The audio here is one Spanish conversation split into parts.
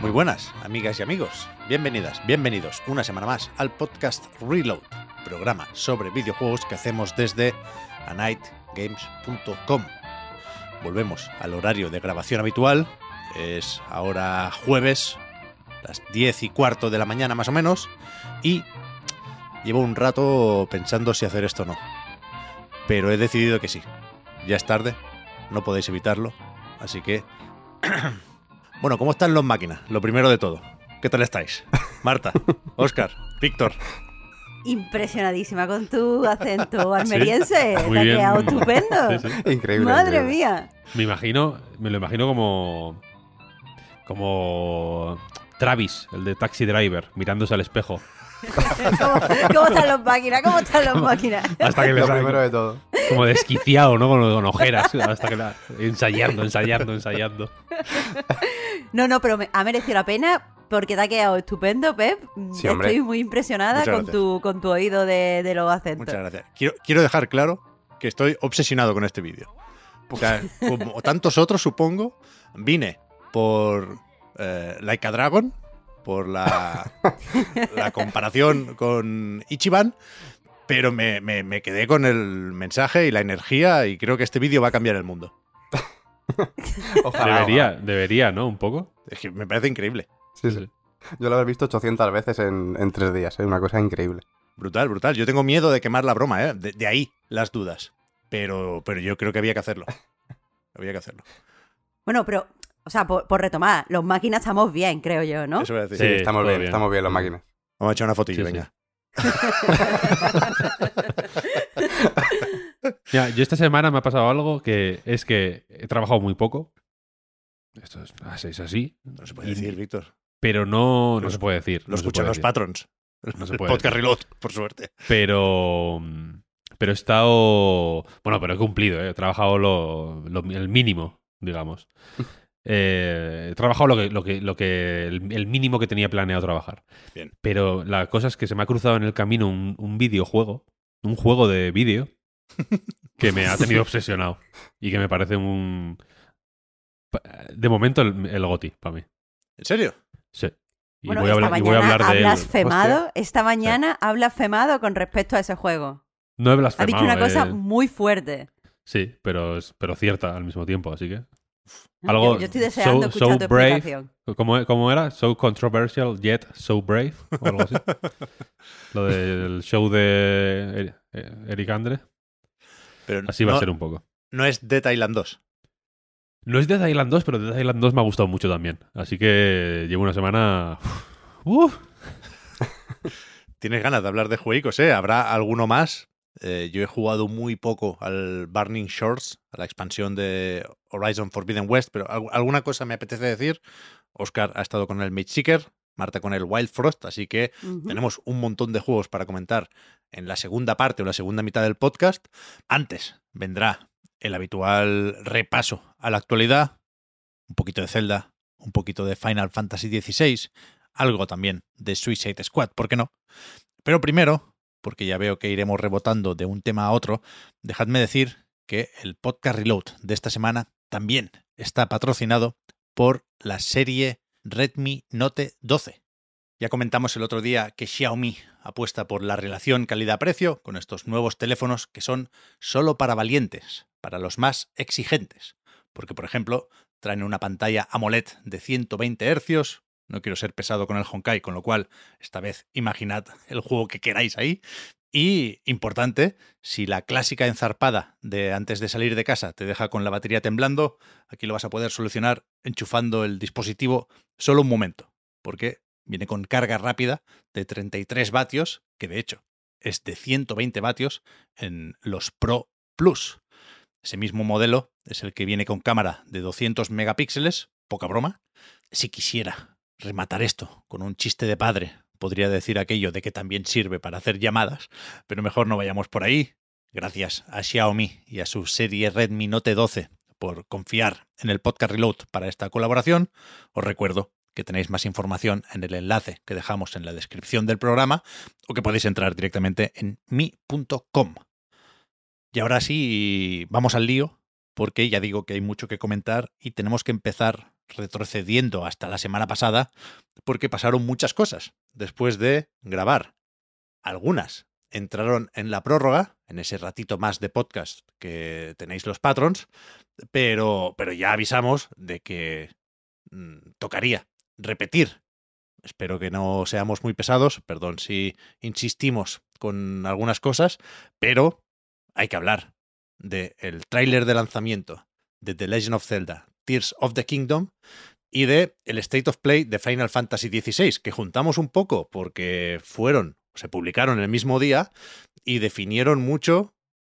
Muy buenas, amigas y amigos. Bienvenidas, bienvenidos una semana más al podcast Reload, programa sobre videojuegos que hacemos desde anightgames.com. Volvemos al horario de grabación habitual. Es ahora jueves, las 10 y cuarto de la mañana más o menos. Y llevo un rato pensando si hacer esto o no. Pero he decidido que sí. Ya es tarde, no podéis evitarlo. Así que... bueno, ¿cómo están los máquinas? Lo primero de todo. ¿Qué tal estáis? Marta, Oscar, Víctor. Impresionadísima con tu acento almeriense. Muy Te ha bien. quedado estupendo. Sí, sí. Increíble. Madre increíble. mía. Me imagino, me lo imagino como. Como. Travis, el de Taxi Driver, mirándose al espejo. ¿Cómo, cómo están los máquinas? ¿Cómo están los máquinas? Hasta que le Lo primero de todo. como desquiciado, ¿no? Con, con ojeras. Hasta que la, ensayando, ensayando, ensayando. No, no, pero me- ha merecido la pena porque te ha quedado estupendo, Pep. Sí, hombre. Estoy muy impresionada Muchas con gracias. tu, con tu oído de, de los acentos. Muchas gracias. Quiero, quiero dejar claro que estoy obsesionado con este vídeo. O sea, como tantos otros, supongo, vine por eh, Like a Dragon, por la, la comparación con Ichiban, pero me, me- me quedé con el mensaje y la energía y creo que este vídeo va a cambiar el mundo. Ojalá. Debería, ojalá. debería, ¿no? Un poco. Es que me parece increíble. Sí, sí. Yo lo he visto 800 veces en, en tres días. Es una cosa increíble. Brutal, brutal. Yo tengo miedo de quemar la broma, ¿eh? De, de ahí las dudas. Pero, pero yo creo que había que hacerlo. Había que hacerlo. Bueno, pero, o sea, por, por retomar, los máquinas estamos bien, creo yo, ¿no? Eso voy a decir. Sí, Sí, estamos bien, bien. estamos bien las máquinas. Vamos a echar una fotillo, Sí, sí. venga. Mira, yo esta semana me ha pasado algo que es que he trabajado muy poco. Esto es, así- es así. No se puede Y- decir, Víctor. Pero no, no se puede decir. Lo no escuchan los decir. patrons. No se el puede podcast decir. reload, por suerte. Pero. Pero he estado. Bueno, pero he cumplido, ¿eh? he trabajado lo, lo- el mínimo, digamos. Eh, he trabajado lo que, lo que, lo que el, el mínimo que tenía planeado trabajar. Bien. Pero la cosa es que se me ha cruzado en el camino un, un videojuego, un juego de vídeo, que me ha tenido obsesionado. Y que me parece un. De momento, el, el GOTI para mí. ¿En serio? Sí. Y, bueno, voy a esta hablar, y voy a mañana hablar ha de él. blasfemado, esta mañana ha blasfemado con respecto a ese juego. No he Ha blasfemado. dicho una cosa eh. muy fuerte. Sí, pero, es- pero cierta al mismo tiempo, así que. Algo yo, yo estoy deseando so- escuchar so tu brave. explicación. ¿Cómo, cómo era? So controversial yet so brave, o algo así. Lo del show de Eric Andre. Pero Así va no, a ser un poco. No es Dead Island 2. No es Dead Island 2, pero Dead Island 2 me ha gustado mucho también. Así que llevo una semana. ¡Uf! Tienes ganas de hablar de juegos, ¿eh? ¿Habrá alguno más? Eh, yo he jugado muy poco al Burning Shores, a la expansión de Horizon Forbidden West, pero al- alguna cosa me apetece decir. Oscar ha estado con el Mage Seeker, Marta con el Wild Frost, así que tenemos un montón de juegos para comentar en la segunda parte o la segunda mitad del podcast. Antes vendrá el habitual repaso a la actualidad, un poquito de Zelda, un poquito de Final Fantasy XVI, algo también de Suicide Squad, ¿por qué no? Pero primero, porque ya veo que iremos rebotando de un tema a otro, dejadme decir que el podcast Reload de esta semana también está patrocinado por la serie Redmi Note 12. Ya comentamos el otro día que Xiaomi apuesta por la relación calidad-precio con estos nuevos teléfonos que son solo para valientes, para los más exigentes. Porque, por ejemplo, traen una pantalla AMOLED de 120 Hz. No quiero ser pesado con el Honkai, con lo cual, esta vez imaginad el juego que queráis ahí. Y, importante, si la clásica enzarpada de antes de salir de casa te deja con la batería temblando, aquí lo vas a poder solucionar enchufando el dispositivo solo un momento, porque viene con carga rápida de 33 vatios, que de hecho es de 120 vatios en los Pro Plus. Ese mismo modelo es el que viene con cámara de 200 megapíxeles, poca broma. Si quisiera rematar esto con un chiste de padre, podría decir aquello de que también sirve para hacer llamadas, pero mejor no vayamos por ahí. Gracias a Xiaomi y a su serie Redmi Note 12 por confiar en el podcast Reload para esta colaboración. Os recuerdo que tenéis más información en el enlace que dejamos en la descripción del programa o que podéis entrar directamente en mi.com. Y ahora sí, vamos al lío, porque ya digo que hay mucho que comentar y tenemos que empezar retrocediendo hasta la semana pasada, porque pasaron muchas cosas después de grabar. Algunas entraron en la prórroga, en ese ratito más de podcast que tenéis los patrons, pero, pero ya avisamos de que mm, tocaría repetir. Espero que no seamos muy pesados, perdón si insistimos con algunas cosas, pero hay que hablar del el tráiler de lanzamiento de The Legend of Zelda, Tears of the Kingdom, y de el State of Play de Final Fantasy XVI, que juntamos un poco porque fueron, se publicaron el mismo día y definieron mucho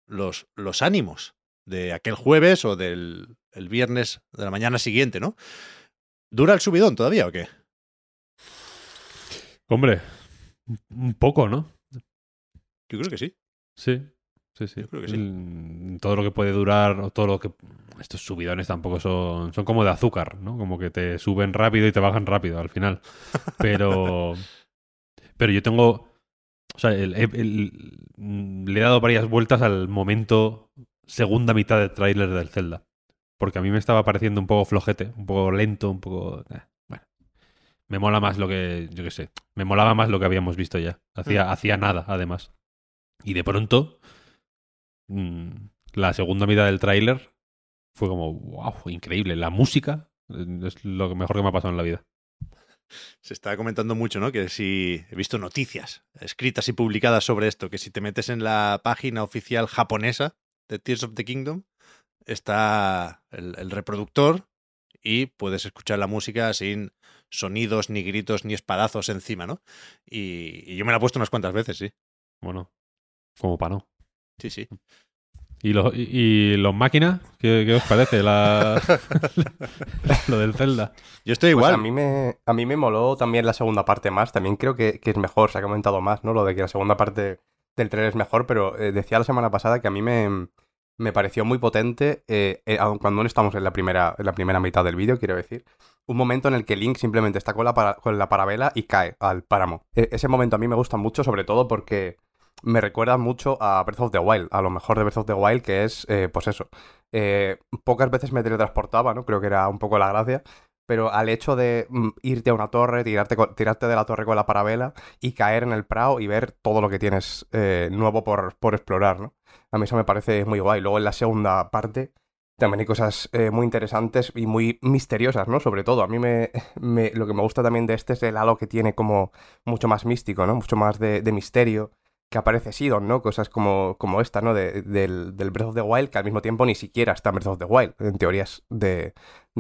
los, los ánimos de aquel jueves o del el viernes de la mañana siguiente, ¿no? ¿Dura el subidón todavía o qué? Hombre, un poco, ¿no? Yo creo que sí. Sí, sí, sí. Yo creo que sí. El- todo lo que puede durar, o todo lo que. Estos subidones tampoco son. Son como de azúcar, ¿no? Como que te suben rápido y te bajan rápido al final. Pero. pero yo tengo. O sea, el- el- el- mm, le he dado varias vueltas al momento segunda mitad del tráiler del Zelda. Porque a mí me estaba pareciendo un poco flojete, un poco lento, un poco. eh, bueno. Me mola más lo que. Yo qué sé. Me molaba más lo que habíamos visto ya. Hacía, hacía nada, además. Y de pronto. Mm, la segunda mitad del tráiler fue como. ¡Wow! Increíble. La música eh, es lo mejor que me ha pasado en la vida. Se está comentando mucho, ¿no? Que si he visto noticias escritas y publicadas sobre esto, que si te metes en la página oficial japonesa de Tears of the Kingdom, está el, el reproductor y puedes escuchar la música sin sonidos, ni gritos, ni espadazos encima, ¿no? Y, y yo me la he puesto unas cuantas veces, sí. Bueno, como para no. Sí, sí. ¿Y, los y, y los máquinas? ¿Qué, qué os parece? La... lo del Zelda. Yo estoy Pues igual. a mí me a mí me moló también la segunda parte más. También creo que, que es mejor. Se ha comentado más, ¿no? Lo de que la segunda parte del trailer es mejor. Pero eh, decía la semana pasada que a mí me, me pareció muy potente. eh, eh, aun cuando no estamos en la primera, en la primera mitad del vídeo, quiero decir. Un momento en el que Link simplemente está con la, para- con la parabela y cae al páramo. E- ese momento a mí me gusta mucho, sobre todo porque me recuerda mucho a Breath of the Wild, a lo mejor de Breath of the Wild, que es, eh, pues eso. eh, pocas veces me teletransportaba, ¿no? Creo que era un poco la gracia. Pero al hecho de mm, irte a una torre, tirarte, de la torre con la parabela y caer en el prado y ver todo lo que tienes eh, nuevo por, explorar, ¿no? A mí eso me parece muy guay. Luego en la segunda parte también hay cosas muy interesantes y muy misteriosas, ¿no? Sobre todo, a mí me, lo que me gusta también de este es el halo que tiene como mucho más místico, ¿no? Mucho más de misterio. Que aparece Sidon, ¿no? Cosas como, como esta, ¿no? De- del, Breath of the Wild, que al mismo tiempo ni siquiera está en Breath of the Wild. En teoría es de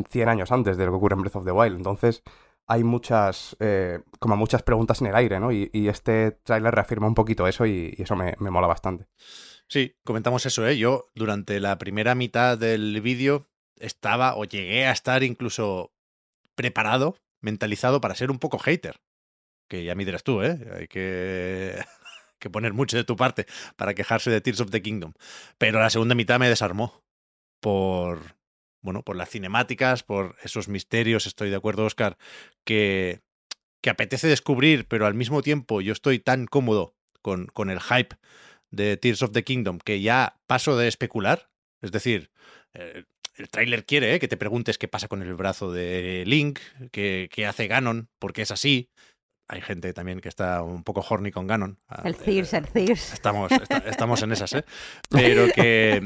100 años antes de lo que ocurre en Breath of the Wild. Entonces, hay muchas, eh, como muchas preguntas en el aire, ¿no? Y, este tráiler reafirma un poquito eso y, y eso me, me mola bastante. Sí, comentamos eso, ¿eh? Yo durante la primera mitad del vídeo estaba o llegué a estar incluso preparado, mentalizado para ser un poco hater. Que ya me dirás tú, ¿eh? Hay que, que poner mucho de tu parte para quejarse de Tears of the Kingdom. Pero la segunda mitad me desarmó por, bueno, por las cinemáticas, por esos misterios, estoy de acuerdo, Oscar, que, que apetece descubrir, pero al mismo tiempo yo estoy tan cómodo con, con el hype de Tears of the Kingdom que ya paso de especular. Es decir, eh, el tráiler quiere eh, que te preguntes qué pasa con el brazo de Link, qué, qué hace Ganon, porque es así. Hay gente también que está un poco horny con Ganon. Ah, El Cirs, el Cirs. Estamos, esta- estamos en esas, ¿eh? Pero que,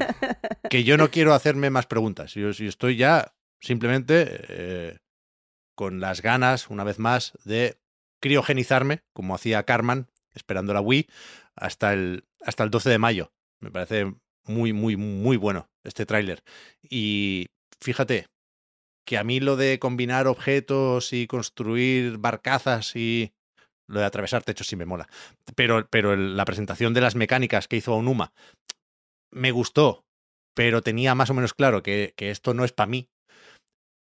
que yo no quiero hacerme más preguntas. Yo, yo estoy ya simplemente eh, con las ganas, una vez más, de criogenizarme, como hacía Carman, esperando la Wii, hasta el, hasta el 12 de mayo. Me parece muy, muy, muy bueno este tráiler. Y fíjate que a mí lo de combinar objetos y construir barcazas y Lo de atravesar techos sí me mola. Pero, pero la presentación de las mecánicas que hizo Onuma me gustó, pero tenía más o menos claro que, que esto no es para mí.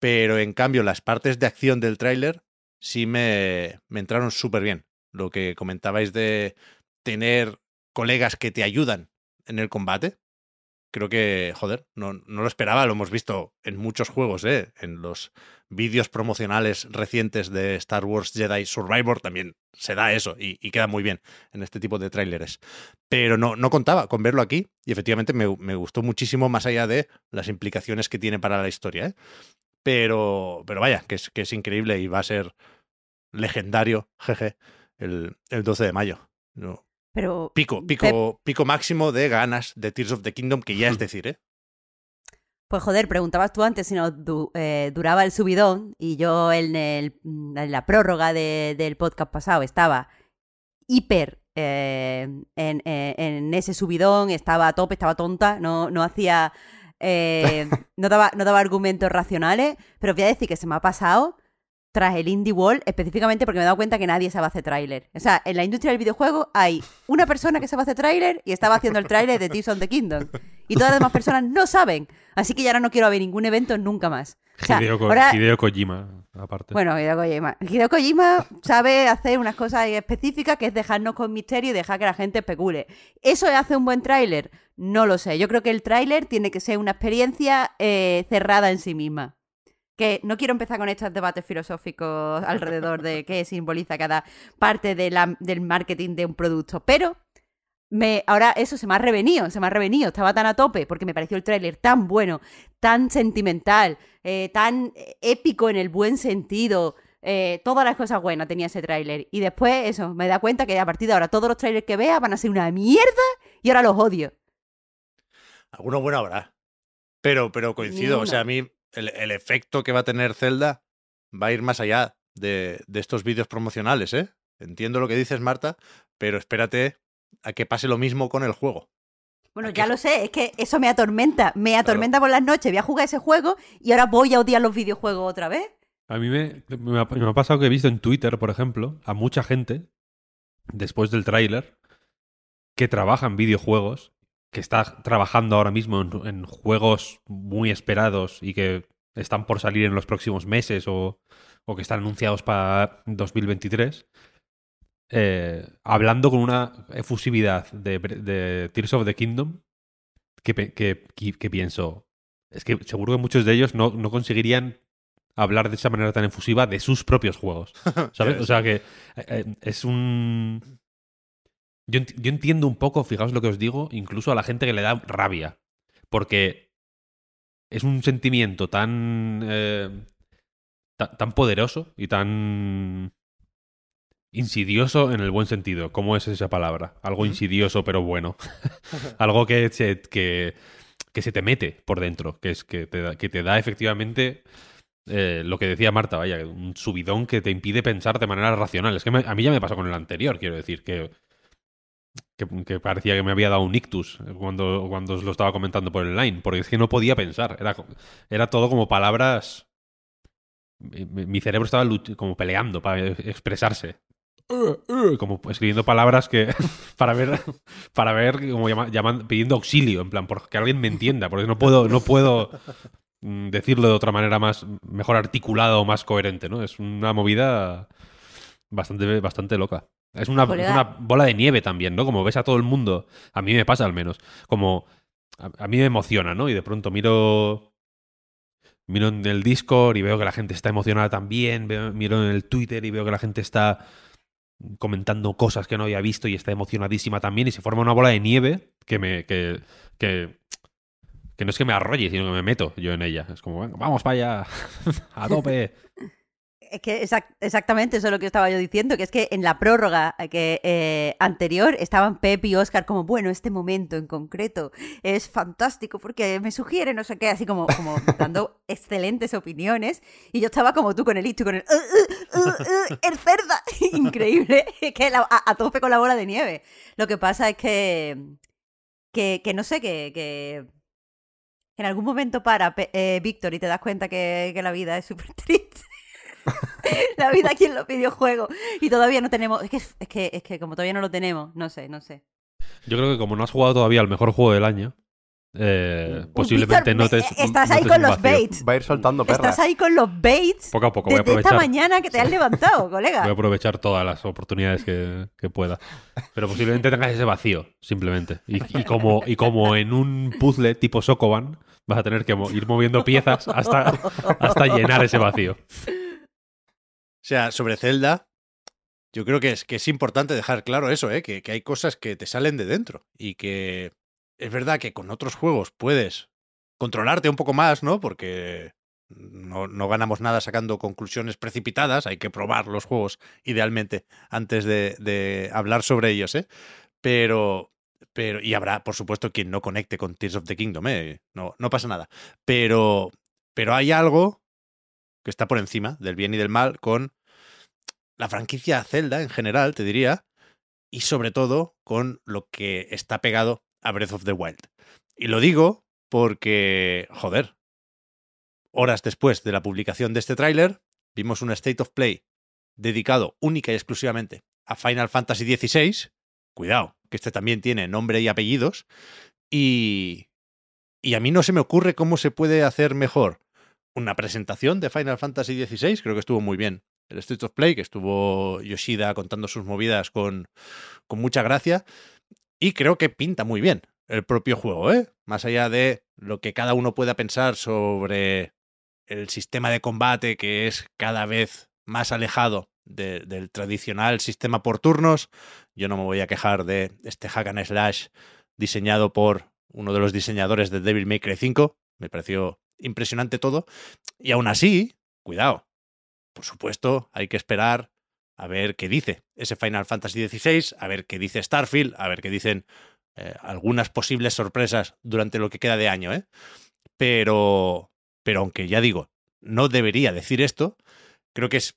Pero en cambio, las partes de acción del tráiler sí me, me entraron súper bien. Lo que comentabais de tener colegas que te ayudan en el combate. Creo que, joder, no, no lo esperaba, lo hemos visto en muchos juegos, ¿eh? En los vídeos promocionales recientes de Star Wars Jedi Survivor también se da eso y, queda muy bien en este tipo de tráileres. Pero no, no contaba con verlo aquí y efectivamente me, me gustó muchísimo más allá de las implicaciones que tiene para la historia, ¿eh? Pero, pero vaya, que es, que es increíble y va a ser legendario, jeje, el, el 12 de mayo. No, Pero Pico, pico, pico máximo de ganas de Tears of the Kingdom, que ya es decir, ¿eh? Pues joder, preguntabas tú antes si nos du- eh, duraba el subidón y yo en, el- en la prórroga de- del podcast pasado estaba hiper eh, en, eh, en ese subidón, estaba a tope, estaba tonta, no, no hacía... eh, no, daba, no daba argumentos racionales, pero voy a decir que se me ha pasado tras el Indie Wall, específicamente porque me he dado cuenta que nadie sabe hacer tráiler. O sea, en la industria del videojuego hay una persona que sabe hacer tráiler y estaba haciendo el tráiler de Tears of the Kingdom. Y todas las demás personas no saben. Así que ya ahora no quiero ver ningún evento nunca más. O sea, Hideo, Ko- ahora- Hideo Kojima, aparte. bueno, Hideo Kojima. Hideo Kojima sabe hacer unas cosas específicas que es dejarnos con misterio y dejar que la gente especule. ¿Eso hace un buen tráiler? No lo sé. Yo creo que el tráiler tiene que ser una experiencia eh, cerrada en sí misma. Que no quiero empezar con estos debates filosóficos alrededor de qué simboliza cada parte de la- del marketing de un producto, pero me, ahora eso se me ha revenido, se me ha revenido. Estaba tan a tope porque me pareció el tráiler tan bueno, tan sentimental, eh, tan épico en el buen sentido. eh, todas las cosas buenas tenía ese tráiler. Y después, eso, me da cuenta que a partir de ahora todos los trailers que vea van a ser una mierda y ahora los odio. Alguno bueno habrá. Pero, pero coincido, o sea, a mí el, el efecto que va a tener Zelda va a ir más allá de, de estos vídeos promocionales, ¿eh? Entiendo lo que dices, Marta, pero espérate a que pase lo mismo con el juego. Bueno, ya lo sé, es que eso me atormenta. Me atormenta por las noches. Voy a jugar ese juego y ahora voy a odiar los videojuegos otra vez. A mí me, me, ha, me ha pasado que he visto en Twitter, por ejemplo, a mucha gente, después del tráiler, que trabaja en videojuegos, que está trabajando ahora mismo en, en juegos muy esperados y que están por salir en los próximos meses o, o que están anunciados para 2023, eh, hablando con una efusividad de, de Tears of the Kingdom que, pe- que, que- que pienso, es que seguro que muchos de ellos no, no conseguirían hablar de esa manera tan efusiva de sus propios juegos. ¿Sabes? O sea que eh, eh, es un. Yo, ent- yo entiendo un poco, fijaos lo que os digo, incluso a la gente que le da rabia. Porque es un sentimiento tan. eh, ta- tan poderoso y tan. insidioso en el buen sentido. ¿Cómo es esa palabra? Algo insidioso pero bueno. Algo que se, que, que se te mete por dentro. Que, es, que, te, da, que te da efectivamente eh, lo que decía Marta, vaya, un subidón que te impide pensar de manera racional. Es que me- a mí ya me pasó con el anterior, quiero decir, que, que, que parecía que me había dado un ictus cuando, cuando os lo estaba comentando por el line, porque es que no podía pensar. Era, era todo como palabras. Mi, cerebro estaba como peleando para expresarse. Uh, uh, Como escribiendo palabras que. para ver. Para ver, como llama- llaman- pidiendo auxilio, en plan, por que alguien me entienda, porque no puedo, no puedo mm, decirlo de otra manera más mejor articulada o más coherente, ¿no? Es una movida bastante, bastante loca. Es una, es una bola de nieve también, ¿no? Como ves a todo el mundo, a mí me pasa al menos, como a, a mí me emociona, ¿no? Y de pronto miro miro en el Discord y veo que la gente está emocionada también, veo- miro en el Twitter y veo que la gente está comentando cosas que no había visto y está emocionadísima también y se forma una bola de nieve que me que, que que no es que me arrolle, sino que me meto yo en ella. Es como, venga, vamos para allá, a tope. Es que exact- exactamente eso es lo que estaba yo diciendo, que es que en la prórroga que, eh, anterior estaban Pep y Oscar como, bueno, este momento en concreto es fantástico porque me sugiere no sé qué, así como, como dando excelentes opiniones, y yo estaba como tú con el listo y con el, "Uh, uh, uh, uh, el cerda, increíble, que la- a, a tope con la bola de nieve. Lo que pasa es que, que, que no sé, que, que en algún momento para eh, Víctor y te das cuenta que, que la vida es súper triste. La vida aquí en los videojuegos. Y todavía no tenemos. Es que, es que, es que como todavía no lo tenemos, no sé, no sé. Yo creo que como no has jugado todavía al mejor juego del año, eh, posiblemente Víctor, notes. eh, Estás ahí con los baits. Va a ir soltando perras. Estás ahí con los baits. Poco a poco voy a Desde esta aprovechar. mañana que te has levantado, colega. Voy a aprovechar todas las oportunidades que, que pueda. Pero posiblemente tengas ese vacío, simplemente. Y, y como, y como en un puzzle tipo Sokoban, vas a tener que mo- ir moviendo piezas hasta, hasta llenar ese vacío. Sea, sobre Zelda, yo creo que es, que es importante dejar claro eso, ¿eh? que, que hay cosas que te salen de dentro y que es verdad que con otros juegos puedes controlarte un poco más, ¿no? Porque no, no ganamos nada sacando conclusiones precipitadas, hay que probar los juegos idealmente antes de, de hablar sobre ellos, ¿eh? Pero, pero, y habrá, por supuesto, quien no conecte con Tears of the Kingdom, ¿eh? No, no pasa nada. Pero, pero hay algo que está por encima del bien y del mal con la franquicia Zelda en general, te diría, y sobre todo con lo que está pegado a Breath of the Wild. Y lo digo porque, joder, horas después de la publicación de este tráiler, vimos un State of Play dedicado única y exclusivamente a Final Fantasy XVI. Cuidado, que este también tiene nombre y apellidos. Y, y a mí no se me ocurre cómo se puede hacer mejor una presentación de Final Fantasy XVI, creo que estuvo muy bien. El State of Play, que estuvo Yoshida contando sus movidas con, con mucha gracia. Y creo que pinta muy bien el propio juego, ¿eh? Más allá de lo que cada uno pueda pensar sobre el sistema de combate que es cada vez más alejado de- del tradicional sistema por turnos. Yo no me voy a quejar de este hack and slash diseñado por uno de los diseñadores de Devil May Cry 5. Me pareció impresionante todo. Y aún así, cuidado. Por supuesto, hay que esperar a ver qué dice ese Final Fantasy XVI, a ver qué dice Starfield, a ver qué dicen eh, algunas posibles sorpresas durante lo que queda de año, ¿eh? Pero, pero aunque ya digo, no debería decir esto, creo que es,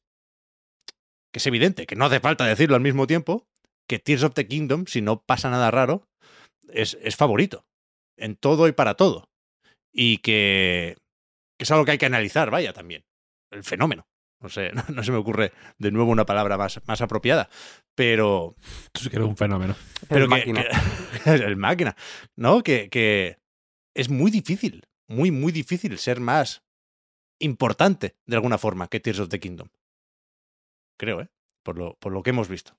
que es evidente, que no hace falta decirlo al mismo tiempo, que Tears of the Kingdom, si no pasa nada raro, es, es favorito. En todo y para todo. Y que, que es algo que hay que analizar, vaya, también. El fenómeno. No sé, no, no se me ocurre de nuevo una palabra más, más apropiada. Pero, Tú sí que eres un fenómeno. pero El que- máquina. que- el máquina. ¿No? Que, que es muy difícil, muy, muy difícil ser más importante de alguna forma que Tears of the Kingdom. Creo, ¿eh? Por lo, por lo que hemos visto.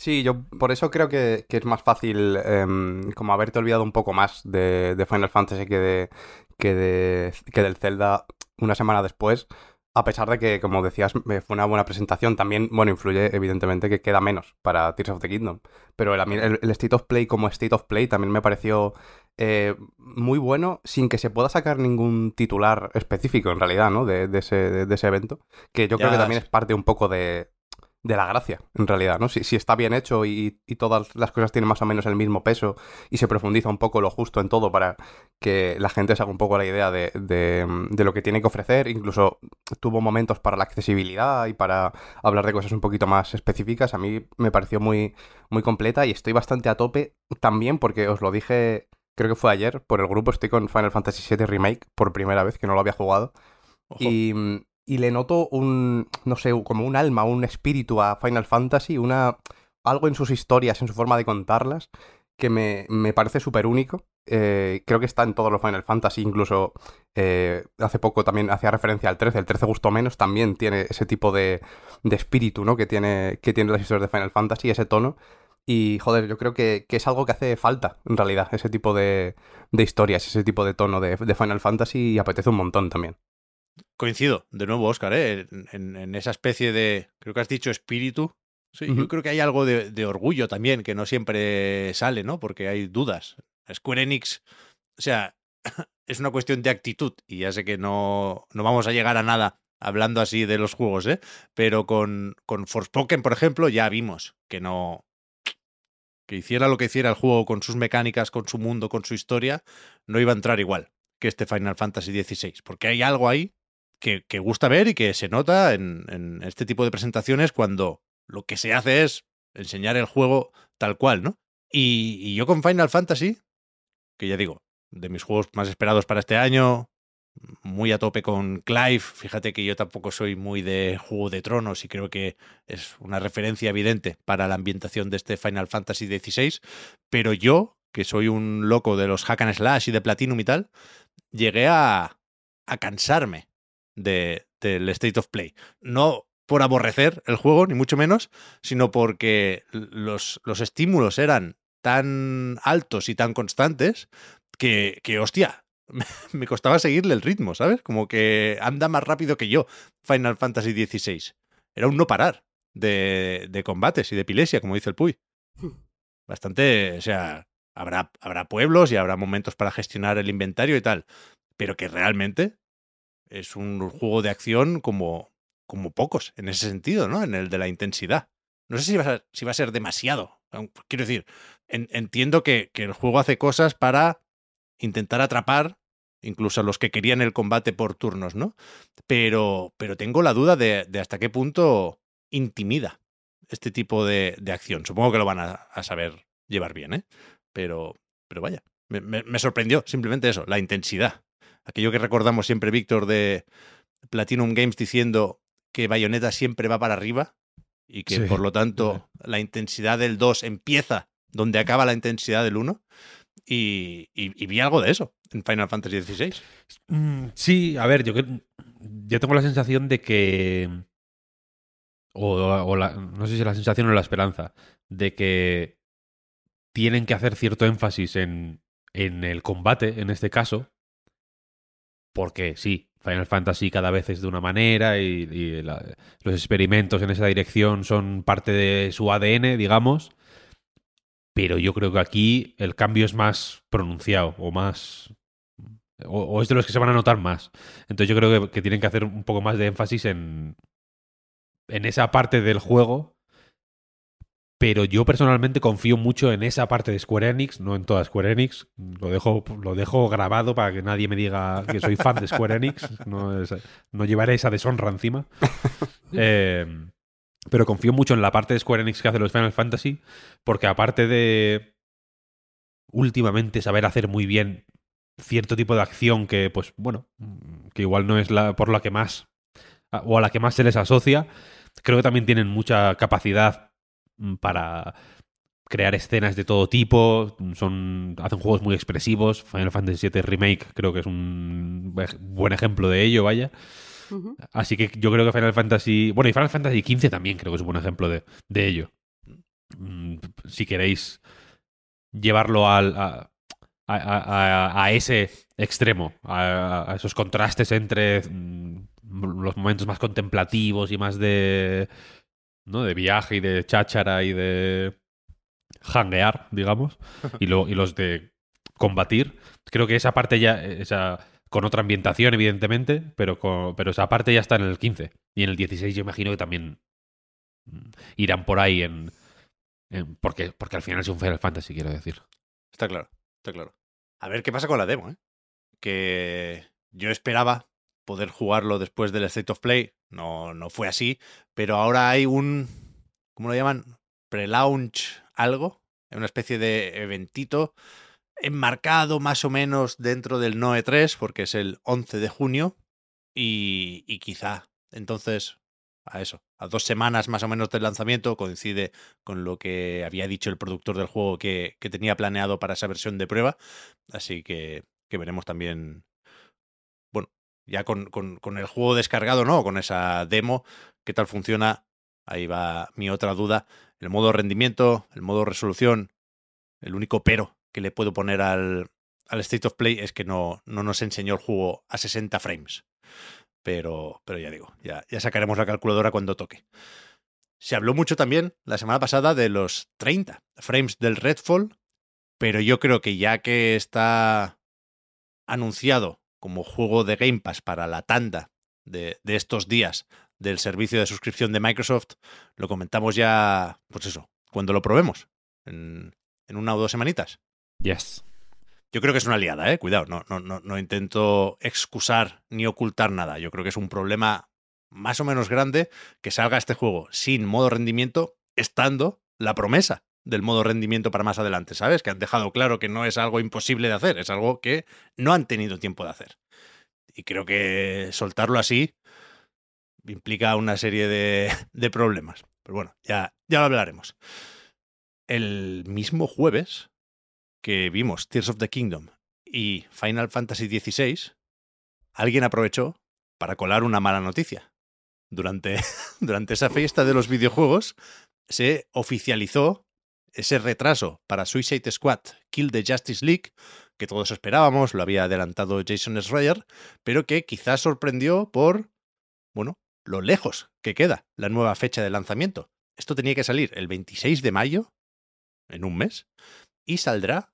Sí, yo por eso creo que, que es más fácil em, como haberte olvidado un poco más de, de Final Fantasy que de, que de que del Zelda una semana después. A pesar de que, como decías, fue una buena presentación, también, bueno, influye evidentemente que queda menos para Tears of the Kingdom. Pero el, el, el State of Play como State of Play también me pareció eh, muy bueno, sin que se pueda sacar ningún titular específico, en realidad, ¿no? De, de ese, de, de ese evento. Que yo creo que también es parte un poco de, de la gracia, en realidad, ¿no? Si, si está bien hecho y, y todas las cosas tienen más o menos el mismo peso y se profundiza un poco lo justo en todo para que la gente se haga un poco la idea de, de, de lo que tiene que ofrecer, incluso tuvo momentos para la accesibilidad y para hablar de cosas un poquito más específicas, a mí me pareció muy, muy completa y estoy bastante a tope también porque os lo dije, creo que fue ayer, por el grupo estoy con Final Fantasy VII Remake por primera vez, que no lo había jugado. Ojo. Y, mm, y le noto un, no sé, como un alma, un espíritu a Final Fantasy, una, algo en sus historias, en su forma de contarlas, que me, me parece súper único. Eh, creo que está en todos los Final Fantasy, incluso eh, hace poco también hacía referencia al 13, el 13 gustó menos, también tiene ese tipo de, de espíritu, ¿no? Que tiene, que tiene las historias de Final Fantasy, ese tono. Y joder, yo creo que, que es algo que hace falta, en realidad, ese tipo de, de historias, ese tipo de tono de, de Final Fantasy y apetece un montón también. Coincido, de nuevo, Oscar, ¿eh? en, esa especie de, creo que has dicho espíritu. Sí, yo creo que hay algo de, de orgullo también, que no siempre sale, ¿no? Porque hay dudas. Square Enix, o sea, es una cuestión de actitud, y ya sé que no, no vamos a llegar a nada hablando así de los juegos, ¿eh? Pero con, con Forspoken, por ejemplo, ya vimos que no. que hiciera lo que hiciera el juego con sus mecánicas, con su mundo, con su historia, no iba a entrar igual que este Final Fantasy XVI. Porque hay algo ahí que, gusta ver y que se nota en, en este tipo de presentaciones cuando lo que se hace es enseñar el juego tal cual, ¿no? Y, y yo con Final Fantasy, que ya digo, de mis juegos más esperados para este año, muy a tope con Clive. Fíjate que yo tampoco soy muy de Juego de Tronos y creo que es una referencia evidente para la ambientación de este Final Fantasy XVI. Pero yo, que soy un loco de los hack and slash y de Platinum y tal, llegué a, a cansarme de, del State of Play. No por aborrecer el juego, ni mucho menos, sino porque los, los estímulos eran tan altos y tan constantes que, que hostia, me costaba seguirle el ritmo, ¿sabes? Como que anda más rápido que yo Final Fantasy XVI. Era un no parar de, de combates y de epilepsia, como dice el Puy. Bastante, o sea, habrá, habrá pueblos y habrá momentos para gestionar el inventario y tal, pero que realmente es un juego de acción como, como pocos en ese sentido, ¿no? En el de la intensidad. No sé si va a, si va a ser demasiado. Quiero decir, en, entiendo que, el juego hace cosas para intentar atrapar incluso a los que querían el combate por turnos, ¿no? Pero, pero tengo la duda de, hasta qué punto intimida este tipo de, de, acción. Supongo que lo van a, saber llevar bien, ¿eh? Pero, pero vaya, me, sorprendió simplemente eso, la intensidad. Aquello que recordamos siempre, Víctor, de Platinum Games diciendo que Bayonetta siempre va para arriba y que sí, por lo tanto la intensidad del 2 empieza donde acaba la intensidad del 1. Y, y, y, vi algo de eso en Final Fantasy XVI. Mm, sí, a ver, yo, yo tengo la sensación de que. O, o la, no sé si la sensación o la esperanza de que tienen que hacer cierto énfasis en, en el combate, en este caso, porque sí, Final Fantasy cada vez es de una manera y, los experimentos en esa dirección son parte de su ADN, digamos, pero yo creo que aquí el cambio es más pronunciado o más... O, o, es de los que se van a notar más. Entonces yo creo que, que, tienen que hacer un poco más de énfasis en, en esa parte del juego. Pero yo personalmente confío mucho en esa parte de Square Enix, no en toda Square Enix. Lo dejo, lo dejo grabado para que nadie me diga que soy fan de Square Enix. No, es, no llevaré esa deshonra encima. Eh, pero confío mucho en la parte de Square Enix que hace los Final Fantasy, porque aparte de últimamente saber hacer muy bien cierto tipo de acción que, pues bueno, que igual no es la por la que más o a la que más se les asocia, creo que también tienen mucha capacidad para crear escenas de todo tipo, son hacen juegos muy expresivos, Final Fantasy VII Remake creo que es un buen ejemplo de ello, vaya. Uh -huh. Así que yo creo que Final Fantasy. Bueno, y Final Fantasy XV también creo que es un buen ejemplo de, de ello. Mm, si queréis llevarlo al, a, a, a, a, ese extremo, a, esos contrastes entre mm, los momentos más contemplativos y más de. ¿No? de viaje y de cháchara y de hanguear, digamos, y, lo, y los de combatir. Creo que esa parte ya, esa, con otra ambientación, evidentemente, pero, con, pero esa parte ya está en el 15. Y en el 16 yo imagino que también mm, irán por ahí en... en porque, porque al final es un Final Fantasy, quiero decir. Está claro, está claro. A ver qué pasa con la demo, ¿eh? Que yo esperaba poder jugarlo después del State of Play. No, no fue así, pero ahora hay un... ¿Cómo lo llaman? Pre-launch algo. Una especie de eventito enmarcado más o menos dentro del NOE 3, porque es el 11 de junio, y, y, quizá entonces a eso, a dos semanas más o menos del lanzamiento, coincide con lo que había dicho el productor del juego que, que tenía planeado para esa versión de prueba, así que, que veremos también, ya con, con, con el juego descargado, ¿no? Con esa demo, qué tal funciona. Ahí va mi otra duda. El modo rendimiento, el modo resolución, el único pero que le puedo poner al, al State of Play es que no, no, nos enseñó el juego a 60 frames. Pero, pero ya digo, ya, ya sacaremos la calculadora cuando toque. Se habló mucho también la semana pasada de los 30 frames del Redfall, pero yo creo que ya que está anunciado como juego de Game Pass para la tanda de, de estos días del servicio de suscripción de Microsoft, lo comentamos ya, pues eso, cuando lo probemos, en, en una o dos semanitas. Yes. Yo creo que es una liada, ¿eh? Cuidado, no, no, no, no intento excusar ni ocultar nada. Yo creo que es un problema más o menos grande que salga este juego sin modo rendimiento, estando la promesa del modo rendimiento para más adelante, ¿sabes? Que han dejado claro que no es algo imposible de hacer, es algo que no han tenido tiempo de hacer. Y creo que soltarlo así implica una serie de, de problemas. Pero bueno, ya, ya lo hablaremos. El mismo jueves que vimos Tears of the Kingdom y Final Fantasy XVI, alguien aprovechó para colar una mala noticia. Durante, durante esa fiesta de los videojuegos se oficializó ese retraso para Suicide Squad Kill the Justice League, que todos esperábamos, lo había adelantado Jason Schreier, pero que quizás sorprendió por, bueno, lo lejos que queda la nueva fecha de lanzamiento. Esto tenía que salir el 26 de mayo, en un mes, y saldrá,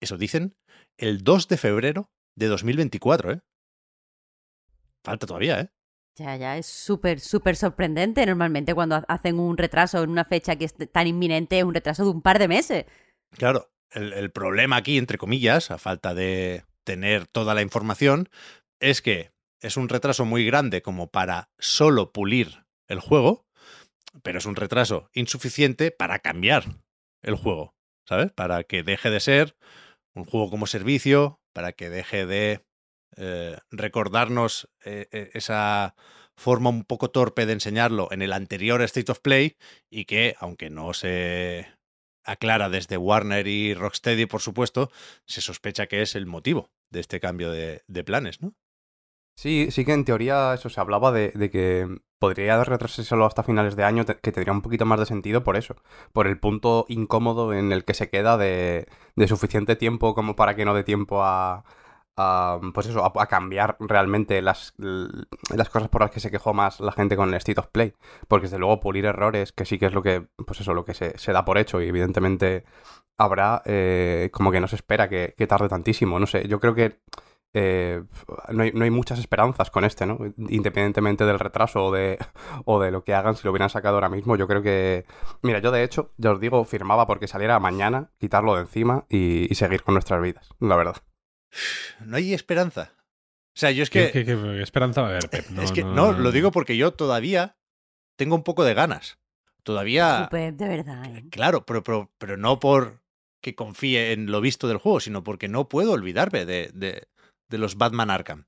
eso dicen, el 2 de febrero de 2024, ¿eh? Falta todavía, ¿eh? Ya, ya, es súper, súper sorprendente. Normalmente cuando ha- hacen un retraso en una fecha que es tan inminente, es un retraso de un par de meses. Claro, el, el problema aquí, entre comillas, a falta de tener toda la información, es que es un retraso muy grande como para solo pulir el juego, pero es un retraso insuficiente para cambiar el juego, ¿sabes? Para que deje de ser un juego como servicio, para que deje de eh, recordarnos eh, eh, esa forma un poco torpe de enseñarlo en el anterior State of Play y que, aunque no se aclara desde Warner y Rocksteady, por supuesto, se sospecha que es el motivo de este cambio de, planes, ¿no? Sí, sí que en teoría eso se hablaba de, que podría retrasárselo hasta finales de año, que tendría un poquito más de sentido por eso, por el punto incómodo en el que se queda de suficiente tiempo como para que no dé tiempo a, a, pues eso, a, cambiar realmente las, las cosas por las que se quejó más la gente con el State of Play, porque desde luego pulir errores, que sí que es lo que, pues eso, lo que se, se da por hecho y evidentemente habrá, eh, como que no se espera que, tarde tantísimo, no sé, yo creo que eh, no, hay, no hay muchas esperanzas con este, ¿no? Independientemente del retraso o de, o de lo que hagan, si lo hubieran sacado ahora mismo, yo creo que... Mira, yo de hecho, ya os digo, firmaba porque saliera mañana, quitarlo de encima y seguir con nuestras vidas, la verdad. No hay esperanza. O sea, yo es ¿Qué, que... qué- qué esperanza va a haber, Pep? es que no, lo digo porque yo todavía tengo un poco de ganas. Todavía... Súper, de verdad. ¿eh? Claro, pero, pero, pero no por que confíe en lo visto del juego, sino porque no puedo olvidarme de, de, de los Batman Arkham.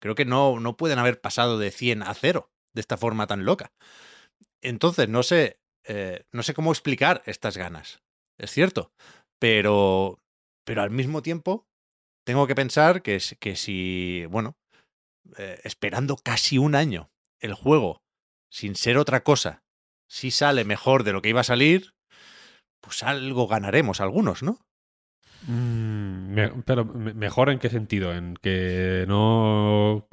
Creo que no, no pueden haber pasado de 100 a 0 de esta forma tan loca. Entonces, no sé, eh, no sé cómo explicar estas ganas. Es cierto, pero, pero al mismo tiempo tengo que pensar que, que si, bueno, eh, esperando casi un año el juego, sin ser otra cosa, si sale mejor de lo que iba a salir, pues algo ganaremos algunos, ¿no? Mm, me- pero me- mejor en qué sentido? En que no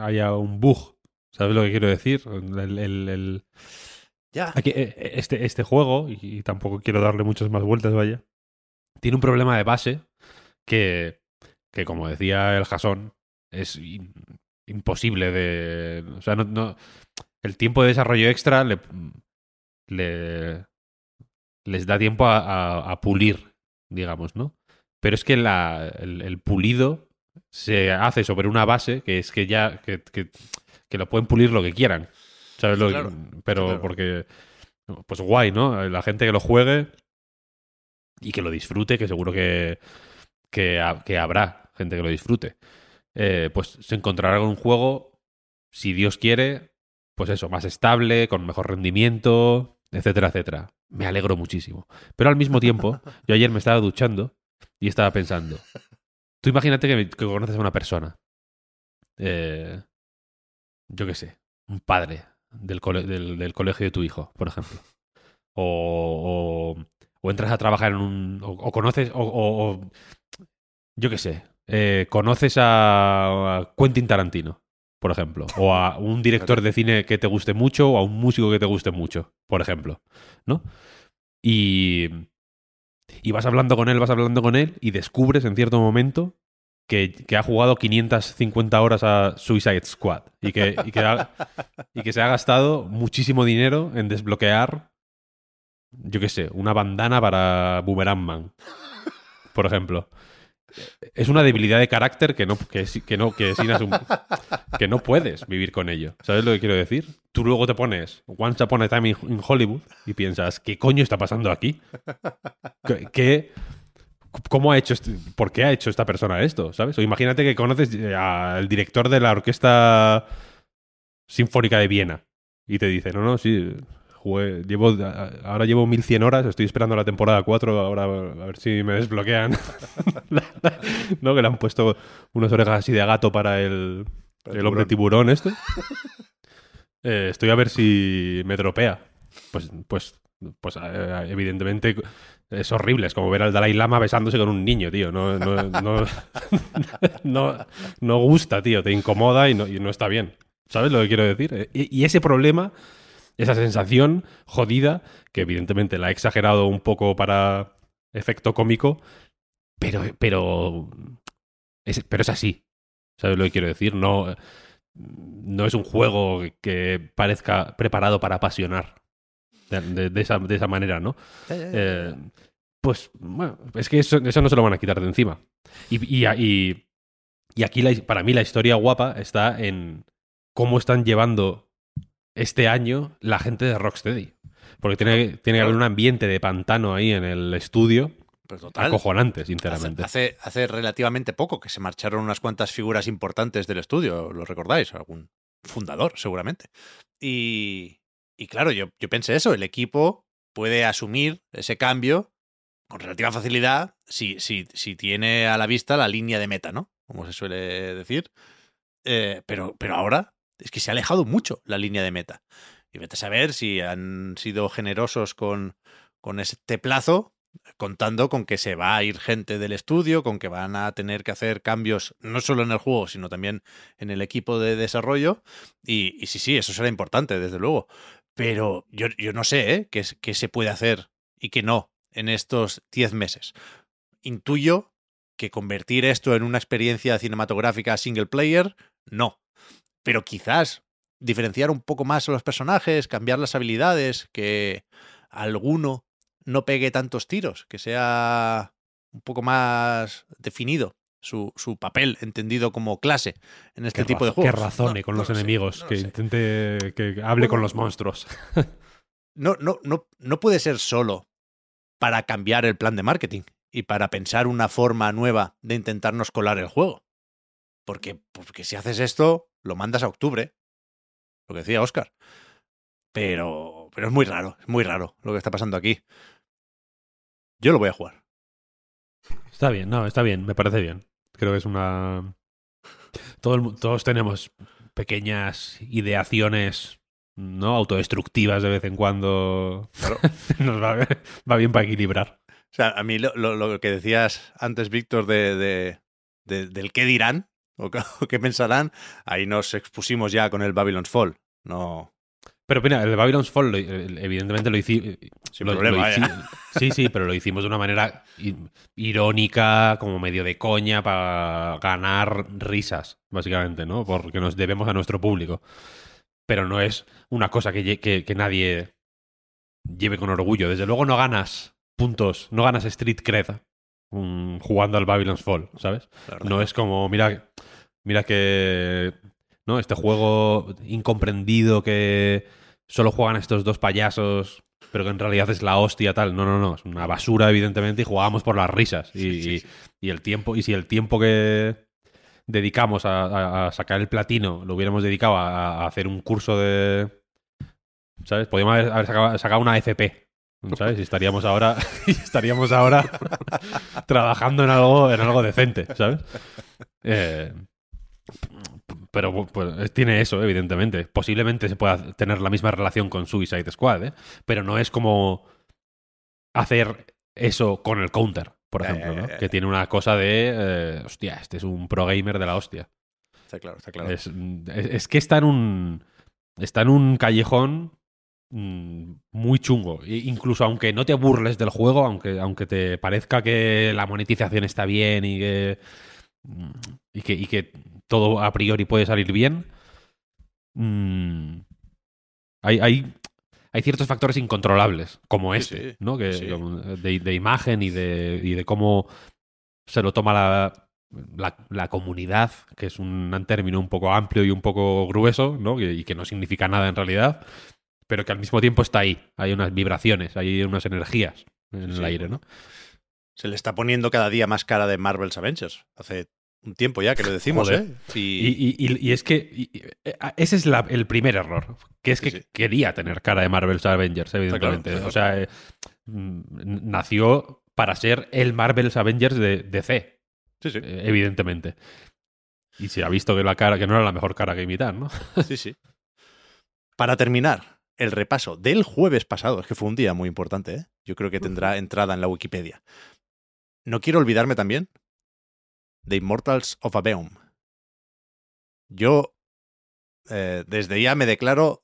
haya un bug. ¿Sabes lo que quiero decir? El, el- el- Ya. Aquí, eh, este, este juego, y, y tampoco quiero darle muchas más vueltas, vaya, tiene un problema de base que, que como decía el Jason, es in- imposible de... O sea, no, no- el tiempo de desarrollo extra le, le- les da tiempo a, a- a pulir, digamos, ¿no? Pero es que la, el, el pulido se hace sobre una base que es que ya que, que- que lo pueden pulir lo que quieran. ¿Sabes? Lo- Claro, pero claro. porque pues guay, ¿no? La gente que lo juegue y que lo disfrute, que seguro que, que, ha- que habrá gente que lo disfrute. Eh, pues se encontrará con un juego, si Dios quiere, pues eso, más estable, con mejor rendimiento, etcétera, etcétera. Me alegro muchísimo. Pero al mismo tiempo, yo ayer me estaba duchando y estaba pensando, tú imagínate que, que conoces a una persona, eh, yo qué sé, un padre del, cole- del, del colegio de tu hijo, por ejemplo. O, o, o entras a trabajar en un... O, o conoces... O, o- o- yo qué sé. eh, conoces a, a Quentin Tarantino, por ejemplo. O a un director de cine que te guste mucho o a un músico que te guste mucho, por ejemplo. ¿No? Y... Y vas hablando con él, vas hablando con él y descubres en cierto momento que, que ha jugado 550 horas a Suicide Squad y que, y que, ha- y que se ha gastado muchísimo dinero en desbloquear, yo qué sé, una bandana para Boomerang Man, por ejemplo. Es una debilidad de carácter que no, que, que no, que, que no puedes vivir con ello. ¿Sabes lo que quiero decir? Tú luego te pones Once Upon a Time in, in Hollywood y piensas, ¿qué coño está pasando aquí? ¿Qué, qué- ¿Cómo ha hecho este- ¿Por qué ha hecho esta persona esto? ¿Sabes? O imagínate que conoces eh, al director de la Orquesta Sinfónica de Viena y te dice, no, no, sí, jugué- llevo, ahora llevo 1100 horas, estoy esperando la temporada 4, ahora a ver si me desbloquean. ¿No? Que le han puesto unas orejas así de gato para el, el el hombre tiburón este. Eh, estoy a ver si me tropea. Pues, pues, pues eh, evidentemente es horrible. Es como ver al Dalai Lama besándose con un niño, tío. No, no, no, no, no gusta, tío. Te incomoda y no, y no está bien. ¿Sabes lo que quiero decir? Eh, Y, y ese problema, esa sensación jodida, que evidentemente la he exagerado un poco para efecto cómico, pero, pero, es, pero es así. ¿Sabes lo que quiero decir? No, no es un juego que parezca preparado para apasionar de, de- de esa, de esa manera, ¿no? Eh, pues, bueno, es que eso, eso no se lo van a quitar de encima. Y, y, y- y aquí, la- para mí, la historia guapa está en cómo están llevando este año la gente de Rocksteady. Porque tiene, tiene que haber un ambiente de pantano ahí en el estudio Pues total. acojonante, Hace, sinceramente. hace, hace relativamente poco que se marcharon unas cuantas figuras importantes del estudio, ¿lo recordáis? Algún fundador, seguramente. Y, y claro, yo, yo pensé eso, el equipo puede asumir ese cambio con relativa facilidad si, si, si tiene a la vista la línea de meta, ¿no? Como se suele decir. Eh, pero, pero ahora es que se ha alejado mucho la línea de meta. Y vete a saber si han sido generosos con, con este plazo contando con que se va a ir gente del estudio, con que van a tener que hacer cambios no solo en el juego, sino también en el equipo de desarrollo. Y, sí, sí, eso será importante, desde luego. Pero yo, yo no sé ¿eh? qué, qué se puede hacer y qué no en estos 10 meses. Intuyo que convertir esto en una experiencia cinematográfica single player, no. Pero quizás diferenciar un poco más a los personajes, cambiar las habilidades, que alguno no pegue tantos tiros, que sea un poco más definido su, su papel, entendido como clase en este tipo de juegos. Que razone No, con no los lo sé, enemigos, lo que sé. intente que hable con los monstruos. no, no, no, no puede ser solo para cambiar el plan de marketing y para pensar una forma nueva de intentarnos colar el juego. Porque, porque si haces esto, lo mandas a octubre. Lo que decía Oscar. Pero, pero es muy raro, es muy raro lo que está pasando aquí. Yo lo voy a jugar. Está bien, no, está bien, me parece bien. Creo que es una. Todo el todos tenemos pequeñas ideaciones no autodestructivas de vez en cuando. Nos va, va bien para equilibrar. O sea, a mí lo, lo- lo que decías antes, Víctor, de, de- de- del qué dirán o qué, pensarán, ahí nos expusimos ya con el Babylon's Fall. No, Pero mira, el Babylon's Fall, el- evidentemente lo hicimos. sin problema. ¿eh? Sí, sí, pero lo hicimos de una manera irónica, como medio de coña, para ganar risas, básicamente, ¿no? Porque nos debemos a nuestro público. Pero no es una cosa que, que nadie lleve con orgullo. Desde luego no ganas puntos, no ganas Street Cred jugando al Babylon's Fall, ¿sabes? No es como, mira, mira que, ¿no? Este juego incomprendido que solo juegan estos dos payasos, pero que en realidad es la hostia tal. No, no, no, es una basura evidentemente y jugamos por las risas. Y, Sí, sí, y- sí. y el tiempo, y si el tiempo que dedicamos a, a- a sacar el platino lo hubiéramos dedicado a, a hacer un curso de, ¿sabes? Podríamos haber, haber sacado, sacado una FP. ¿Sabes? Y estaríamos ahora, y estaríamos ahora trabajando en algo, en algo decente, ¿sabes? Eh, pero pues, tiene eso, evidentemente. Posiblemente se pueda tener la misma relación con Suicide Squad, ¿eh? Pero no es como hacer eso con el counter, por ejemplo, ¿no? Que tiene una cosa de, eh, hostia, este es un pro gamer de la hostia. Está claro, está claro. Es, es- es que está en un. Está en un callejón muy chungo. E- incluso aunque no te burles del juego, aunque, aunque te parezca que la monetización está bien y que. mm, Y que, y que todo a priori puede salir bien. mm, hay, hay, hay ciertos factores incontrolables, como este, sí, ¿no? Que, sí. de, de imagen y de, y de cómo se lo toma la, la, la comunidad, que es un término un poco amplio y un poco grueso, ¿no? Y que no significa nada en realidad, pero que al mismo tiempo está ahí. Hay unas vibraciones, hay unas energías en Sí, el aire, ¿no? Se le está poniendo cada día más cara de Marvel's Avengers. Hace un tiempo ya que lo decimos, Joder. ¿eh? Y, Y, y- y es que eh, ese es la- el primer error, que es Sí, que sí. quería tener cara de Marvel's Avengers, evidentemente. claro. O sea, eh, mm, nació para ser el Marvel's Avengers de DC, sí, sí, eh, evidentemente. Y se ha visto que la cara, que no era la mejor cara que imitar, ¿no? sí, sí. Para terminar, el repaso del jueves pasado, es que fue un día muy importante, ¿eh? Yo creo que tendrá entrada en la Wikipedia. No quiero olvidarme también de Immortals of Aveum. Yo eh, desde ya me declaro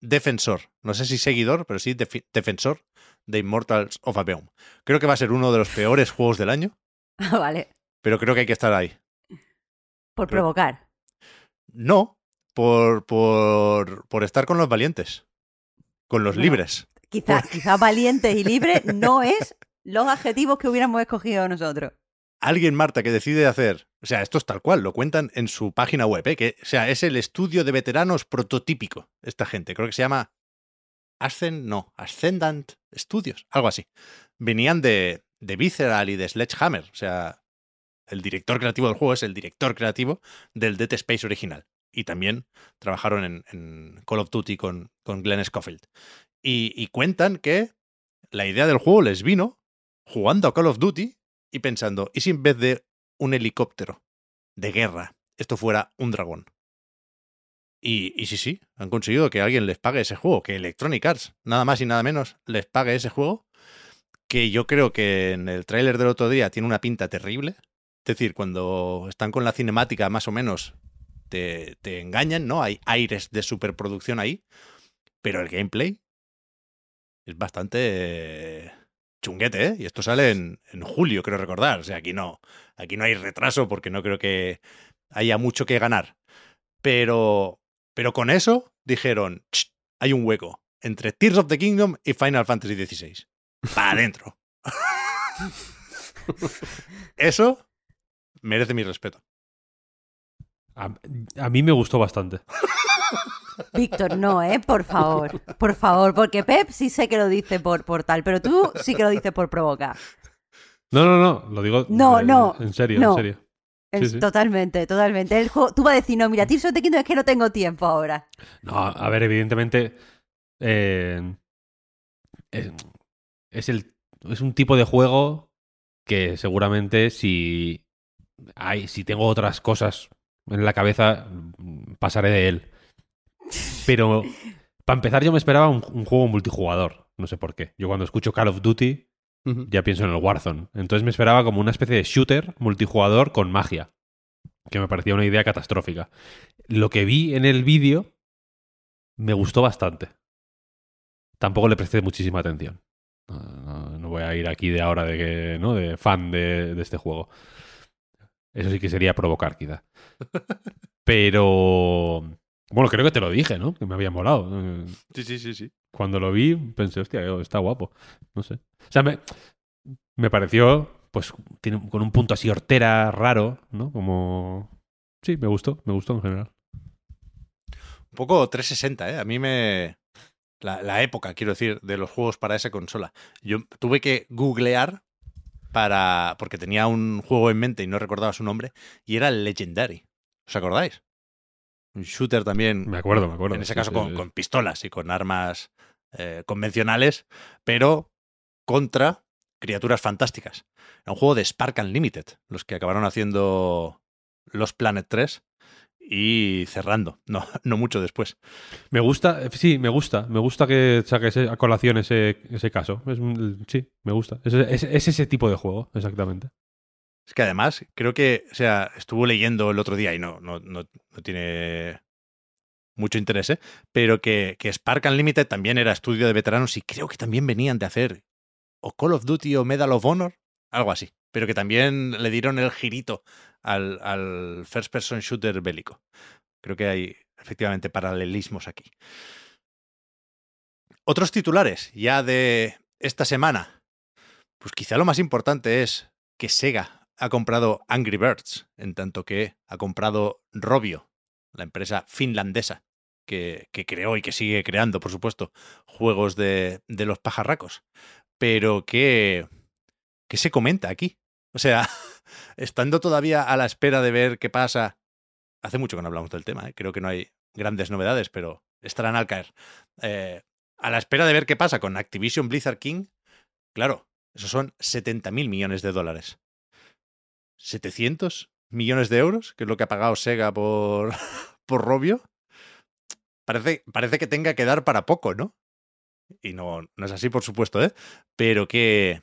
defensor, no sé si seguidor, pero sí defensor de Immortals of Aveum. Creo que va a ser uno de los peores juegos del año, vale. pero creo que hay que estar ahí. Por Creo- provocar. No, por, por, por estar con los valientes, con los Bueno. libres. Quizá, quizá valiente y libre no es los adjetivos que hubiéramos escogido nosotros. Alguien, Marta, que decide hacer, o sea, esto es tal cual, lo cuentan en su página web, ¿eh? que, o sea, es el estudio de veteranos prototípico, esta gente, creo que se llama Ascend, no, Ascendant Studios, algo así. Venían de, de Visceral y de Sledgehammer, o sea, el director creativo del juego es el director creativo del Dead Space original. Y también trabajaron en, Call of Duty con, con Glenn Schofield. Y, y cuentan que la idea del juego les vino jugando a Call of Duty y pensando, ¿y si en vez de un helicóptero de guerra esto fuera un dragón? Y, y sí, sí, han conseguido que alguien les pague ese juego, que Electronic Arts, nada más y nada menos, les pague ese juego, que yo creo que en el tráiler del otro día tiene una pinta terrible. Es decir, cuando están con la cinemática más o menos te, te engañan, ¿no? Hay aires de superproducción ahí, pero el gameplay es bastante chunguete, ¿eh? Y esto sale en, en julio, creo recordar. O sea, aquí no, aquí no hay retraso porque no creo que haya mucho que ganar. Pero, pero con eso dijeron, "Ch, hay un hueco entre Tears of the Kingdom y Final Fantasy XVI. Para adentro. eso merece mi respeto. A, a mí me gustó bastante. Víctor, no, ¿eh? Por favor. Por favor, porque Pep sí sé que lo dice por, por tal, pero tú sí que lo dices por provocar. No, no, no, lo digo No, eh, no, en serio, no. en serio. Sí, Es- sí. Totalmente, totalmente. El juego, tú vas a decir, no, mira, Tears of the Kingdom es que no tengo tiempo ahora. No, a ver, evidentemente eh, es, es el, es un tipo de juego que seguramente si hay, si tengo otras cosas en la cabeza mm, pasaré de él. Pero para empezar yo me esperaba un, un juego multijugador, no sé por qué. Yo cuando escucho Call of Duty ya pienso en el Warzone. Entonces me esperaba como una especie de shooter multijugador con magia, que me parecía una idea catastrófica. Lo que vi en el vídeo me gustó bastante. Tampoco le presté muchísima atención. No, no- no voy a ir aquí de ahora de que, ¿no? De fan de, de este juego. Eso sí que sería provocar, quizá. Pero. Bueno, creo que te lo dije, ¿no? Que me había molado. Sí, sí, sí, sí. cuando lo vi, pensé, hostia, está guapo. No sé. O sea, me, me pareció, pues, tiene, con un punto así hortera, raro, ¿no? Como. Sí, me gustó, me gustó en general. Un poco 360, ¿eh? A mí me... La, la época, quiero decir, de los juegos para esa consola. Yo tuve que googlear para... porque tenía un juego en mente y no recordaba su nombre, y era Legendary. ¿Os acordáis? Un shooter también, Me acuerdo, me acuerdo. en ese Sí, caso sí, con, sí. con pistolas y con armas eh, convencionales, pero contra criaturas fantásticas. Era un juego de Spark Unlimited, los que acabaron haciendo los Planet 3 y cerrando, no, no mucho después. Me gusta, sí, me gusta. Me gusta que saques a colación ese, ese caso. Es sí, me gusta. Es, es- es ese tipo de juego, exactamente. Es que además, creo que, o sea, estuvo leyendo el otro día y no, no, no, no tiene mucho interés, ¿eh? pero que, que Spark Unlimited también era estudio de veteranos y creo que también venían de hacer o Call of Duty o Medal of Honor, algo así, pero que también le dieron el girito al, al first person shooter bélico. Creo que hay efectivamente paralelismos aquí. Otros titulares ya de esta semana. Pues quizá lo más importante es que Sega ha comprado Angry Birds, en tanto que ha comprado Robio, la empresa finlandesa que, que creó y que sigue creando, por supuesto, juegos de, de los pajarracos. Pero que, ¿qué se comenta aquí? O sea, estando todavía a la espera de ver qué pasa. Hace mucho que no hablamos del tema, ¿eh? creo que no hay grandes novedades, pero estarán al caer. Eh, a la espera de ver qué pasa con Activision Blizzard King, claro, esos son 70 mil millones de dólares. ¿700 millones de euros? Que es lo que ha pagado Sega por, por Robio. Parece, parece que tenga que dar para poco, ¿no? Y no, no es así, por supuesto, ¿eh? Pero ¿qué,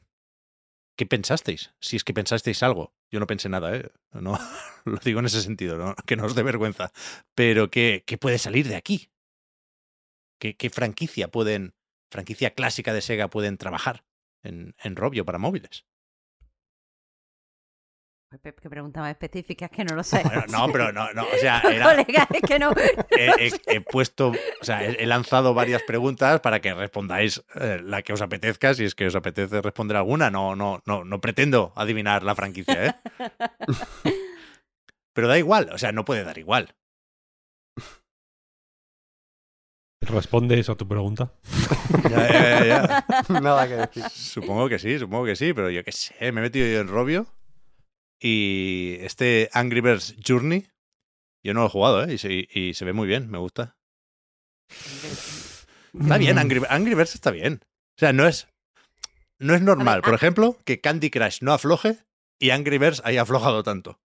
¿qué pensasteis? Si es que pensasteis algo. Yo no pensé nada, ¿eh? No, lo digo en ese sentido, que no os dé vergüenza. Pero ¿qué, qué puede salir de aquí? ¿Qué, ¿Qué, franquicia pueden, franquicia clásica de Sega pueden trabajar en, en Robio para móviles? Qué pregunta más específica, es que no lo sé. Bueno, no, pero no, no, o sea, era, Colega, es que no. he, he- he puesto, o sea, he, he lanzado varias preguntas para que respondáis eh, la que os apetezca, si es que os apetece responder alguna. No, no, no, no pretendo adivinar la franquicia, ¿eh? Pero da igual, o sea, no puede dar igual. ¿Responde eso a tu pregunta? Ya, ya, ya, ya. Nada que decir. Supongo que sí, supongo que sí, pero yo qué sé, me he metido yo en Robio y este Angry Birds Journey, yo no lo he jugado, ¿eh? Y se, y se ve muy bien, me gusta. Está bien, Angry, Angry Birds está bien. O sea, no es, no es normal, por ejemplo, que Candy Crush no afloje y Angry Birds haya aflojado tanto.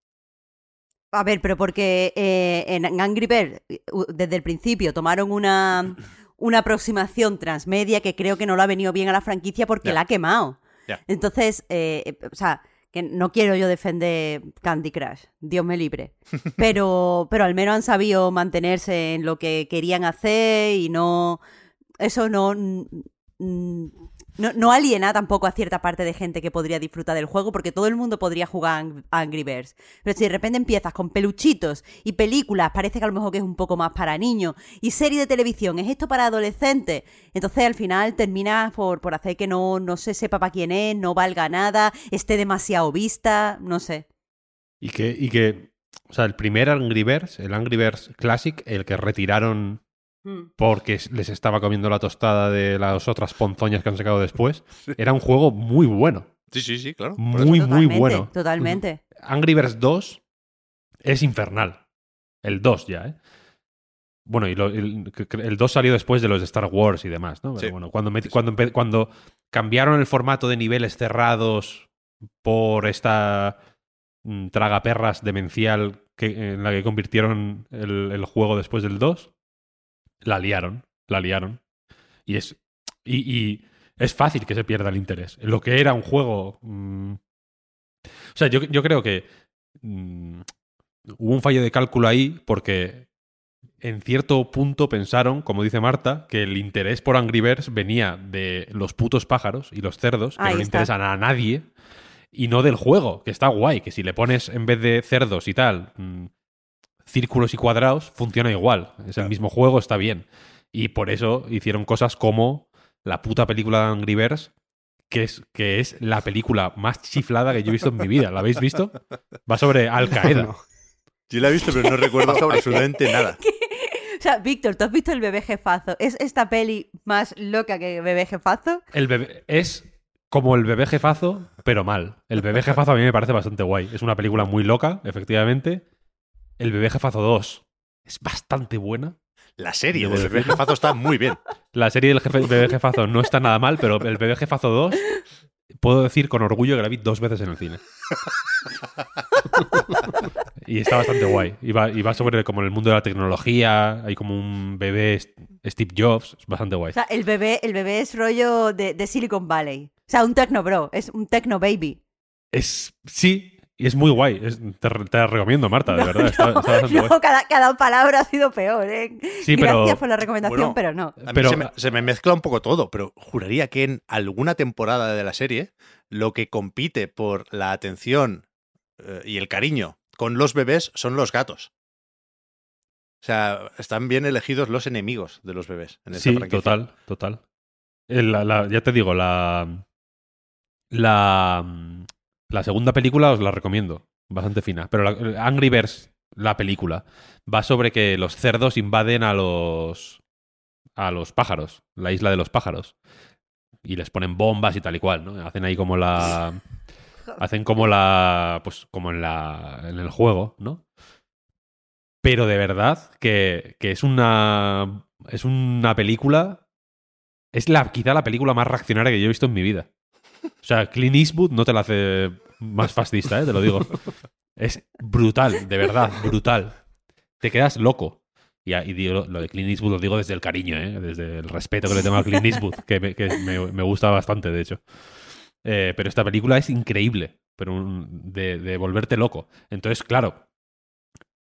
A ver, pero porque eh, en Angry Birds, uh, desde el principio, tomaron una, una aproximación transmedia que creo que no lo ha venido bien a la franquicia porque la ha quemado. Entonces, eh, eh, o sea, que no quiero yo defender Candy Crush, Dios me libre. Pero, pero al menos han sabido mantenerse en lo que querían hacer y no. Eso no. No, no aliena tampoco a cierta parte de gente que podría disfrutar del juego, porque todo el mundo podría jugar Angry Birds. Pero si de repente empiezas con peluchitos y películas, parece que a lo mejor que es un poco más para niños, y serie de televisión, es esto para adolescentes. Entonces al final terminas por, por hacer que no, no se sepa para quién es, no valga nada, esté demasiado vista, no sé. Y que, y que, o sea, el primer Angry Birds, el Angry Birds Classic, el que retiraron. Porque les estaba comiendo la tostada de las otras ponzoñas que han sacado después, era un juego muy bueno. Sí, sí, sí, claro. Muy, muy bueno. Totalmente. Angry Birds 2 es infernal. El 2 ya, ¿eh? Bueno, y lo- el, el 2 salió después de los de Star Wars y demás, ¿no? Pero Sí. bueno, cuando, met- cuando, cuando cambiaron el formato de niveles cerrados por esta mm, tragaperras demencial que, en la que convirtieron el, el juego después del 2, la liaron, la liaron. Y es, y, y es fácil que se pierda el interés. Lo que era un juego... mm, o sea, yo, yo creo que mm, hubo un fallo de cálculo ahí porque en cierto punto pensaron, como dice Marta, que el interés por Angry Birds venía de los putos pájaros y los cerdos, que Ahí no le está. interesan a nadie, y no del juego, que está guay, que si le pones en vez de cerdos y tal, mm, círculos y cuadrados, funciona igual. Es el mismo juego, está bien. Y por eso hicieron cosas como la puta película de Angry Birds, que es, que es la película más chiflada que yo he visto en mi vida. ¿La habéis visto? Va sobre Al Qaeda. No. Yo la he visto, pero no recuerdo absolutamente nada. O sea, Víctor, ¿tú has visto el bebé jefazo? ¿Es esta peli más loca que bebé jefazo? El bebé es como el bebé jefazo, pero mal. El bebé jefazo a mí me parece bastante guay. Es una película muy loca, efectivamente. El bebé jefazo 2 es bastante buena. La serie del bebé jefazo está muy bien. La serie del jefe- bebé jefazo no está nada mal, pero el bebé jefazo 2 puedo decir con orgullo que la vi dos veces en el cine. y está bastante guay. Y va, y va sobre como el mundo de la tecnología, hay como un bebé Steve Jobs, es bastante guay. O sea, el bebé, el bebé es rollo de, de Silicon Valley. O sea, un techno bro, es un techno baby. Es sí, y es muy guay. Es- te, la recomiendo, Marta, de verdad. Está, no, está bastante no, guay. cada, cada palabra ha sido peor, ¿eh? Sí, pero- Gracias por la recomendación, Bueno, pero no. A mí Pero- se, me, se me mezcla un poco todo, pero juraría que en alguna temporada de la serie lo que compite por la atención eh, y el cariño con los bebés son los gatos. O sea, están bien elegidos los enemigos de los bebés en esta Sí, franquicia. total, total. El- la- la- ya te digo, la, la, la segunda película os la recomiendo. Bastante fina. Pero la, Angry Birds, la película, va sobre que los cerdos invaden a los, a los pájaros, la isla de los pájaros. y les ponen bombas y tal y cual, ¿no? Hacen ahí como la... Hacen como la... Pues como en, la, en el juego, ¿no? Pero de verdad que, que es una... Es una película... Es la, quizá la película más reaccionaria que yo he visto en mi vida. O sea, Clint Eastwood no te la hace más fascista, ¿eh? te lo digo. Es brutal, de verdad, brutal. Te quedas loco. Y, y digo, lo de Clint Eastwood lo digo desde el cariño, ¿eh? desde el respeto que le tengo a Clint Eastwood, que me, que me, me gusta bastante, de hecho. Eh, pero esta película es increíble, pero un- de, de volverte loco. Entonces, claro,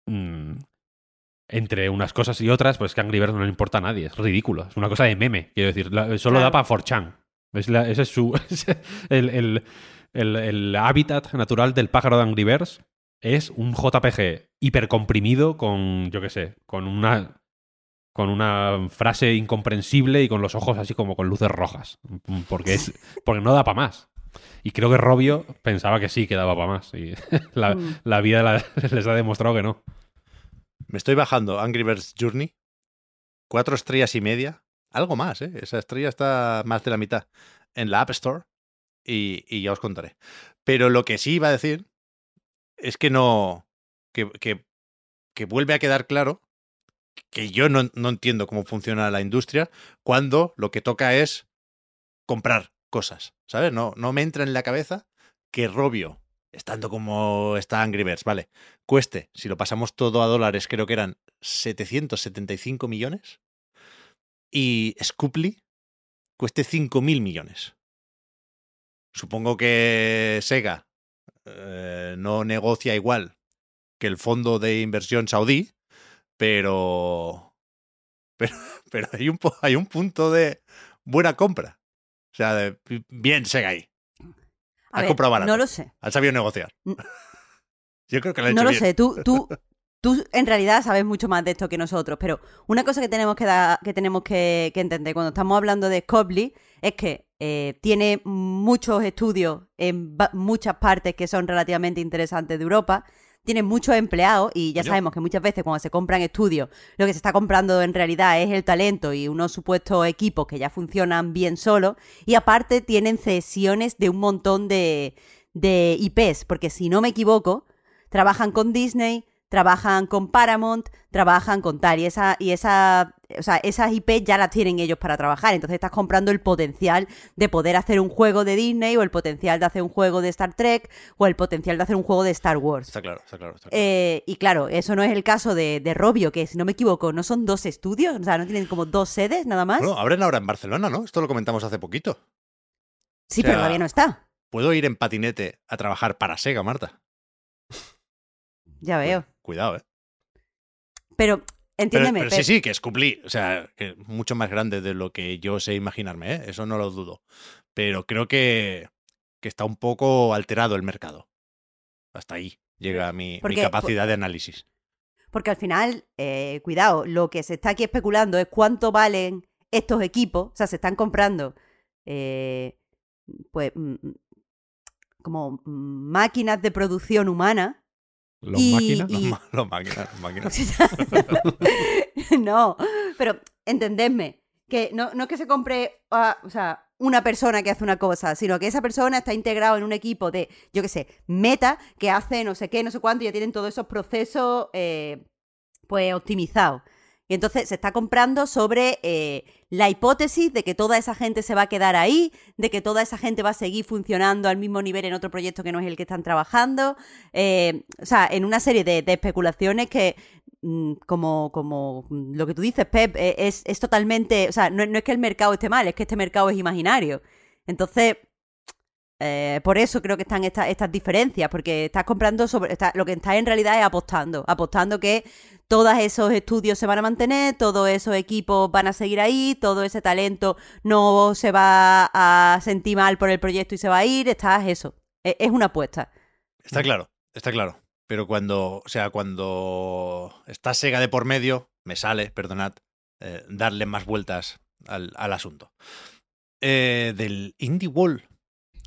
mm, entre unas cosas y otras, pues que Angry Birds no le importa a nadie, es ridículo, es una cosa de meme, quiero decir, la- solo Claro. da para 4chan. Es la- ese es su. el, el- el- el hábitat natural del pájaro de Angry Birds es un JPG hipercomprimido con, yo qué sé, con una. Con una frase incomprensible y con los ojos así como con luces rojas. Porque, es, porque no da para más. Y creo que Robio pensaba que sí que daba para más. Y la, Mm. la vida la- les ha demostrado que no. Me estoy bajando Angry Birds Journey. Cuatro estrellas y media. Algo más, ¿eh? Esa estrella está más de la mitad en la App Store. Y, ya os contaré. Pero lo que sí iba a decir es que no. Que, que, que vuelve a quedar claro que yo no, no entiendo cómo funciona la industria cuando lo que toca es comprar cosas. ¿Sabes? No, no me entra en la cabeza que Robio, estando como está Angry Birds, ¿vale? Cueste, si lo pasamos todo a dólares, creo que eran 775 millones. Y Scooply cueste 5.000 millones. Supongo que Sega eh, no negocia igual que el fondo de inversión saudí, pero, pero, pero hay, un, hay un punto de buena compra. O sea, de, bien Sega ahí. A ver, comprado barato. no lo sé. Han sabido negociar. Yo creo que lo han No hecho lo bien. sé, tú, tú, tú en realidad sabes mucho más de esto que nosotros, pero una cosa que tenemos que, dar- que, tenemos que, que entender cuando estamos hablando de Scopely es que eh, tiene muchos estudios en muchas partes que son relativamente interesantes de Europa, tiene muchos empleados y ya sabemos que muchas veces cuando se compran estudios lo que se está comprando en realidad es el talento y unos supuestos equipos que ya funcionan bien solos y aparte tienen cesiones de un montón de, de IPs, porque si no me equivoco, trabajan con Disney, trabajan con Paramount, trabajan con tal. Y esa, y esa, o sea, esas IP ya las tienen ellos para trabajar. Entonces estás comprando el potencial de poder hacer un juego de Disney, o el potencial de hacer un juego de Star Trek, o el potencial de hacer un juego de Star Wars. Está claro, está claro. Está claro. Eh, y claro, eso no es el caso de, de Robio, que si no me equivoco, no son dos estudios, o sea, no tienen como dos sedes nada más. Bueno, abren ahora en Barcelona, ¿no? Esto lo comentamos hace poquito. sí, o sea, pero todavía no está. Puedo ir en patinete a trabajar para Sega, Marta. Ya veo. Cuidado, ¿eh? Pero, entiéndeme. pero sí, sí, que es cumplir. O sea, que es mucho más grande de lo que yo sé imaginarme, ¿eh? Eso no lo dudo. Pero creo que, que está un poco alterado el mercado. Hasta ahí llega mi, mi capacidad de análisis. Porque al final, eh, cuidado, lo que se está aquí especulando es cuánto valen estos equipos. O sea, se están comprando, eh, pues, mm, mm, como mm, máquinas de producción humana. Los Y- máquinas. Los, y- ma- los máquinas, los máquinas. no, pero entendedme, que no, no es que se compre, o sea, una persona que hace una cosa, sino que esa persona está integrado en un equipo de, yo qué sé, meta, que hace no sé qué, no sé cuánto, y ya tienen todos esos procesos, eh, pues, optimizados. Y entonces se está comprando sobre eh, la hipótesis de que toda esa gente se va a quedar ahí, de que toda esa gente va a seguir funcionando al mismo nivel en otro proyecto que no es el que están trabajando. eh, o sea, en una serie de, especulaciones que, mm, como, como lo que tú dices, Pep, eh, es, es totalmente. O sea, no, no es que el mercado esté mal, es que este mercado es imaginario. Entonces. Eh, por eso creo que están estas diferencias, porque estás comprando sobre. lo que estás en realidad es apostando. Apostando que todos esos estudios se van a mantener, todos esos equipos van a seguir ahí, todo ese talento no se va a sentir mal por el proyecto y se va a ir. Estás eso. E- Es una apuesta. Está claro, está claro. Pero cuando, o sea, cuando está Sega de por medio, me sale, perdonad, eh, darle más vueltas al, al asunto. Eh, del Indie Wall,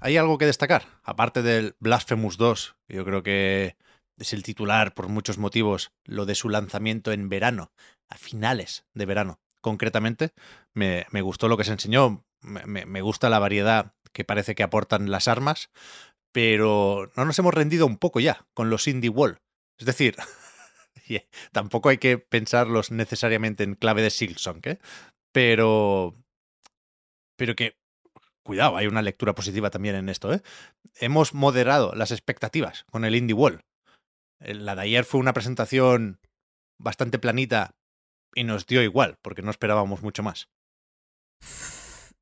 ¿hay algo que destacar? Aparte del Blasphemous 2, que yo creo que es el titular por muchos motivos, lo de su lanzamiento en verano, a finales de verano. Concretamente, me, me gustó lo que se enseñó, me, me- gusta la variedad que parece que aportan las armas, pero no nos hemos rendido un poco ya con los Indie Wall. Es decir, tampoco hay que pensarlos necesariamente en clave de Silksong, ¿eh? Pero, pero que, cuidado, hay una lectura positiva también en esto, ¿eh? Hemos moderado las expectativas con el Indie Wall. Eh, La de ayer fue una presentación bastante planita y nos dio igual, porque no esperábamos mucho más.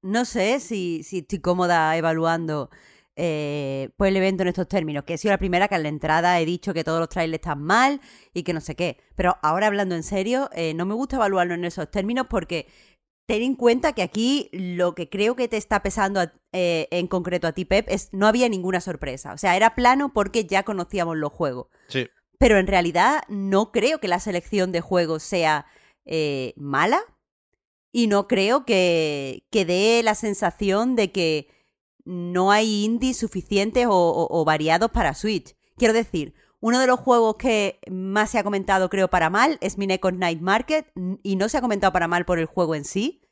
No sé si, si estoy cómoda evaluando pues el evento en estos términos, que he sido la primera que en la entrada he dicho que todos los trailers están mal y que no sé qué. Pero ahora hablando en serio, eh, no me gusta evaluarlo en esos términos porque ten en cuenta que aquí lo que creo que te está pesando a- eh, en concreto a ti, Pep, es no había ninguna sorpresa. O sea, era plano porque ya conocíamos los juegos. Sí, Pero en realidad no creo que la selección de juegos sea eh, mala y no creo que, que dé la sensación de que no hay indies suficientes o, o- o variados para Switch. Quiero decir, uno de los juegos que más se ha comentado, creo, para mal es Minecos Night Market y no se ha comentado para mal por el juego en sí.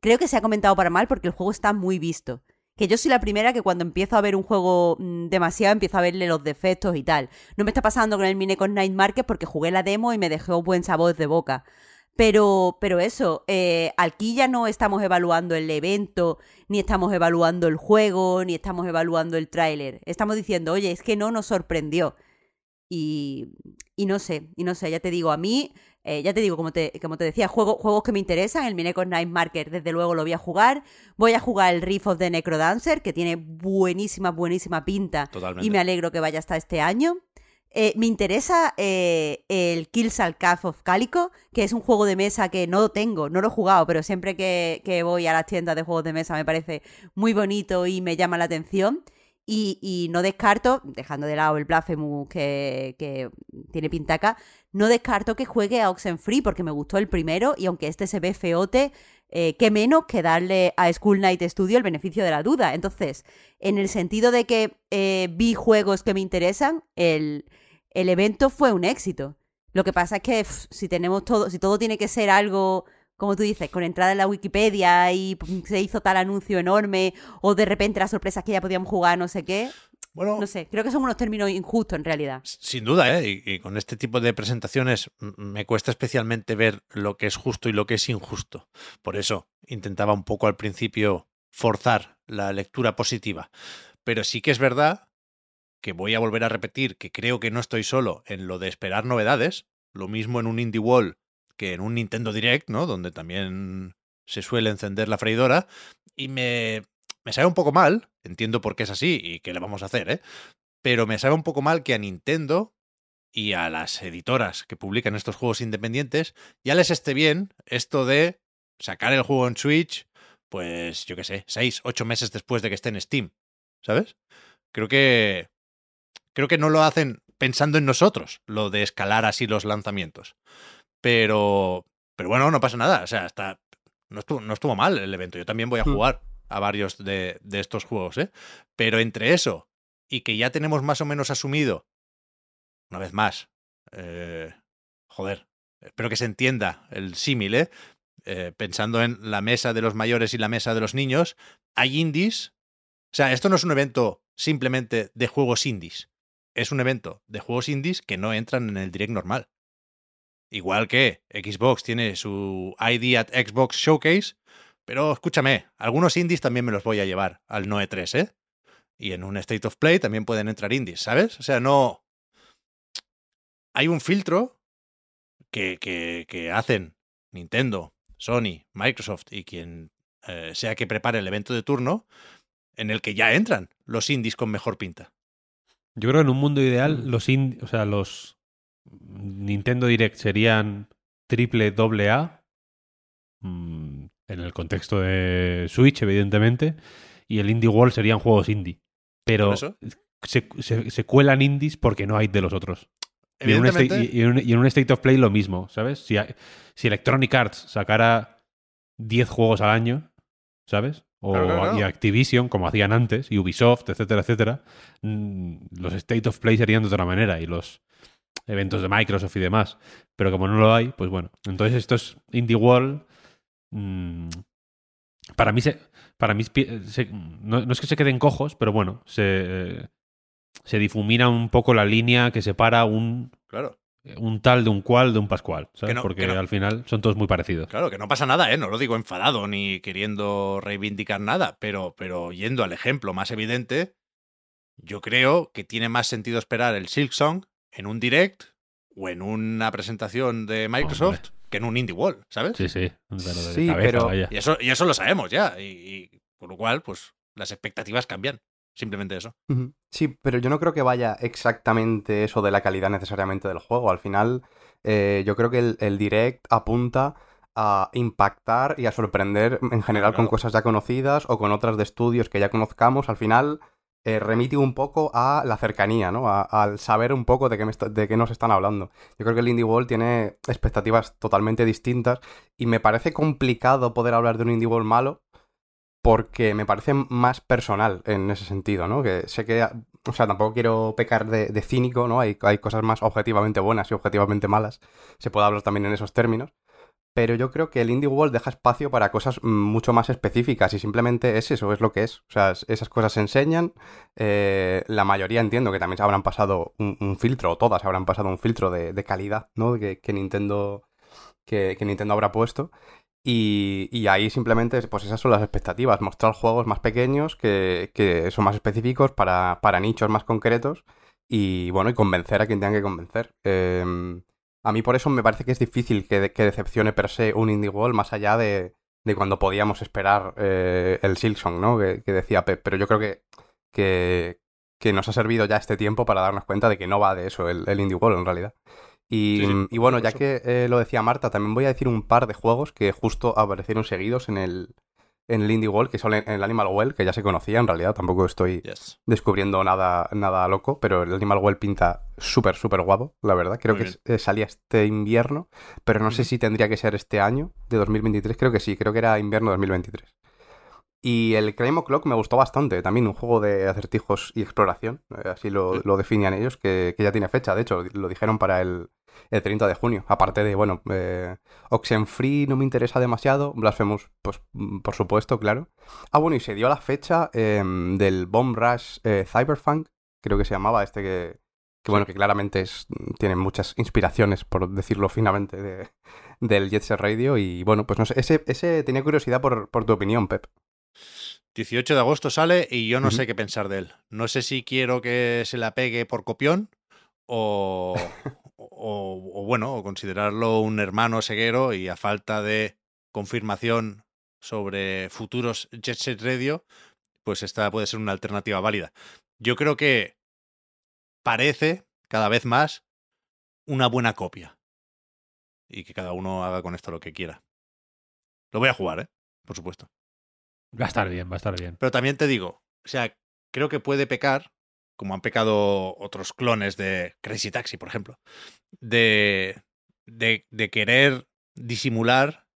Creo que se ha comentado para mal porque el juego está muy visto. Que yo soy la primera que cuando empiezo a ver un juego mm, demasiado empiezo a verle los defectos y tal. No me está pasando con el Minecos Night Market porque jugué la demo y me dejó buen sabor de boca. Pero, pero eso, eh, aquí ya no estamos evaluando el evento, ni estamos evaluando el juego, ni estamos evaluando el tráiler. Estamos diciendo, oye, es que no nos sorprendió. Y, y no sé, y no sé, ya te digo, a mí, eh, ya te digo, como te, como te decía, juego, juegos que me interesan, el Minecos Night Market, desde luego lo voy a jugar. Voy a jugar el Riff of the Necrodancer, que tiene buenísima, buenísima pinta. Totalmente. Y me alegro que vaya hasta este año. Eh, me interesa eh, el Kills al Calf of Calico, que es un juego de mesa que no lo tengo, no lo he jugado, pero siempre que, que voy a las tiendas de juegos de mesa me parece muy bonito y me llama la atención. Y, y no descarto, dejando de lado el Blasphemous que, tiene pintaca, no descarto que juegue a Oxenfree porque me gustó el primero y aunque este se ve feote, eh, qué menos que darle a School Night Studio el beneficio de la duda. Entonces, en el sentido de que eh, vi juegos que me interesan, el, el evento fue un éxito. Lo que pasa es que si tenemos todo, si todo tiene que ser algo, como tú dices, con entrada en la Wikipedia y pum, se hizo tal anuncio enorme, o de repente las sorpresas que ya podíamos jugar, no sé qué, bueno, no sé, creo que son unos términos injustos en realidad. Sin duda, ¿eh? y, y con este tipo de presentaciones me cuesta especialmente ver lo que es justo y lo que es injusto. Por eso intentaba un poco al principio forzar la lectura positiva. Pero sí que es verdad que voy a volver a repetir que creo que no estoy solo en lo de esperar novedades. Lo mismo en un Indie Wall que en un Nintendo Direct, ¿no? Donde también se suele encender la freidora. Y me, me sabe un poco mal, entiendo por qué es así y qué le vamos a hacer, ¿eh? Pero me sabe un poco mal que a Nintendo y a las editoras que publican estos juegos independientes ya les esté bien esto de sacar el juego en Switch, pues yo qué sé, seis, ocho meses después de que esté en Steam, ¿sabes? Creo que creo que no lo hacen pensando en nosotros, lo de escalar así los lanzamientos. Pero pero bueno, no pasa nada, o sea, hasta no estuvo, no estuvo mal el evento. Yo también voy a Mm. jugar a varios de, de estos juegos, ¿eh? Pero entre eso y que ya tenemos más o menos asumido, una vez más, eh, joder, espero que se entienda el símil, ¿eh? Eh, Pensando en la mesa de los mayores y la mesa de los niños, hay indies. O sea, esto no es un evento simplemente de juegos indies. Es un evento de juegos indies que no entran en el direct normal. Igual que Xbox tiene su ID at Xbox Showcase, pero escúchame, algunos indies también me los voy a llevar al Noe 3, ¿eh? Y en un State of Play también pueden entrar indies, ¿sabes? O sea, no. Hay un filtro que, que, que hacen Nintendo, Sony, Microsoft y quien eh, sea que prepare el evento de turno, en el que ya entran los indies con mejor pinta. Yo creo que en un mundo ideal los ind- o sea, los Nintendo Direct serían triple doble A mm, en el contexto de Switch, evidentemente, y el Indie World serían juegos indie. Pero se, se- se cuelan indies porque no hay de los otros. Y en, un state, Evidentemente, y- y en un- y en un State of Play lo mismo, ¿sabes? Si, hay- si Electronic Arts sacara 10 juegos al año, ¿sabes? O Claro, claro, claro. y Activision, como hacían antes, y Ubisoft, etcétera, etcétera, mm, los State of Play serían de otra manera y los eventos de Microsoft y demás. Pero como no lo hay, pues bueno. Entonces estos Indie World mm, Para mí, se, para mí se- no, no es que se queden cojos, pero bueno, se, se difumina un poco la línea que separa un, Claro. un tal de un cual de un pascual, ¿sabes? Que no- Porque que no. al final son todos muy parecidos. Claro, que no pasa nada, ¿eh? No lo digo enfadado ni queriendo reivindicar nada, pero, pero yendo al ejemplo más evidente, yo creo que tiene más sentido esperar el Silksong en un direct o en una presentación de Microsoft Hombre. que en un Indie Wall, ¿sabes? Sí, sí. pero Sí, cabeza, pero- vaya. Y eso, y eso lo sabemos ya. Y, y por lo cual, pues las expectativas cambian. Simplemente eso. Sí, pero yo no creo que vaya exactamente eso de la calidad necesariamente del juego. Al final, eh, yo creo que el, el direct apunta a impactar y a sorprender en general con cosas ya conocidas o con otras de estudios que ya conozcamos. Al final, eh, remite un poco a la cercanía, ¿no? Al saber un poco de qué, me de qué nos están hablando. Yo creo que el Indie World tiene expectativas totalmente distintas y me parece complicado poder hablar de un Indie World malo porque me parece más personal en ese sentido, ¿no? Que sé que, o sea, tampoco quiero pecar de, de cínico, ¿no? Hay, hay cosas más objetivamente buenas y objetivamente malas. Se puede hablar también en esos términos. Pero yo creo que el Indie World deja espacio para cosas mm, mucho más específicas y simplemente es eso, es lo que es. O sea, es- esas cosas se enseñan. eh, la mayoría entiendo que también se habrán pasado un, un filtro, o todas habrán pasado un filtro de, de calidad, ¿no? Que, que Nintendo. Que, que Nintendo habrá puesto. Y, y ahí simplemente, pues esas son las expectativas, mostrar juegos más pequeños que, que son más específicos para, para nichos más concretos y bueno, y convencer a quien tenga que convencer. Eh, a mí por eso me parece que es difícil que, de- que decepcione per se un Indie World más allá de, de cuando podíamos esperar eh, el Silksong, ¿no? Que, que decía Pep, pero yo creo que, que, que nos ha servido ya este tiempo para darnos cuenta de que no va de eso el, el Indie World en realidad. Y, Sí, sí, y bueno, ya que eh, lo decía Marta, también voy a decir un par de juegos que justo aparecieron seguidos en el, en el Indie World, que son en el Animal Well, que ya se conocía en realidad, tampoco estoy Yes. descubriendo nada, nada loco, pero el Animal Well pinta súper, súper guapo, la verdad. Creo Muy que eh, salía este invierno, pero no sé si tendría que ser este año, de 2023, creo que sí, creo que era invierno 2023. Y el Crime O'Clock me gustó bastante, también un juego de acertijos y exploración, eh, así lo, lo definían ellos, que, que ya tiene fecha, de hecho, lo dijeron para el, el 30 de junio. Aparte de, bueno, eh, Oxenfree no me interesa demasiado, Blasphemous, pues mm, por supuesto, claro. Ah, bueno, y se dio la fecha em, del Bomb Rush eh, Cyberpunk, creo que se llamaba este que, que bueno, que claramente es, tiene muchas inspiraciones, por decirlo finamente, de, del Jet Set Radio. Y bueno, pues no sé, ese, ese tenía curiosidad por, por tu opinión, Pep. 18 de agosto sale y yo no sé qué pensar de él. No sé si quiero que se la pegue por copión o, o, o bueno, o considerarlo un hermano ceguero y a falta de confirmación sobre futuros Jet Set Radio, pues esta puede ser una alternativa válida. Yo creo que parece cada vez más una buena copia y que cada uno haga con esto lo que quiera. Lo voy a jugar, ¿eh? Por supuesto. Va a estar bien, va a estar bien. Pero también te digo, o sea, creo que puede pecar, como han pecado otros clones de Crazy Taxi, por ejemplo, de, de, de querer disimular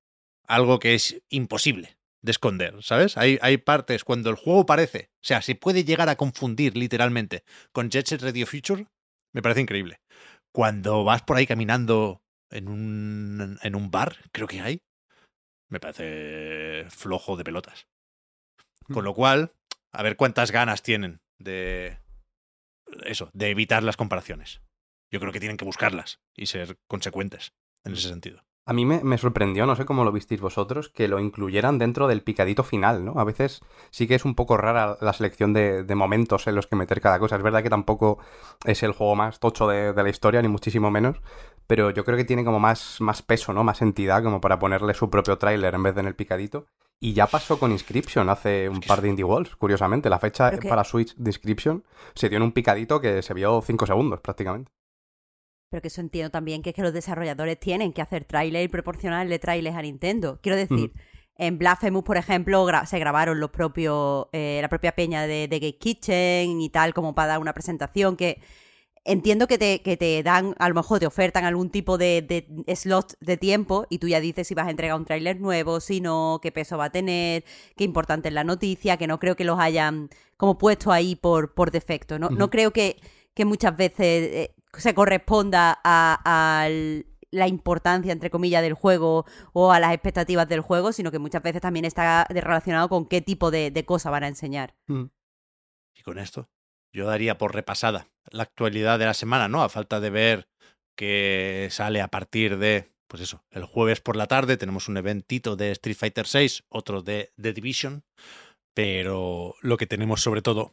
algo que es imposible de esconder, ¿sabes? Hay, hay partes cuando el juego parece, o sea, se puede llegar a confundir literalmente con Jet Set Radio Future, me parece increíble. Cuando vas por ahí caminando en un, en un bar, creo que hay, me parece flojo de pelotas. Con lo cual, a ver cuántas ganas tienen de eso, de evitar las comparaciones. Yo creo que tienen que buscarlas y ser consecuentes en ese sentido. A mí me, me sorprendió, no sé cómo lo visteis vosotros, que lo incluyeran dentro del picadito final, ¿no? A veces sí que es un poco rara la selección de, de momentos en los que meter cada cosa. Es verdad que tampoco es el juego más tocho de, de la historia, ni muchísimo menos, pero yo creo que tiene como más, más peso, ¿no? Más entidad como para ponerle su propio tráiler en vez de en el picadito. Y ya pasó con Inscription hace un par de Indie Walls, curiosamente. La fecha para Switch de Inscription se dio en un picadito que se vio 5 segundos prácticamente. Pero que eso entiendo también que es que los desarrolladores tienen que hacer tráiler y proporcionarle trailers a Nintendo. Quiero decir, en Blasphemous, por ejemplo, gra- se grabaron los propios, eh, la propia peña de, de Gate Kitchen y tal, como para dar una presentación que entiendo que te, que te dan, a lo mejor te ofertan algún tipo de, de slot de tiempo y tú ya dices si vas a entregar un tráiler nuevo, si no, qué peso va a tener, qué importante es la noticia, que no creo que los hayan como puesto ahí por, por defecto. No, no creo que, que muchas veces eh, se corresponda a- al la importancia, entre comillas, del juego o a las expectativas del juego, sino que muchas veces también está relacionado con qué tipo de, de cosa van a enseñar. Mm. Y con esto, yo daría por repasada la actualidad de la semana, ¿no? A falta de ver que sale a partir de, pues eso, el jueves por la tarde tenemos un eventito de Street Fighter VI, otro de The Division, pero lo que tenemos sobre todo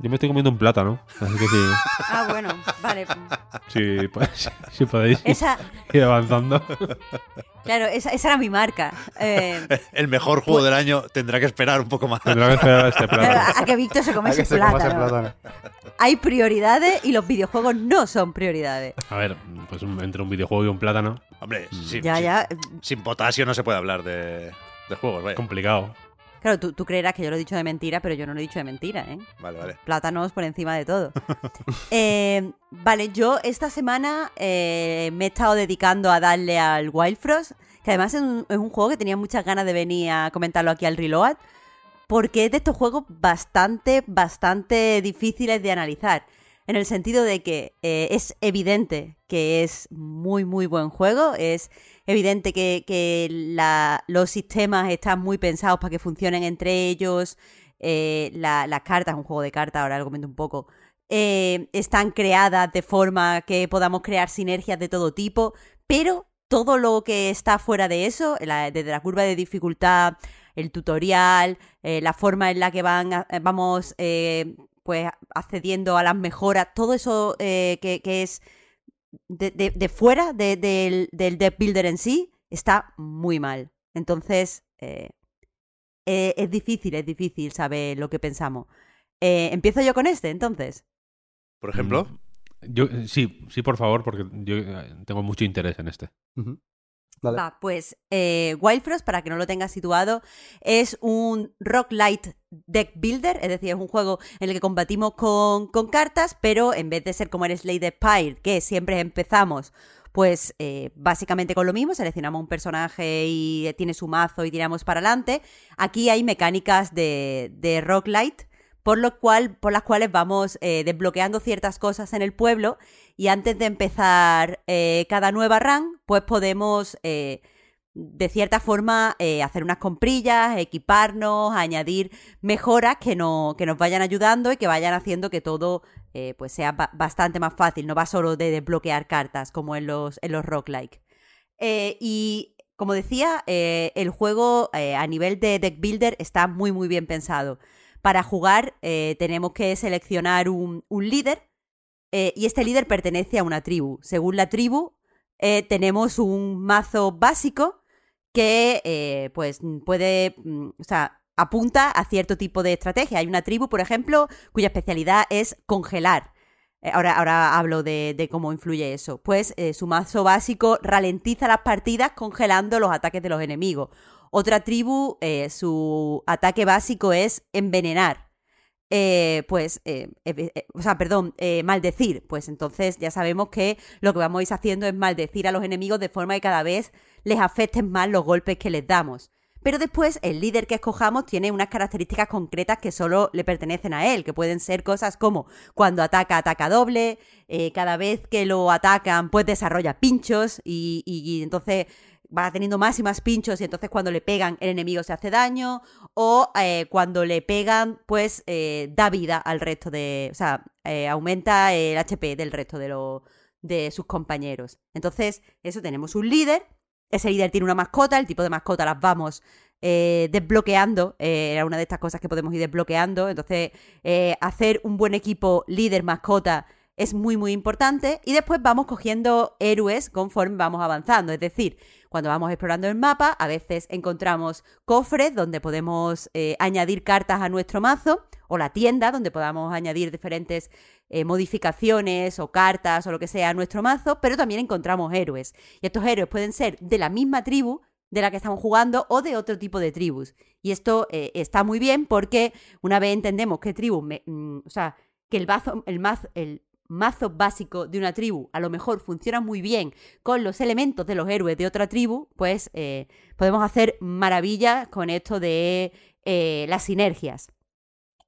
Yo me estoy comiendo un plátano, así que sí, Ah, bueno, vale. sí, pues, sí podéis Esa, ir avanzando. claro, esa, esa era mi marca. Eh, El mejor juego del año tendrá que esperar un poco más. Tendrá que esperar a este claro, plátano. a que Víctor se come ese plátano. plátano. Hay prioridades y los videojuegos no son prioridades. A ver, pues entre un videojuego y un plátano, Hombre, Ya, sí. ya. sin potasio no se puede hablar de, de juegos, vaya. complicado. Claro, tú, tú creerás que yo lo he dicho de mentira, pero yo no lo he dicho de mentira, ¿eh? Vale, vale. Plátanos por encima de todo. Eh, vale, yo esta semana eh, me he estado dedicando a darle al Wild Frost, que además es un, es un juego que tenía muchas ganas de venir a comentarlo aquí al Reload, porque es de estos juegos bastante, bastante difíciles de analizar. En el sentido de que eh, es evidente que es muy, muy buen juego. Es evidente que, los sistemas están muy pensados para que funcionen entre ellos. eh, la- las cartas, un juego de cartas, ahora lo comento un poco. eh, están creadas de forma que podamos crear sinergias de todo tipo. Pero todo lo que está fuera de eso, desde la curva de dificultad, el tutorial, eh, la forma en la que van, vamos eh, pues accediendo a las mejoras, todo eso que es de, de- de fuera de- del, del deck builder en sí, está muy mal. Entonces, eh, eh, es difícil, es difícil saber lo que pensamos. Eh, Empiezo yo con este, entonces. Por ejemplo, Mm, Yo, sí, sí, por favor, porque yo eh, tengo mucho interés en este. Va, pues eh, Wild Frost, para que no lo tenga situado, es un rock light deck builder, es decir, es un juego en el que combatimos con, cartas, pero en vez de ser como el Slade Spire, que siempre empezamos, pues eh, básicamente con lo mismo, seleccionamos un personaje y tiene su mazo y tiramos para adelante, aquí hay mecánicas de, de rock light, por, lo cual, por las cuales vamos eh, desbloqueando ciertas cosas en el pueblo y antes de empezar eh, cada nueva run, pues podemos eh, de cierta forma eh, hacer unas comprillas, equiparnos, añadir mejoras que, no, que nos vayan ayudando y que vayan haciendo que todo pues sea ba- bastante más fácil. No va solo de desbloquear cartas como en los, en los roguelike. Eh, y como decía, el juego a nivel de deck builder está muy muy bien pensado. Para jugar tenemos que seleccionar un, un líder eh, y este líder pertenece a una tribu. Según la tribu, eh, tenemos un mazo básico que eh, pues puede, mm, o sea, apunta a cierto tipo de estrategia. Hay una tribu, por ejemplo, cuya especialidad es congelar. Ahora, ahora hablo de, de cómo influye eso. Pues su mazo básico ralentiza las partidas congelando los ataques de los enemigos. Otra tribu, su ataque básico es envenenar. Eh, pues, eh, eh, o sea, perdón, eh, maldecir. Pues entonces ya sabemos que lo que vamos a ir haciendo es maldecir a los enemigos de forma que cada vez les afecten más los golpes que les damos. pero después el líder que escojamos tiene unas características concretas que solo le pertenecen a él, que pueden ser cosas como cuando ataca, ataca doble, cada vez que lo atacan, pues desarrolla pinchos y, y entonces va teniendo más y más pinchos y entonces cuando le pegan el enemigo se hace daño o eh, cuando le pegan pues eh, da vida al resto de, o sea, eh, aumenta el HP del resto de, lo, de sus compañeros. Entonces, eso tenemos un líder, ese líder tiene una mascota, el tipo de mascota las vamos desbloqueando, era una de estas cosas que podemos ir desbloqueando, entonces hacer un buen equipo líder mascota es muy muy importante y después vamos cogiendo héroes conforme vamos avanzando, es decir, cuando vamos explorando el mapa, a veces encontramos cofres donde podemos eh, añadir cartas a nuestro mazo, o la tienda donde podamos añadir diferentes eh, modificaciones o cartas o lo que sea a nuestro mazo, pero también encontramos héroes. Y estos héroes pueden ser de la misma tribu de la que estamos jugando o de otro tipo de tribus. Y esto eh, está muy bien porque una vez entendemos qué tribu, mm, o sea, que el, mazo, mazo básico de una tribu a lo mejor funciona muy bien con los elementos de los héroes de otra tribu, pues eh, podemos hacer maravillas con esto de eh, las sinergias.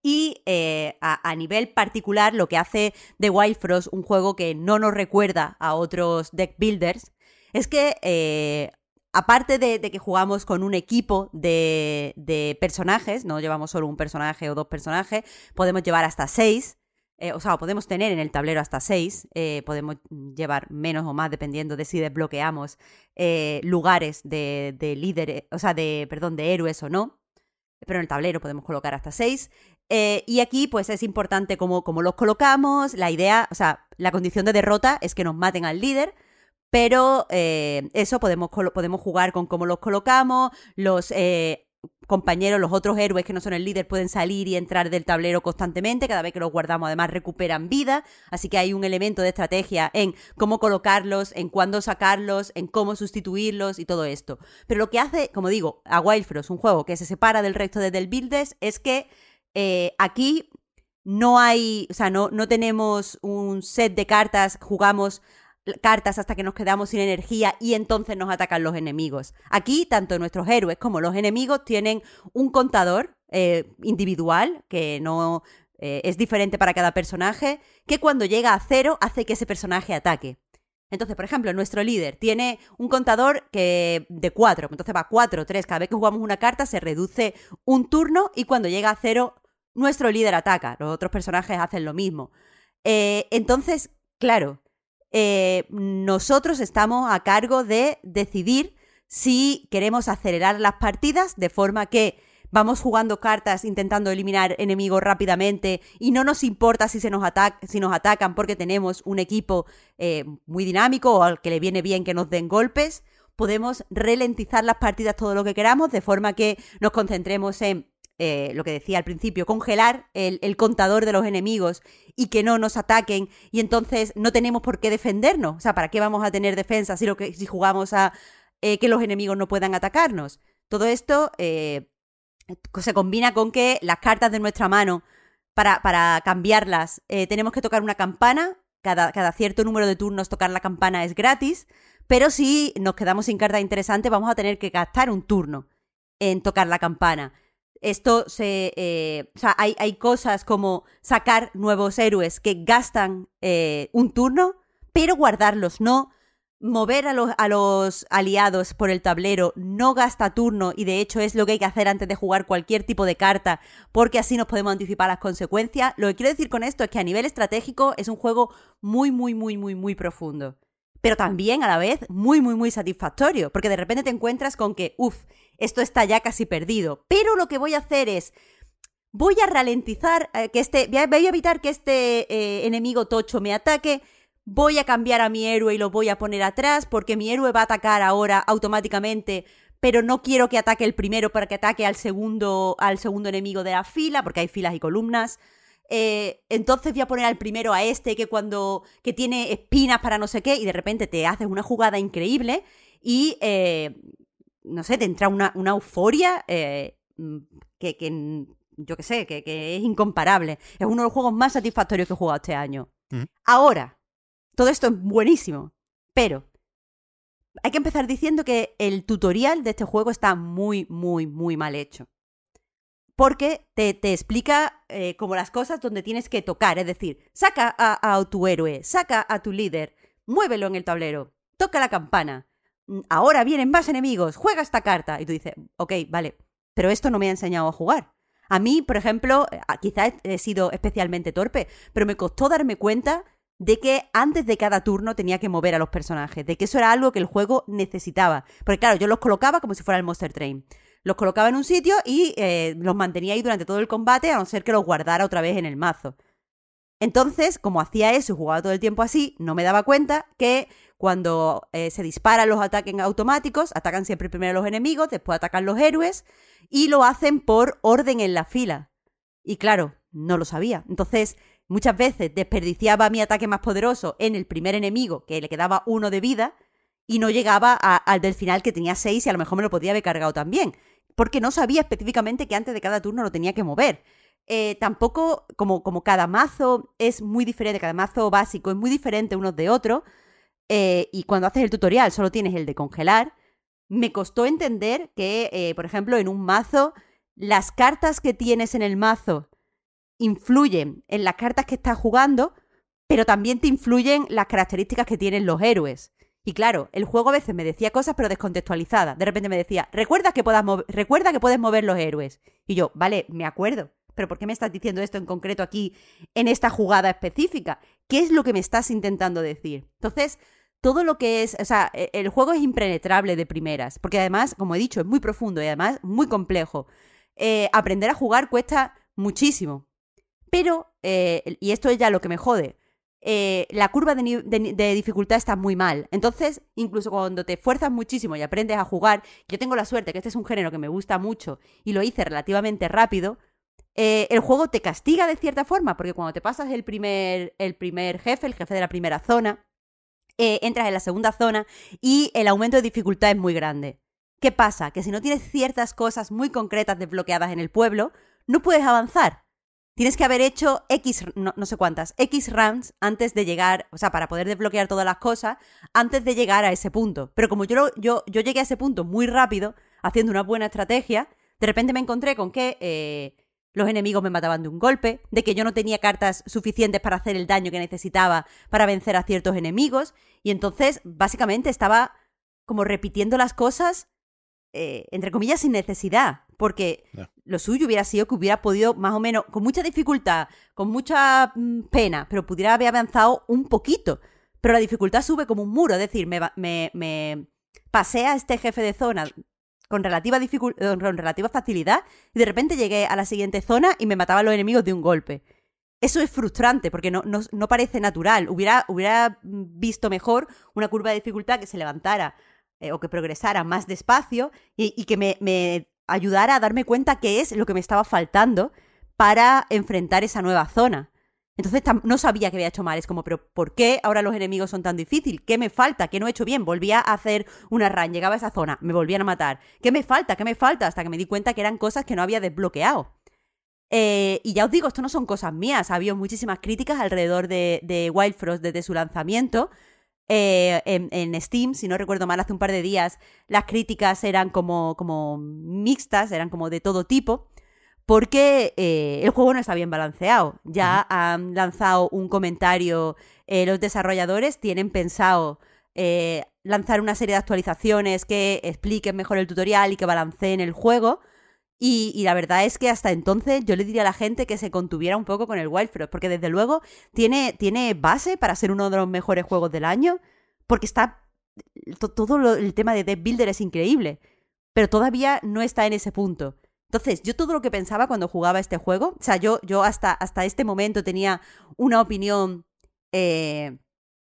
Y eh, a, nivel particular, lo que hace The Wild Frost un juego que no nos recuerda a otros deck builders es que aparte de, que jugamos con un equipo de, de, personajes, no llevamos solo un personaje o dos personajes, podemos llevar hasta seis. Eh, o sea, podemos tener en el tablero hasta seis, eh, podemos llevar menos o más dependiendo de si desbloqueamos eh, lugares de, líderes, o sea, de, perdón, de héroes o no. Pero en el tablero podemos colocar hasta seis. y aquí, pues es importante cómo, los colocamos. La idea, o sea, la condición de derrota es que nos maten al líder. Pero eso podemos, podemos jugar con cómo los colocamos, los compañeros, los otros héroes que no son el líder, pueden salir y entrar del tablero constantemente. Cada vez que los guardamos, además, recuperan vida. Así que hay un elemento de estrategia en cómo colocarlos, en cuándo sacarlos, en cómo sustituirlos y todo esto. Pero lo que hace, como digo, a Wildfrost, un juego que se separa del resto de Del Builders, es que eh, aquí no hay, o sea, no, no tenemos un set de cartas, jugamos cartas hasta que nos quedamos sin energía y entonces nos atacan los enemigos. Aquí, tanto nuestros héroes como los enemigos tienen un contador eh, individual que no eh, es diferente para cada personaje, que cuando llega a cero hace que ese personaje ataque. Entonces, por ejemplo, nuestro líder tiene un contador que de 4, entonces va 4, 3, cada vez que jugamos una carta se reduce un turno y cuando llega a cero nuestro líder ataca, los otros personajes hacen lo mismo. Eh, entonces, claro, eh, nosotros estamos a cargo de decidir si queremos acelerar las partidas de forma que vamos jugando cartas intentando eliminar enemigos rápidamente y no nos importa si, se nos, si nos atacan porque tenemos un equipo eh, muy dinámico o al que le viene bien que nos den golpes. Podemos ralentizar las partidas todo lo que queramos de forma que nos concentremos en eh, lo que decía al principio, congelar el, contador de los enemigos y que no nos ataquen y entonces no tenemos por qué defendernos. O sea, ¿para qué vamos a tener defensa si, lo que, si jugamos a eh, que los enemigos no puedan atacarnos? Todo esto eh, se combina con que las cartas de nuestra mano, para, para cambiarlas, tenemos que tocar una campana. Cada, cada cierto número de turnos tocar la campana es gratis. Pero si nos quedamos sin carta interesante, vamos a tener que gastar un turno en tocar la campana. Esto se. Eh, o sea, hay, hay, cosas como sacar nuevos héroes que gastan eh, un turno, pero guardarlos no. Mover a los, a los aliados por el tablero no gasta turno y de hecho es lo que hay que hacer antes de jugar cualquier tipo de carta porque así nos podemos anticipar las consecuencias. Lo que quiero decir con esto es que a nivel estratégico es un juego muy, muy, muy, muy, muy profundo pero también a la vez muy, muy, muy satisfactorio, porque de repente te encuentras con que, uff, esto está ya casi perdido, pero lo que voy a hacer es, voy a ralentizar, eh, que este, voy a evitar que este eh, enemigo tocho me ataque, voy a cambiar a mi héroe y lo voy a poner atrás, porque mi héroe va a atacar ahora automáticamente, pero no quiero que ataque el primero para que ataque al segundo, al segundo enemigo de la fila, porque hay filas y columnas. Eh, entonces voy a poner al primero a este que cuando que tiene espinas para no sé qué y de repente te haces una jugada increíble y no sé, te entra una, euforia eh, que, yo qué sé, que, es incomparable. Es uno de los juegos más satisfactorios que he jugado este año. Ahora, todo esto es buenísimo, pero hay que empezar diciendo que el tutorial de este juego está muy, muy, muy mal hecho. Porque te, te explica eh, como las cosas donde tienes que tocar. Es decir, saca a, a tu héroe, saca a tu líder, muévelo en el tablero, toca la campana. Ahora vienen más enemigos, juega esta carta. Y tú dices, ok, vale, pero esto no me ha enseñado a jugar. A mí, por ejemplo, eh, quizá he he sido especialmente torpe, pero me costó darme cuenta de que antes de cada turno tenía que mover a los personajes, de que eso era algo que el juego necesitaba. Porque claro, yo los colocaba como si fuera el Monster Train. Los colocaba en un sitio y eh, los mantenía ahí durante todo el combate, a no ser que los guardara otra vez en el mazo. Entonces, como hacía eso y jugaba todo el tiempo así, no me daba cuenta que cuando eh, se disparan los ataques automáticos, atacan siempre primero los enemigos, después atacan los héroes y lo hacen por orden en la fila. Y claro, no lo sabía. Entonces, muchas veces desperdiciaba mi ataque más poderoso en el primer enemigo, que le quedaba uno de vida, y no llegaba al del final que tenía seis y a lo mejor me lo podía haber cargado también. Porque no sabía específicamente que antes de cada turno lo tenía que mover. Eh, tampoco, como, como cada mazo es muy diferente, cada mazo básico es muy diferente unos de otros, eh, y cuando haces el tutorial solo tienes el de congelar, me costó entender que, eh, por ejemplo, en un mazo, las cartas que tienes en el mazo influyen en las cartas que estás jugando, pero también te influyen las características que tienen los héroes. Y claro, el juego a veces me decía cosas pero descontextualizadas. De repente me decía, recuerda que, puedas recuerda que puedes mover los héroes. Y yo, vale, me acuerdo. Pero ¿por qué me estás diciendo esto en concreto aquí, en esta jugada específica? ¿Qué es lo que me estás intentando decir? Entonces, todo lo que es, o sea, e- el juego es impenetrable de primeras, porque además, como he dicho, es muy profundo y además muy complejo. Eh, aprender a jugar cuesta muchísimo. Pero, eh, y esto es ya lo que me jode, eh, la curva de, dificultad está muy mal. Entonces, incluso cuando te esfuerzas muchísimo y aprendes a jugar, yo tengo la suerte que este es un género que me gusta mucho y lo hice relativamente rápido, eh, el juego te castiga de cierta forma, porque cuando te pasas el primer, el primer jefe, el jefe de la primera zona, eh, entras en la segunda zona y el aumento de dificultad es muy grande. ¿Qué pasa? Que si no tienes ciertas cosas muy concretas desbloqueadas en el pueblo, no puedes avanzar. Tienes que haber hecho X, no, no sé cuántas, X runs antes de llegar, o sea, para poder desbloquear todas las cosas, antes de llegar a ese punto. Pero como yo, yo, yo llegué a ese punto muy rápido, haciendo una buena estrategia, de repente me encontré con que eh, los enemigos me mataban de un golpe, de que yo no tenía cartas suficientes para hacer el daño que necesitaba para vencer a ciertos enemigos, y entonces básicamente estaba como repitiendo las cosas, eh, entre comillas, sin necesidad, porque lo suyo hubiera sido que hubiera podido más o menos, con mucha dificultad, con mucha mm, pena, pero pudiera haber avanzado un poquito. Pero la dificultad sube como un muro, es decir, me, me, me pasé a este jefe de zona con relativa, eh, con relativa facilidad y de repente llegué a la siguiente zona y me mataban los enemigos de un golpe. Eso es frustrante porque no, no, parece natural. Hubiera, hubiera visto mejor una curva de dificultad que se levantara eh, o que progresara más despacio y, que me, ayudara a darme cuenta qué es lo que me estaba faltando para enfrentar esa nueva zona. Entonces no sabía que había hecho mal. Es como, pero ¿por qué ahora los enemigos son tan difíciles? ¿Qué me falta? ¿Qué no he hecho bien? Volvía a hacer una run, llegaba a esa zona, me volvían a matar. ¿Qué me falta? ¿Qué me falta? Hasta que me di cuenta que eran cosas que no había desbloqueado. Eh, y ya os digo, esto no son cosas mías. Ha habido muchísimas críticas alrededor de, de Wild Frost desde su lanzamiento. Eh, en, en Steam, si no recuerdo mal, hace un par de días las críticas eran como, como mixtas, eran como de todo tipo, porque eh, el juego no está bien balanceado. Ya han lanzado un comentario eh, los desarrolladores, tienen pensado lanzar una serie de actualizaciones que expliquen mejor el tutorial y que balanceen el juego. Y, y la verdad es que hasta entonces yo le diría a la gente que se contuviera un poco con el Wild Frost, porque desde luego tiene, tiene base para ser uno de los mejores juegos del año, porque está. to- todo lo- el tema de Death Builder es increíble, pero todavía no está en ese punto. Entonces, yo todo lo que pensaba cuando jugaba este juego, o sea, yo, yo hasta, hasta este momento tenía una opinión, eh,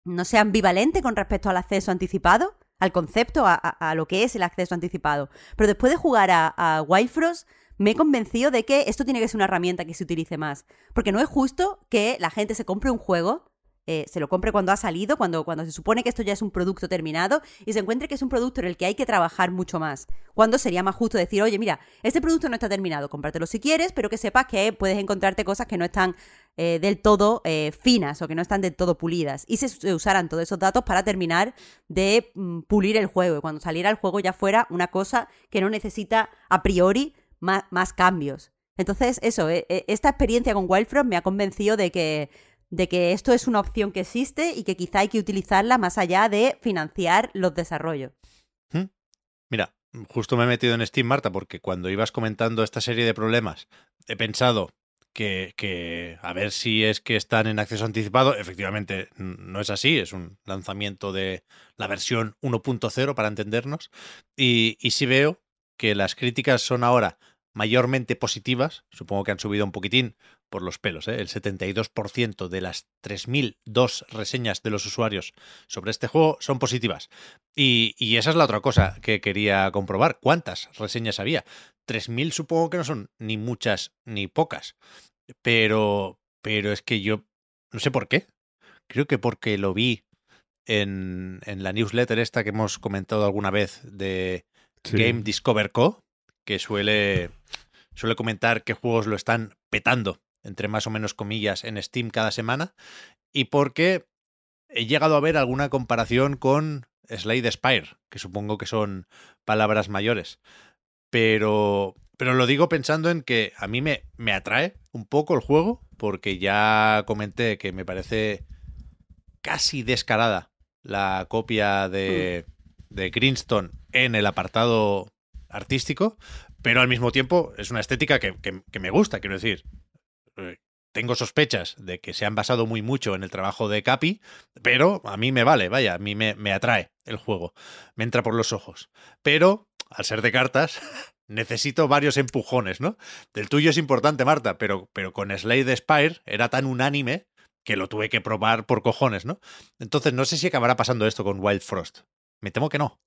no sé, ambivalente con respecto al acceso anticipado, al concepto, a, lo que es el acceso anticipado. Pero después de jugar a, a Wild Frost, me he convencido de que esto tiene que ser una herramienta que se utilice más. Porque no es justo que la gente se compre un juego eh, se lo compre cuando ha salido, cuando, cuando se supone que esto ya es un producto terminado y se encuentre que es un producto en el que hay que trabajar mucho más. Cuando sería más justo decir, oye, mira, este producto no está terminado, cómpratelo si quieres, pero que sepas que puedes encontrarte cosas que no están eh, del todo eh, finas o que no están del todo pulidas. Y se, se usaran todos esos datos para terminar de mm, pulir el juego y cuando saliera el juego ya fuera una cosa que no necesita a priori más, más cambios. Entonces, eso, esta experiencia con Wildfront me ha convencido de que, de que esto es una opción que existe y que quizá hay que utilizarla más allá de financiar los desarrollos. ¿Mm? Mira, justo me he metido en Steam, Marta, porque cuando ibas comentando esta serie de problemas, he pensado que, que, a ver si es que están en acceso anticipado. Efectivamente, no es así, es un lanzamiento de la versión 1.0 para entendernos. Y, y sí veo que las críticas son ahora mayormente positivas, supongo que han subido un poquitín por los pelos, ¿eh? el 72% de las 3.002 reseñas de los usuarios sobre este juego son positivas. Y, y, esa es la otra cosa que quería comprobar, ¿cuántas reseñas había? 3.000 supongo que no son ni muchas ni pocas, pero, pero es que yo no sé por qué, creo que porque lo vi en, en la newsletter esta que hemos comentado alguna vez de sí. Game Discover Co., que suele, suele comentar qué juegos lo están petando, entre más o menos comillas, en Steam cada semana, y porque he llegado a ver alguna comparación con Slade Spire, que supongo que son palabras mayores. Pero, pero lo digo pensando en que a mí me, me atrae un poco el juego, porque ya comenté que me parece casi descarada la copia de, de Greenstone en el apartado artístico, pero al mismo tiempo es una estética que, que, me gusta, quiero decir. Eh, tengo sospechas de que se han basado muy mucho en el trabajo de Capi, pero a mí me vale, vaya, a mí me, me atrae el juego, me entra por los ojos. Pero, al ser de cartas, necesito varios empujones, ¿no? Del tuyo es importante, Marta, pero, pero con Slade Spire era tan unánime que lo tuve que probar por cojones, ¿no? Entonces no sé si acabará pasando esto con Wild Frost. Me temo que no.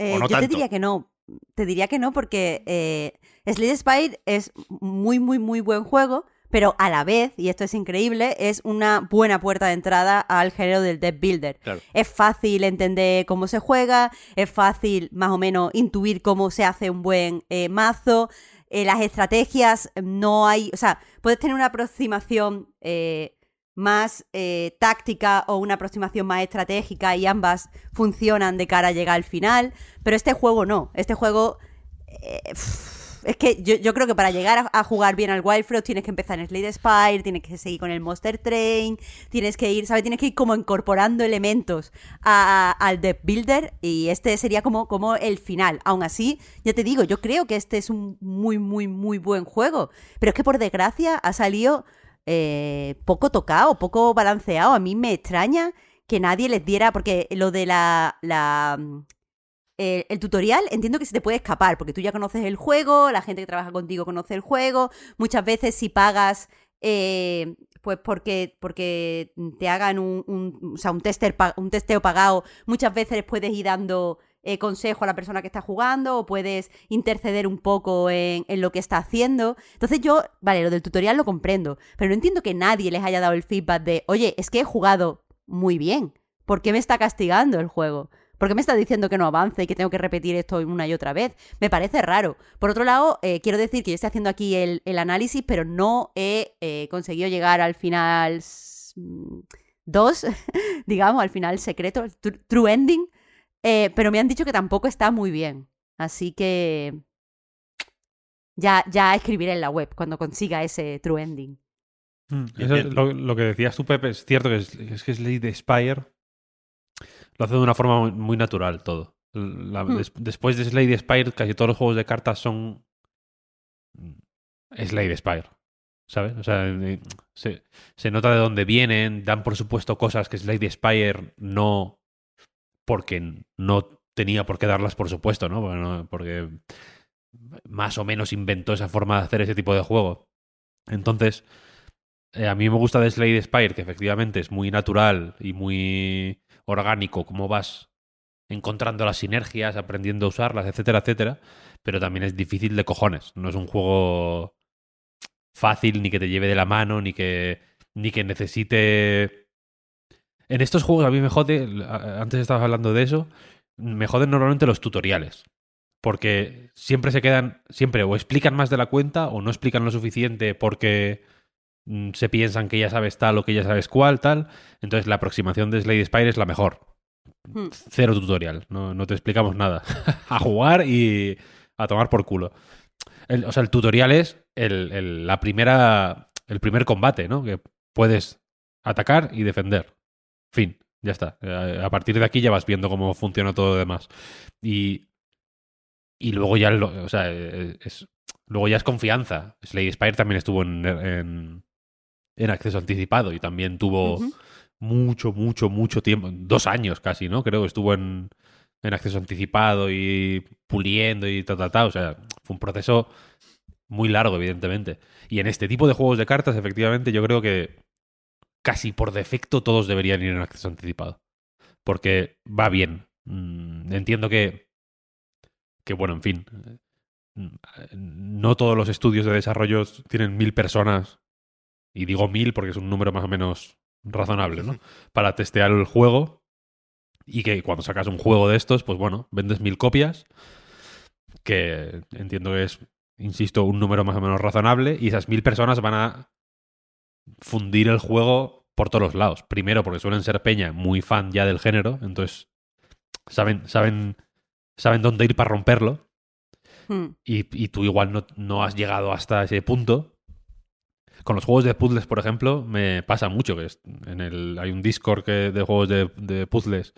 Eh, no yo tanto? te diría que no. Te diría que no porque eh, Slade Spire es muy, muy, muy buen juego, pero a la vez, y esto es increíble, es una buena puerta de entrada al género del deck builder. Claro. Es fácil entender cómo se juega, es fácil más o menos intuir cómo se hace un buen eh, mazo. Eh, las estrategias no hay, o sea, puedes tener una aproximación eh, más eh, táctica o una aproximación más estratégica y ambas funcionan de cara a llegar al final, pero este juego no, este juego... Eh, es que yo, creo que para llegar a, jugar bien al Wild Frost tienes que empezar en Slade Spire, tienes que seguir con el Monster Train, tienes que ir, ¿sabes? Tienes que ir como incorporando elementos al Deck Builder y este sería como, como el final. Aún así, ya te digo, yo creo que este es un muy, muy, muy buen juego, pero es que por desgracia ha salido eh, poco tocado, poco balanceado. A mí me extraña que nadie les diera, porque lo de la, la eh, el tutorial entiendo que se te puede escapar, porque tú ya conoces el juego, la gente que trabaja contigo conoce el juego, muchas veces si pagas, eh, pues porque, porque te hagan un, sea, un, tester, un testeo pagado, muchas veces puedes ir dando eh, consejo a la persona que está jugando o puedes interceder un poco en, en, lo que está haciendo. Entonces yo, vale, lo del tutorial lo comprendo, pero no entiendo que nadie les haya dado el feedback de, oye, es que he jugado muy bien, ¿por qué me está castigando el juego? ¿Por qué me está diciendo que no avance y que tengo que repetir esto una y otra vez? Me parece raro. Por otro lado, eh, quiero decir que yo estoy haciendo aquí el, el análisis, pero no he eh, conseguido llegar al final 2, digamos, al final secreto, el true ending. Eh, pero me han dicho que tampoco está muy bien. Así que ya, ya escribiré en la web cuando consiga ese true ending. Mm, eso es lo, lo, que decías tú, Pepe, es cierto que es, es que es de Spire lo hace de una forma muy, muy natural todo. La, hmm. des, después de Slade Spire, casi todos los juegos de cartas son Slade Spire. ¿Sabes? O sea, se, se, nota de dónde vienen, dan por supuesto cosas que Slade Spire no. Porque no tenía por qué darlas por supuesto, ¿no? Porque más o menos inventó esa forma de hacer ese tipo de juego. Entonces, eh, a mí me gusta de Slade Spire, que efectivamente es muy natural y muy orgánico, cómo vas encontrando las sinergias, aprendiendo a usarlas, etcétera, etcétera. Pero también es difícil de cojones. No es un juego fácil, ni que te lleve de la mano, ni que, ni que necesite En estos juegos a mí me jode, antes estabas hablando de eso, me joden normalmente los tutoriales. Porque siempre se quedan, siempre o explican más de la cuenta o no explican lo suficiente porque mm, se piensan que ya sabes tal o que ya sabes cuál, tal. Entonces la aproximación de Slade Spire es la mejor. Hmm. Cero tutorial, no, no te explicamos nada. a jugar y a tomar por culo. El- o sea, el tutorial es el, el- la primera, el primer combate, ¿no? Que puedes atacar y defender. Fin, ya está. Eh, A partir de aquí ya vas viendo cómo funciona todo lo demás. Y, y luego ya, lo- o sea, eh, es, luego ya es confianza. Slade Spire también estuvo en, en, en acceso anticipado y también tuvo mucho, mucho, mucho tiempo, dos años casi, ¿no? Creo que estuvo en, en acceso anticipado y puliendo y ta, ta, ta. O sea, fue un proceso muy largo, evidentemente. Y en este tipo de juegos de cartas, efectivamente, yo creo que casi por defecto todos deberían ir en acceso anticipado. Porque va bien. Mm, entiendo que, que bueno, en fin, mm, no todos los estudios de desarrollo tienen mil personas, y digo mil porque es un número más o menos razonable, ¿no? Para testear el juego y que cuando sacas un juego de estos, pues bueno, vendes mil copias, que entiendo que es, insisto, un número más o menos razonable, y esas mil personas van a fundir el juego por todos los lados. Primero, porque suelen ser peña muy fan ya del género, entonces saben, saben, saben dónde ir para romperlo, Hmm. y, y tú igual no, no has llegado hasta ese punto. Con los juegos de puzzles, por ejemplo, me pasa mucho que en el, hay un Discord que, de juegos de, de puzzles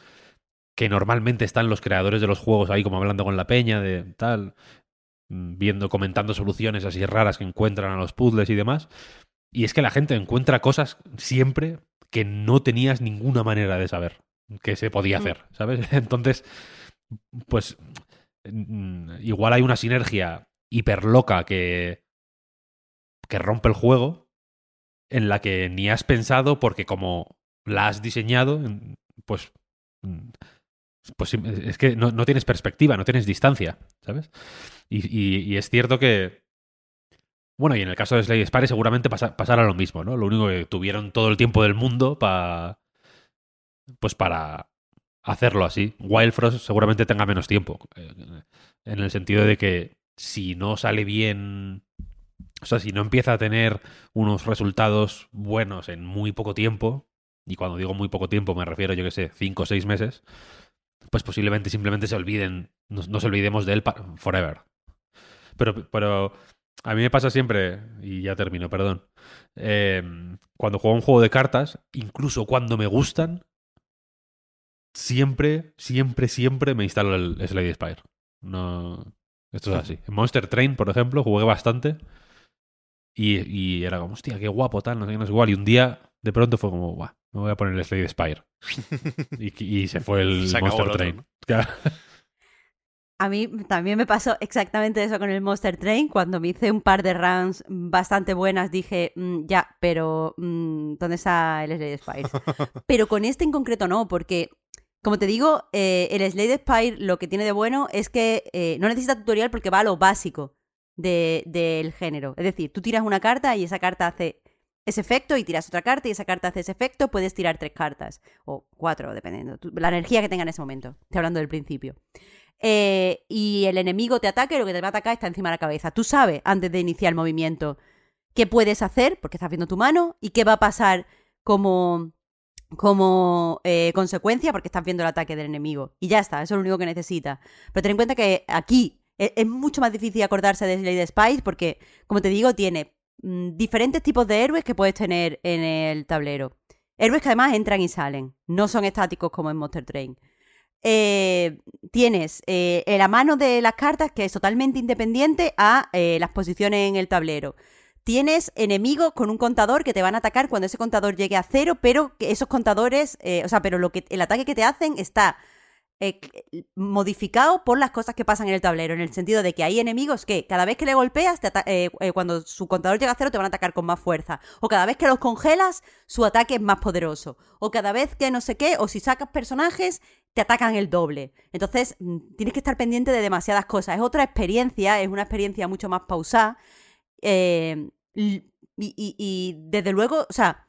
que normalmente están los creadores de los juegos ahí como hablando con la peña de tal, viendo, comentando soluciones así raras que encuentran a los puzzles y demás. Y es que la gente encuentra cosas siempre que no tenías ninguna manera de saber que se podía Mm. hacer, ¿sabes? Entonces, pues mm, igual hay una sinergia hiper loca que, que rompe el juego en la que ni has pensado porque como la has diseñado, pues, mm, pues es que no, no tienes perspectiva, no tienes distancia, ¿sabes? Y, y- y es cierto que... Bueno, y en el caso de Slay Spire seguramente pasa- pasará lo mismo, ¿no? Lo único que tuvieron todo el tiempo del mundo para... Pues para hacerlo así. Wild Frost seguramente tenga menos tiempo. eh, En el sentido de que si no sale bien. O sea, si no empieza a tener unos resultados buenos en muy poco tiempo, y cuando digo muy poco tiempo me refiero, yo que sé, cinco o seis meses, pues posiblemente simplemente se olviden, nos, nos olvidemos de él forever. Pero, pero a mí me pasa siempre, y ya termino, perdón, eh, cuando juego un juego de cartas, incluso cuando me gustan, siempre, siempre, siempre me instalo el Slade Spire. No, esto es así. En Monster Train, por ejemplo, jugué bastante y, y era como, hostia, qué guapo, tal, no sé qué, no sé igual. Y un día, de pronto fue como, Buah, me voy a poner el Slade Spire. y, y se fue el Se Monster otro, Train. ¿no? A mí también me pasó exactamente eso con el Monster Train. Cuando me hice un par de runs bastante buenas, dije, "Mm, ya, pero mm, ¿dónde está el Slade Spire? pero con este en concreto no, porque, como te digo, eh, el Slade Spire lo que tiene de bueno es que eh, no necesita tutorial porque va a lo básico de- del género. Es decir, tú tiras una carta y esa carta hace ese efecto y tiras otra carta y esa carta hace ese efecto, puedes tirar tres cartas o cuatro, dependiendo. la energía que tenga en ese momento. Estoy hablando del principio. Eh, y el enemigo te ataca y lo que te va a atacar está encima de la cabeza. Tú sabes, antes de iniciar el movimiento, qué puedes hacer, porque estás viendo tu mano, y qué va a pasar como, como eh, consecuencia, porque estás viendo el ataque del enemigo. Y ya está, eso es lo único que necesitas. Pero ten en cuenta que aquí es, es mucho más difícil acordarse de Slade Spice, porque, como te digo, tiene mm, diferentes tipos de héroes que puedes tener en el tablero. Héroes que además entran y salen, no son estáticos como en Monster Train eh, tienes eh, la mano de las cartas que es totalmente independiente a eh, las posiciones en el tablero. Tienes enemigos con un contador que te van a atacar cuando ese contador llegue a cero, pero que esos contadores, eh, o sea, pero lo que el ataque que te hacen está modificado por las cosas que pasan en el tablero, en el sentido de que hay enemigos que cada vez que le golpeas, te cuando su contador llega a cero, te van a atacar con más fuerza. O cada vez que los congelas, su ataque es más poderoso. O cada vez que no sé qué, o si sacas personajes, te atacan el doble. Entonces, mm, tienes que estar pendiente de demasiadas cosas. Es otra experiencia, es una experiencia mucho más pausada. Eh, y, y- y desde luego, o sea,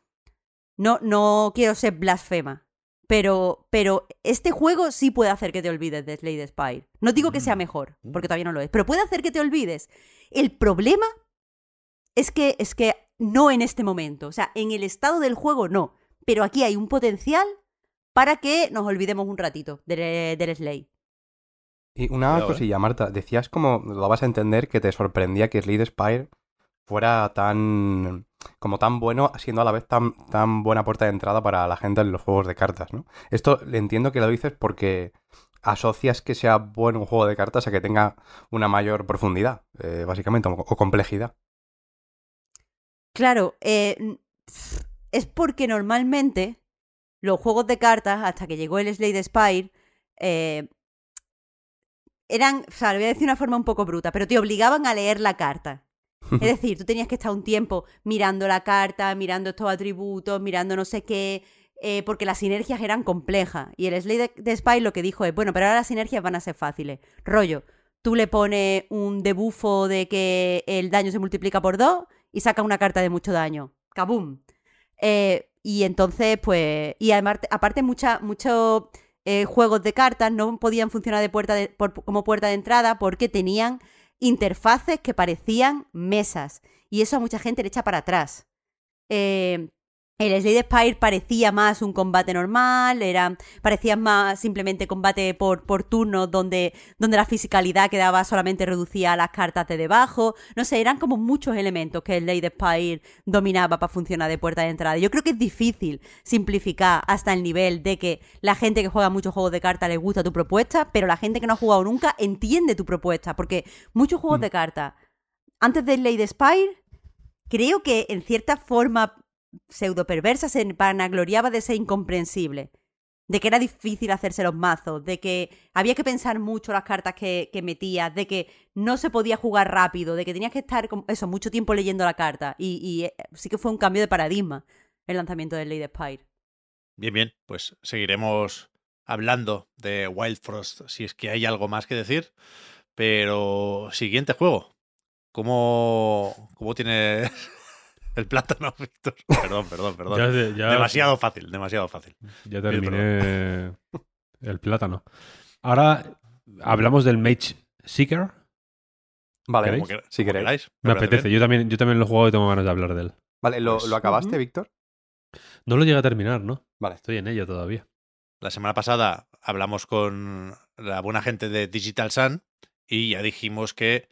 no, no quiero ser blasfema. Pero, pero este juego sí puede hacer que te olvides de Slade Spire. No digo que sea Mm. mejor, porque todavía no lo es, pero puede hacer que te olvides. El problema es que, es que no en este momento. O sea, en el estado del juego no. Pero aquí hay un potencial para que nos olvidemos un ratito del, del Slade. Y una Cuidado, ¿eh? cosilla, Marta, decías como lo vas a entender que te sorprendía que Slade Spire fuera tan como tan bueno, siendo a la vez tan, tan buena puerta de entrada para la gente en los juegos de cartas, ¿no? Esto le entiendo que lo dices porque asocias que sea bueno un juego de cartas a que tenga una mayor profundidad, eh, básicamente, o, o complejidad. Claro, eh, es porque normalmente los juegos de cartas, hasta que llegó el Slade Spire, eh, eran, o sea, lo voy a decir de una forma un poco bruta, pero te obligaban a leer la carta. Es decir, tú tenías que estar un tiempo mirando la carta, mirando estos atributos, mirando no sé qué, eh, porque las sinergias eran complejas. Y el Slade de Spy lo que dijo es, bueno, pero ahora las sinergias van a ser fáciles. Rollo, tú le pones un debufo de que el daño se multiplica por dos y saca una carta de mucho daño. ¡Kabum! Eh, y entonces, pues, y además, aparte mucha, muchos eh, juegos de cartas no podían funcionar de puerta de- por- como puerta de entrada porque tenían interfaces que parecían mesas. Y eso a mucha gente le echa para atrás. Eh, el Slade Spire parecía más un combate normal, era, parecía más simplemente combate por, por turnos donde, donde la fisicalidad quedaba solamente reducida a las cartas de debajo. No sé, eran como muchos elementos que el Slade Spire dominaba para funcionar de puerta de entrada. Yo creo que es difícil simplificar hasta el nivel de que la gente que juega muchos juegos de cartas le gusta tu propuesta, pero la gente que no ha jugado nunca entiende tu propuesta, porque muchos juegos de cartas, antes del Slade Spire, creo que en cierta forma pseudo perversa se vanagloriaba de ser incomprensible. De que era difícil hacerse los mazos, de que había que pensar mucho las cartas que, que metías, de que no se podía jugar rápido, de que tenías que estar como- eso, mucho tiempo leyendo la carta. Y, eh, sí que fue un cambio de paradigma el lanzamiento del Lady Spire. Bien, bien, pues seguiremos hablando de Wild Frost si es que hay algo más que decir. Pero siguiente juego. ¿Cómo, cómo tiene el plátano, Víctor? Perdón, perdón, perdón. Ya, ya- demasiado fácil, demasiado fácil. Ya terminé el plátano. Ahora hablamos del Mage Seeker. Vale, ¿Queréis? Como que- si como queréis. queráis, Me apetece. bien. Yo también, yo también lo he jugado y tengo ganas de hablar de él. Vale, ¿lo, Pues- lo acabaste. Víctor? No lo llegué a terminar, ¿no? Vale. Estoy en ello todavía. La semana pasada hablamos con la buena gente de Digital Sun y ya dijimos que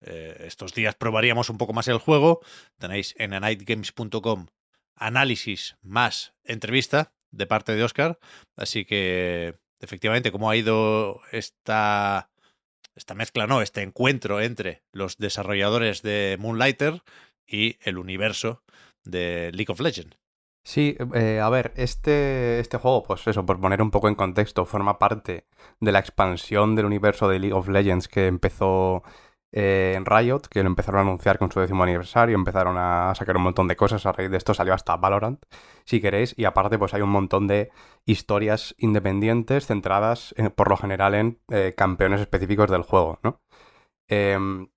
eh, estos días probaríamos un poco más el juego. Tenéis en anightgames.com análisis más entrevista de parte de Oscar. Así que, efectivamente, cómo ha ido esta, esta mezcla, no, este encuentro entre los desarrolladores de Moonlighter y el universo de League of Legends. Sí, eh, a ver, este, este juego, pues eso, por poner un poco en contexto, forma parte de la expansión del universo de League of Legends que empezó eh, en Riot, que lo empezaron a anunciar con su décimo aniversario, empezaron a sacar un montón de cosas, a raíz de esto salió hasta Valorant, si queréis, y aparte pues hay un montón de historias independientes centradas eh, por lo general en eh, campeones específicos del juego, ¿no? Em,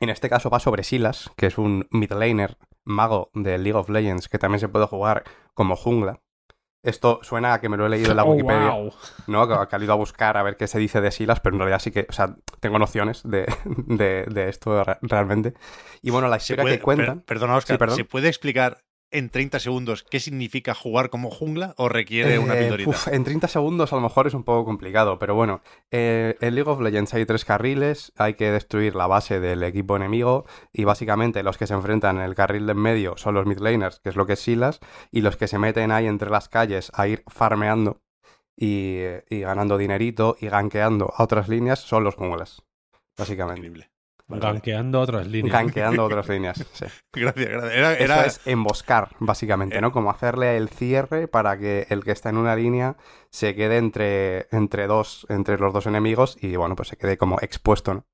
en este caso va sobre Silas, que es un mid laner mago de League of Legends que también se puede jugar como jungla. Esto suena a que me lo he leído en la Oh, Wikipedia, wow. ¿no? Que, que he ido a buscar a ver qué se dice de Silas, pero en realidad sí que, o sea, tengo nociones de, de, de esto re- realmente. Y bueno, la historia puede- que cuentan... per- perdona, Oscar, Sí, perdón. ¿se puede explicar en 30 segundos qué significa jugar como jungla o requiere una Eh, pildorita? uf, en 30 segundos a lo mejor es un poco complicado, pero bueno, eh, en League of Legends hay tres carriles, hay que destruir la base del equipo enemigo y básicamente los que se enfrentan en el carril de en medio son los mid laners, que es lo que es Silas, y los que se meten ahí entre las calles a ir farmeando y, y ganando dinerito y gankeando a otras líneas son los junglas, básicamente. Increíble. Gankeando otras líneas. Gankeando a otras líneas, sí. Gracias, gracias. Era, Eso era- es emboscar, básicamente, Eh. ¿no? Como hacerle el cierre para que el que está en una línea se quede entre, entre dos, entre los dos enemigos y bueno, pues se quede como expuesto, ¿no?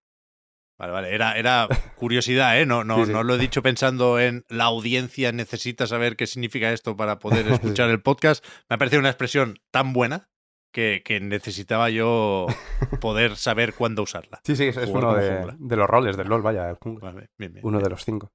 Vale, vale. Era, era curiosidad, ¿eh? No, no, Sí, sí. no lo he dicho pensando en la audiencia necesita saber qué significa esto para poder escuchar el podcast. Me ha parecido una expresión tan buena que, que necesitaba yo poder saber cuándo usarla. Sí, sí, es, uno de, los roles del LOL, vaya. Vale, bien, bien, Uno bien. de los cinco.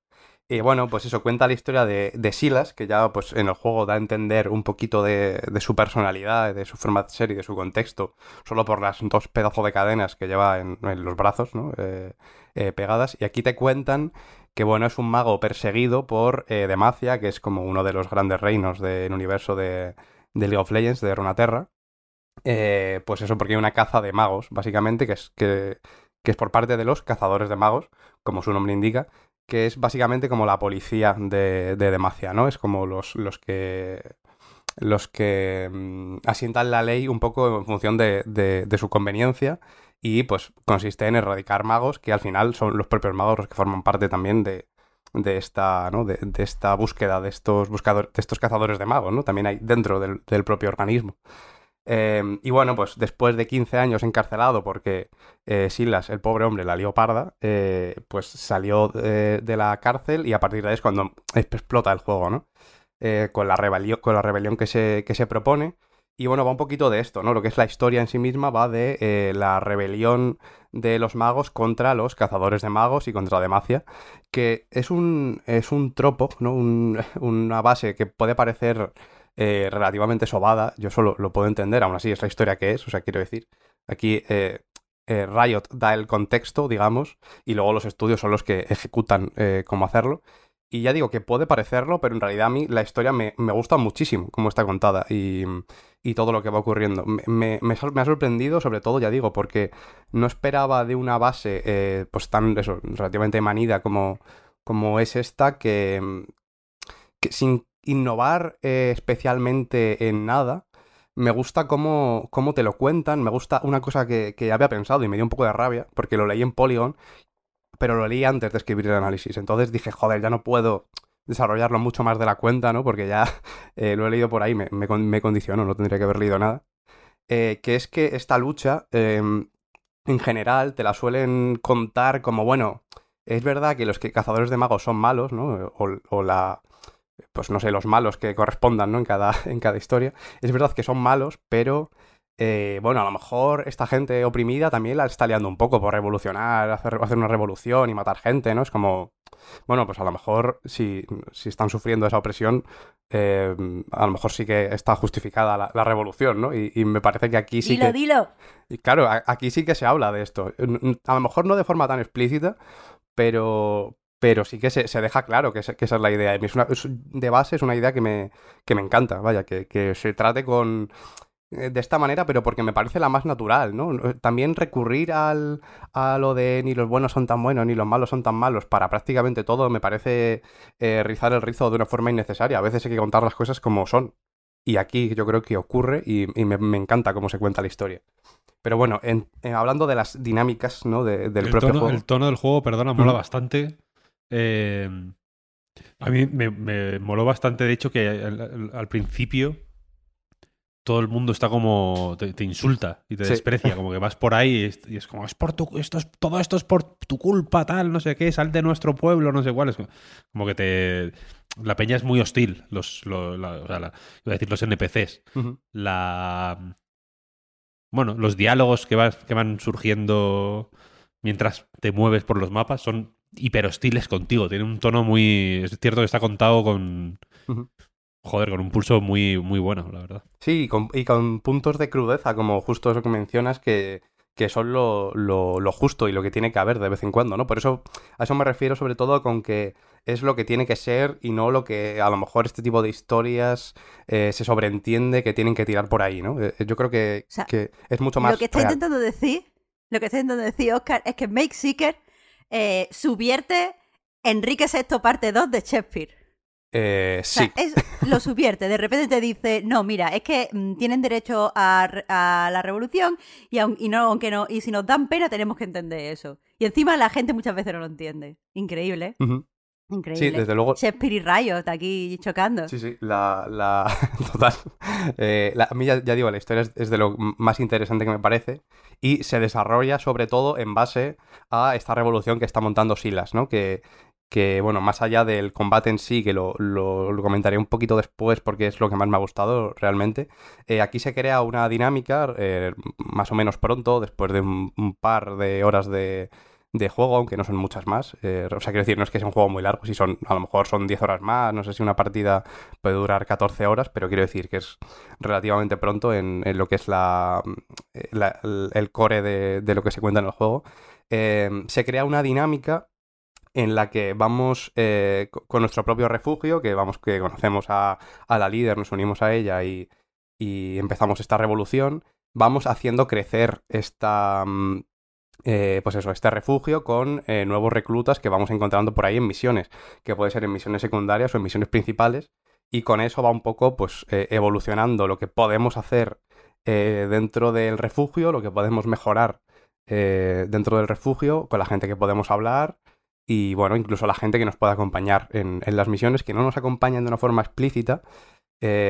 Y bueno, pues eso cuenta la historia de, de Silas, que ya pues en el juego da a entender un poquito de, de su personalidad, de su forma de ser y de su contexto, solo por las dos pedazos de cadenas que lleva en, en los brazos, ¿no? Eh, eh, pegadas. Y aquí te cuentan que bueno, es un mago perseguido por eh, Demacia, que es como uno de los grandes reinos del universo de, de League of Legends, de Runaterra. Eh, pues eso, porque hay una caza de magos, básicamente, que es, que, es por parte de los cazadores de magos, como su nombre indica, que es básicamente como la policía de, de Demacia, ¿no? Es como los, los que los que mm, asientan la ley un poco en función de, de, de su conveniencia y pues consiste en erradicar magos que al final son los propios magos los que forman parte también de, de esta, ¿no? de, esta búsqueda de estos buscadores, de estos cazadores de magos, ¿no? También hay dentro del, del propio organismo. Eh, y bueno, pues después de 15 años encarcelado porque eh, Silas, el pobre hombre, la lió parda, eh, pues salió de, de la cárcel y a partir de ahí es cuando explota el juego, ¿no? Eh, con, la rebelión, con la rebelión que se, que se propone. Y bueno, va un poquito de esto, ¿no? Lo que es la historia en sí misma va de eh, la rebelión de los magos contra los cazadores de magos y contra Demacia, que es un, es un tropo, ¿no? Un, una base que puede parecer eh, relativamente sobada, yo solo lo puedo entender, aún así es la historia que es, o sea, quiero decir, aquí eh, eh, Riot da el contexto, digamos, y luego los estudios son los que ejecutan cómo hacerlo. Y ya digo que puede parecerlo, pero en realidad a mí la historia me, me gusta muchísimo cómo está contada y, y, todo lo que va ocurriendo. Me, me, me, ha sorprendido, sobre todo, ya digo, porque no esperaba de una base pues tan eso, relativamente manida como, como es esta, que, que sin innovar eh, especialmente en nada, me gusta cómo, cómo, te lo cuentan, me gusta una cosa que, que, había pensado y me dio un poco de rabia, porque lo leí en Polygon pero lo leí antes de escribir el análisis. Entonces dije, joder, ya no puedo desarrollarlo mucho más de la cuenta, ¿no? Porque ya eh, lo he leído por ahí, me, me, condiciono, no tendría que haber leído nada. Eh, que es que esta lucha, eh, en general, te la suelen contar como, bueno, es verdad que los que, cazadores de magos son malos, ¿no? O, la... Pues no sé, los malos que correspondan, ¿no? En cada, en cada historia. Es verdad que son malos, pero eh, bueno, a lo mejor esta gente oprimida también la está liando un poco por revolucionar, hacer, hacer una revolución y matar gente, ¿no? Es como, bueno, pues a lo mejor si, si están sufriendo esa opresión, eh, a lo mejor sí que está justificada la, la revolución, ¿no? Y, y, me parece que aquí sí dilo, que... Dilo, Y claro, aquí sí que se habla de esto. A lo mejor no de forma tan explícita, pero, pero sí que se, se deja claro que, que, esa es la idea. Es una, es, de base es una idea que me, que me encanta, vaya, que, que se trate con eh, de esta manera, pero porque me parece la más natural, ¿no? También recurrir al, a lo de ni los buenos son tan buenos ni los malos son tan malos para prácticamente todo me parece eh, rizar el rizo de una forma innecesaria. A veces hay que contar las cosas como son. Y aquí yo creo que ocurre y, y me, me, encanta cómo se cuenta la historia. Pero bueno, en, en, hablando de las dinámicas ¿no? de, del el propio tono, juego. El tono del juego, perdona, mola mm. bastante. Eh, a mí me, me, moló bastante, de hecho, que al, principio todo el mundo está como te, te insulta y te sí. desprecia, como que vas por ahí y es, y es, como es por tu esto es todo esto es por tu culpa tal, no sé qué, sal de nuestro pueblo, no sé cuál, es como que te la peña es muy hostil, los, los la, o sea, la, iba a decir los NPCs. Uh -huh. La bueno, los diálogos que, vas, que van surgiendo mientras te mueves por los mapas son hiper hostiles contigo, tiene un tono muy es cierto que está contado con uh -huh joder, con un pulso muy, muy bueno, la verdad. Sí, y con, y con puntos de crudeza, como justo eso que mencionas, que, que son lo, lo, lo, justo y lo que tiene que haber de vez en cuando, ¿no? Por eso, a eso me refiero sobre todo con que es lo que tiene que ser y no lo que a lo mejor este tipo de historias eh, se sobreentiende que tienen que tirar por ahí, ¿no? Eh, yo creo que, o sea, que es mucho más. Lo que está real. intentando decir, lo que está intentando decir Oscar es que Make Seeker eh, subvierte Enrique VI parte 2 de Shakespeare. Eh, sí. O sea, es, lo subvierte. De repente te dice, no, mira, es que mmm, tienen derecho a, a, la revolución y, aun, y, no, aunque no, y si nos dan pena tenemos que entender eso. Y encima la gente muchas veces no lo entiende. Increíble. Uh -huh. Increíble. Sí, desde luego. Shakespeare y está aquí chocando. Sí, sí, la. la total. Eh, la, a mí ya, ya, digo, la historia es, es, de lo más interesante que me parece. Y se desarrolla sobre todo en base a esta revolución que está montando Silas, ¿no? Que, que, bueno, más allá del combate en sí, que lo, lo, lo, comentaré un poquito después porque es lo que más me ha gustado realmente, eh, aquí se crea una dinámica eh, más o menos pronto, después de un, un par de horas de, de juego, aunque no son muchas más. Eh, o sea, quiero decir, no es que sea un juego muy largo, si son, a lo mejor son 10 horas más, no sé si una partida puede durar 14 horas, pero quiero decir que es relativamente pronto en, en lo que es la, la- el- core de, de lo que se cuenta en el juego. Eh, se crea una dinámica en la que vamos eh, co- con nuestro propio refugio, que vamos, que conocemos a, a la líder, nos unimos a ella y, y empezamos esta revolución, vamos haciendo crecer esta, mm, eh, pues eso, este refugio con eh, nuevos reclutas que vamos encontrando por ahí en misiones, que puede ser en misiones secundarias o en misiones principales, y con eso va un poco pues eh, evolucionando lo que podemos hacer dentro del refugio, lo que podemos mejorar dentro del refugio, con la gente que podemos hablar y bueno, incluso la gente que nos pueda acompañar en, en las misiones, que no nos acompañan de una forma explícita,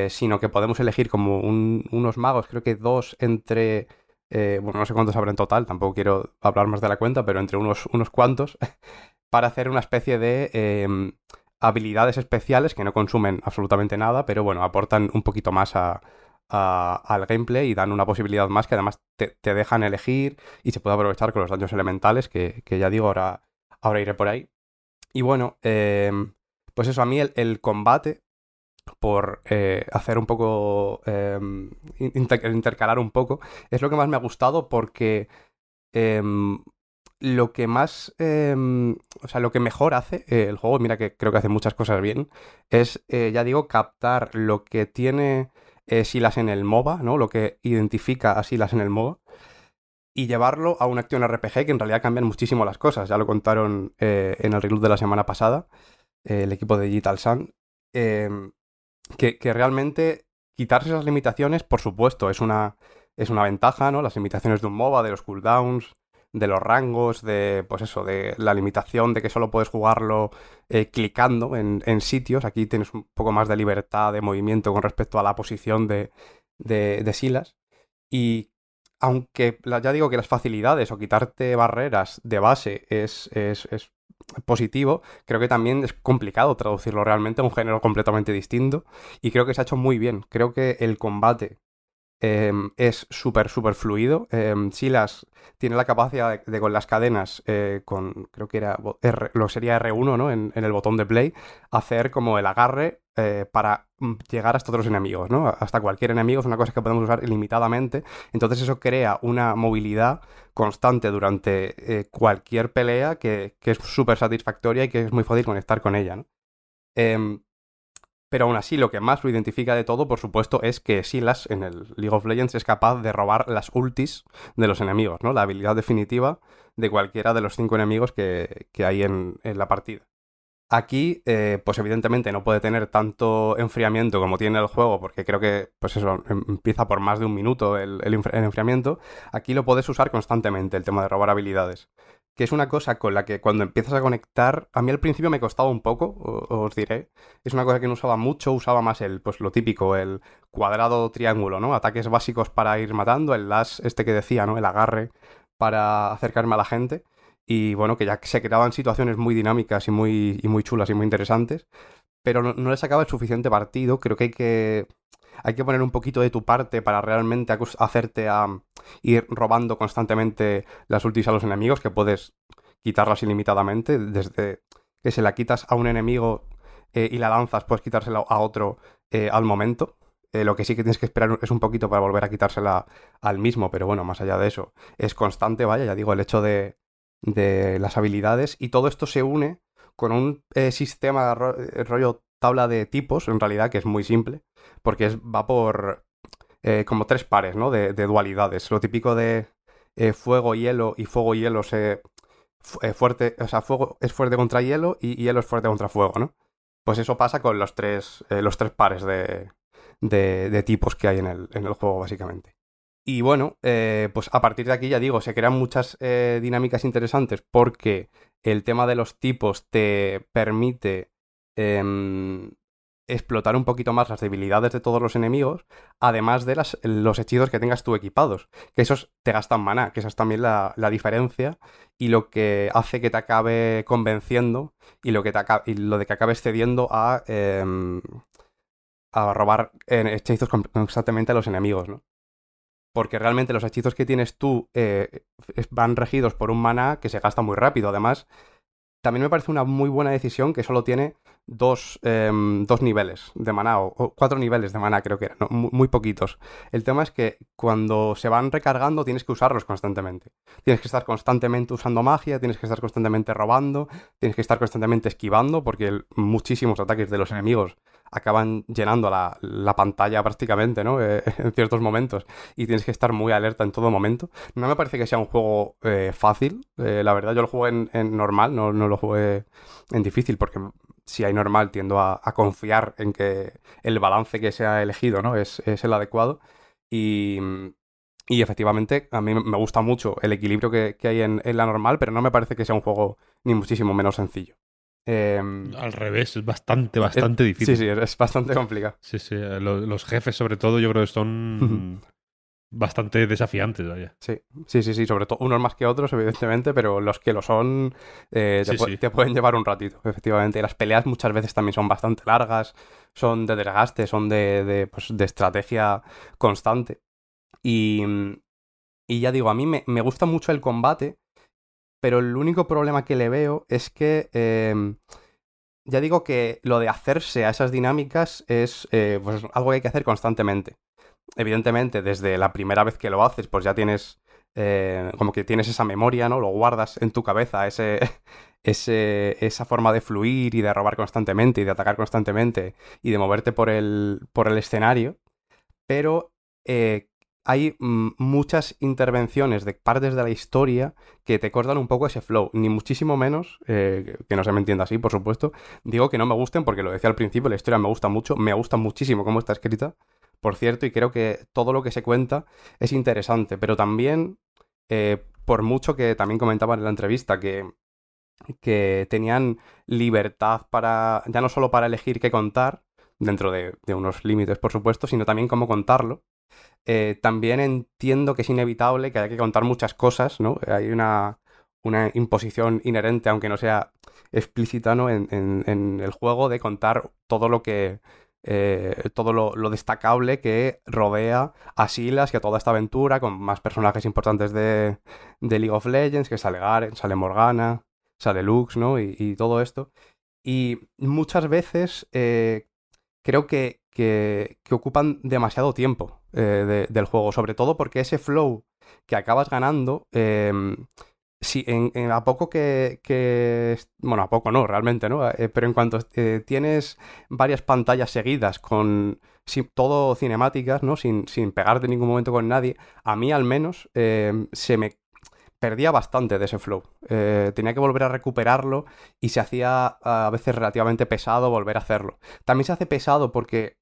sino que podemos elegir como un- unos magos, creo que dos entre, eh, bueno, no sé cuántos habrá en total, tampoco quiero hablar más de la cuenta, pero entre unos, unos cuantos, para hacer una especie de eh, habilidades especiales que no consumen absolutamente nada, pero bueno, aportan un poquito más a, al gameplay y dan una posibilidad más que además te, te dejan elegir y se puede aprovechar con los daños elementales, que, que ya digo, ahora, ahora iré por ahí. Y bueno, eh, pues eso, a mí el, el combate, por eh, hacer un poco, inter- intercalar un poco, es lo que más me ha gustado porque em, lo que más, em, o sea, lo que mejor hace eh, el juego, mira que creo que hace muchas cosas bien, es, eh, ya digo, captar lo que tiene Silas en el MOBA, ¿no? Lo que identifica a Silas en el MOBA y llevarlo a una acción RPG que en realidad cambian muchísimo las cosas. Ya lo contaron en el review de la semana pasada, el equipo de Digital Sun. em, que, que realmente quitarse esas limitaciones, por supuesto, es una, es una ventaja, ¿no? Las limitaciones de un MOBA, de los cooldowns, de los rangos, de, pues eso, de la limitación de que solo puedes jugarlo eh, clicando en, en sitios. Aquí tienes un poco más de libertad de movimiento con respecto a la posición de, de, de Silas. Y aunque ya digo que las facilidades o quitarte barreras de base es, es, es positivo, creo que también es complicado traducirlo realmente a un género completamente distinto. Y creo que se ha hecho muy bien. Creo que el combate em, es súper, súper fluido. Em, Silas tiene la capacidad de, con las cadenas, eh, con creo que era R- lo sería R1, ¿no? En, el botón de play, hacer como el agarre eh, para mm, llegar hasta otros enemigos, ¿no? Hasta cualquier enemigo es una cosa que podemos usar ilimitadamente. Entonces eso crea una movilidad constante durante eh, cualquier pelea que, que es súper satisfactoria y que es muy fácil conectar con ella, ¿no? Pero aún así, lo que más lo identifica de todo, por supuesto, es que Silas en el League of Legends es capaz de robar las ultis de los enemigos, ¿no? La habilidad definitiva de cualquiera de los cinco enemigos que, que hay en, en la partida. Aquí, eh, pues evidentemente no puede tener tanto enfriamiento como tiene el juego, porque creo que, pues eso, em- empieza por más de un minuto el, el enfriamiento. Aquí lo puedes usar constantemente, el tema de robar habilidades que es una cosa con la que cuando empiezas a conectar, a mí al principio me costaba un poco, os diré. Es una cosa que no usaba mucho, usaba más el, pues lo típico, el cuadrado triángulo, ¿no? Ataques básicos para ir matando, el dash este que decía, ¿no? El agarre para acercarme a la gente. Y bueno, que ya se creaban situaciones muy dinámicas y muy, y muy chulas y muy interesantes. Pero no, no le sacaba el suficiente partido. Creo que hay que. Hay que poner un poquito de tu parte para realmente hacerte a ir robando constantemente las ultis a los enemigos, que puedes quitarlas ilimitadamente. Desde que se la quitas a un enemigo eh, y la lanzas, puedes quitársela a otro eh, al momento. Eh, lo que sí que tienes que esperar es un poquito para volver a quitársela al mismo, pero bueno, más allá de eso, es constante, vaya, ya digo, el hecho de, de las habilidades. Y todo esto se une con un sistema ro- rollo tabla de tipos, en realidad, que es muy simple, porque es, va por eh, como tres pares, ¿no? De, de dualidades. Lo típico de eh, fuego, hielo y fuego, hielo se... eh, fuerte, o sea, fuego es fuerte contra hielo y hielo es fuerte contra fuego, ¿no? Pues eso pasa con los tres, los tres pares de, de, de tipos que hay en el, en el juego, básicamente. Y bueno, pues a partir de aquí ya digo, se crean muchas dinámicas interesantes porque el tema de los tipos te permite em, explotar un poquito más las debilidades de todos los enemigos, además de los hechizos que tengas tú equipados, que esos te gastan maná, que esa es también la, diferencia y lo que hace que te acabe convenciendo y lo, que te aca- y lo de que acabes cediendo a, em, a robar eh, hechizos con- constantemente a los enemigos, ¿no? porque realmente los hechizos que tienes tú eh, van regidos por un maná que se gasta muy rápido. Además, también me parece una muy buena decisión que solo tiene dos, em, dos niveles de maná, o, cuatro niveles de maná creo que eran, ¿no? muy, poquitos. El tema es que cuando se van recargando tienes que usarlos constantemente. Tienes que estar constantemente usando magia, tienes que estar constantemente robando, tienes que estar constantemente esquivando, porque muchísimos ataques de los enemigos acaban llenando la, la pantalla prácticamente, ¿no? Eh, en ciertos momentos. Y tienes que estar muy alerta en todo momento. No me parece que sea un juego eh, fácil, eh, la verdad. Yo lo jugué en, en normal, no, no lo jugué en difícil, porque si hay normal tiendo a, a confiar en que el balance que se ha elegido, ¿no? Es, es el adecuado. Y, y efectivamente, a mí me gusta mucho el equilibrio que, que hay en, en la normal, pero no me parece que sea un juego ni muchísimo menos sencillo. Em, Al revés, es bastante, bastante difícil. Sí, sí, es bastante complicado. Sí, sí, eh, lo- los jefes sobre todo yo creo que son bastante desafiantes, vaya. Sí, sí, sí, sí, sobre todo unos más que otros, evidentemente, pero los que lo son eh, te, Sí, pu- sí. te pueden llevar un ratito, efectivamente. Y las peleas muchas veces también son bastante largas, son de desgaste, son de, de, pues, de estrategia constante. Y, y ya digo, a mí me, me gusta mucho el combate, pero el único problema que le veo es que... eh, ya digo que lo de hacerse a esas dinámicas es eh, pues, algo que hay que hacer constantemente evidentemente, desde la primera vez que lo haces, pues ya tienes eh, como que tienes esa memoria, ¿no? Lo guardas en tu cabeza, ese, ese, esa forma de fluir y de robar constantemente y de atacar constantemente y de moverte por el, por el escenario. Pero eh, hay mm, muchas intervenciones de partes de la historia que te cortan un poco ese flow, ni muchísimo menos, eh, que no se me entienda así, por supuesto. Digo que no me gusten porque lo decía al principio, la historia me gusta mucho, me gusta muchísimo cómo está escrita, por cierto, y creo que todo lo que se cuenta es interesante, pero también, eh, por mucho que también comentaban en la entrevista que, que tenían libertad para, ya no solo para elegir qué contar, dentro de, de unos límites, por supuesto, sino también cómo contarlo. Eh, también entiendo que es inevitable que haya que contar muchas cosas, ¿no? Hay una, una imposición inherente, aunque no sea explícita, ¿no? En, en- en el juego de contar todo lo que. Eh, todo lo, destacable que rodea a Silas y a toda esta aventura, con más personajes importantes de, de League of Legends, que sale Garen, sale Morgana, sale Lux, ¿no? Y, todo esto. Y muchas veces eh, creo que, que, ocupan demasiado tiempo eh, de- del juego, sobre todo porque ese flow que acabas ganando, si en, a poco que, Bueno, a poco no, realmente, ¿no? Eh, pero en cuanto eh, tienes varias pantallas seguidas con... todo cinemáticas, ¿no? Sin, sin pegarte en ningún momento con nadie, a mí al menos eh, se me perdía bastante de ese flow. Tenía que volver a recuperarlo y se hacía a veces relativamente pesado volver a hacerlo. También se hace pesado porque